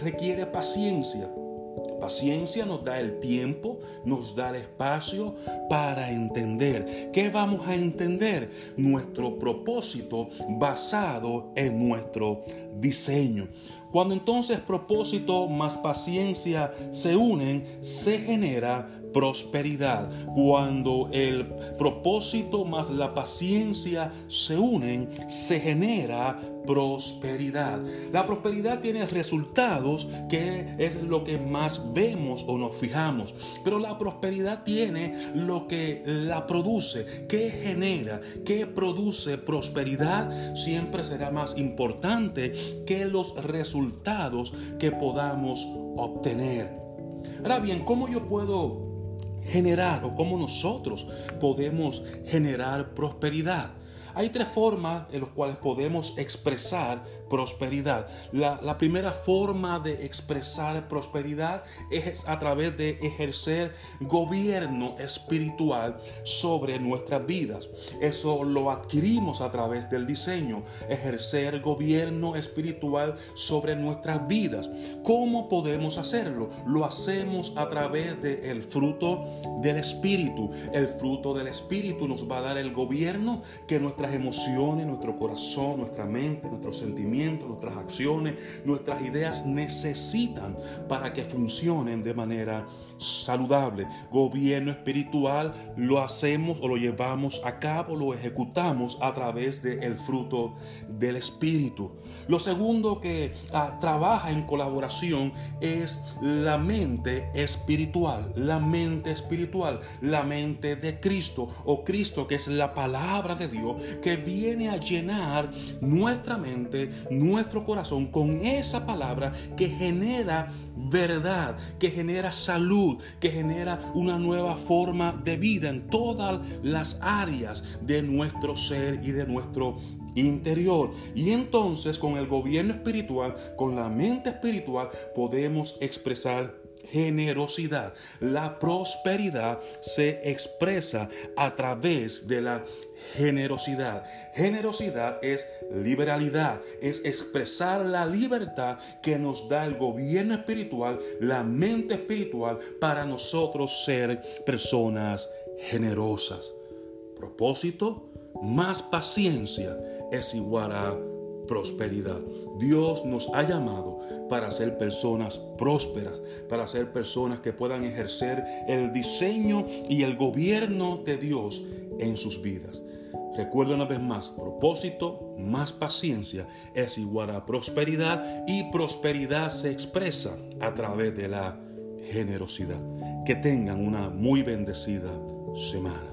Requiere paciencia. Paciencia nos da el tiempo, nos da el espacio para entender. ¿Qué vamos a entender? Nuestro propósito basado en nuestro diseño. Cuando entonces propósito más paciencia se unen, se genera prosperidad. Cuando el propósito más la paciencia se unen, se genera prosperidad. La prosperidad tiene resultados que es lo que más vemos o nos fijamos, pero la prosperidad tiene lo que la produce, que genera, que produce prosperidad, siempre será más importante que los resultados que podamos obtener. Ahora bien, ¿cómo yo puedo generar o cómo nosotros podemos generar prosperidad. Hay tres formas en las cuales podemos expresar prosperidad. La, primera forma de expresar prosperidad es a través de ejercer gobierno espiritual sobre nuestras vidas. Eso lo adquirimos a través del diseño, ejercer gobierno espiritual sobre nuestras vidas. ¿Cómo podemos hacerlo? Lo hacemos a través del fruto del Espíritu. El fruto del Espíritu nos va a dar el gobierno que nuestras emociones, nuestro corazón, nuestra mente, nuestros sentimientos, nuestras acciones, nuestras ideas necesitan para que funcionen de manera saludable. Gobierno espiritual lo hacemos o lo llevamos a cabo, lo ejecutamos a través del fruto del Espíritu. Lo segundo que ah, trabaja en colaboración es la mente espiritual, la mente espiritual, la mente de Cristo o Cristo que es la palabra de Dios que viene a llenar nuestra mente, nuestro corazón con esa palabra que genera verdad, que genera salud, que genera una nueva forma de vida en todas las áreas de nuestro ser y de nuestro interior. Y entonces con el gobierno espiritual, con la mente espiritual, podemos expresar generosidad. La prosperidad se expresa a través de la generosidad. Generosidad es liberalidad, es expresar la libertad que nos da el gobierno espiritual, la mente espiritual, para nosotros ser personas generosas. Propósito, más paciencia es igual a prosperidad. Dios nos ha llamado para ser personas prósperas, para ser personas que puedan ejercer el diseño y el gobierno de Dios en sus vidas. Recuerda una vez más, propósito más paciencia es igual a prosperidad y prosperidad se expresa a través de la generosidad. Que tengan una muy bendecida semana.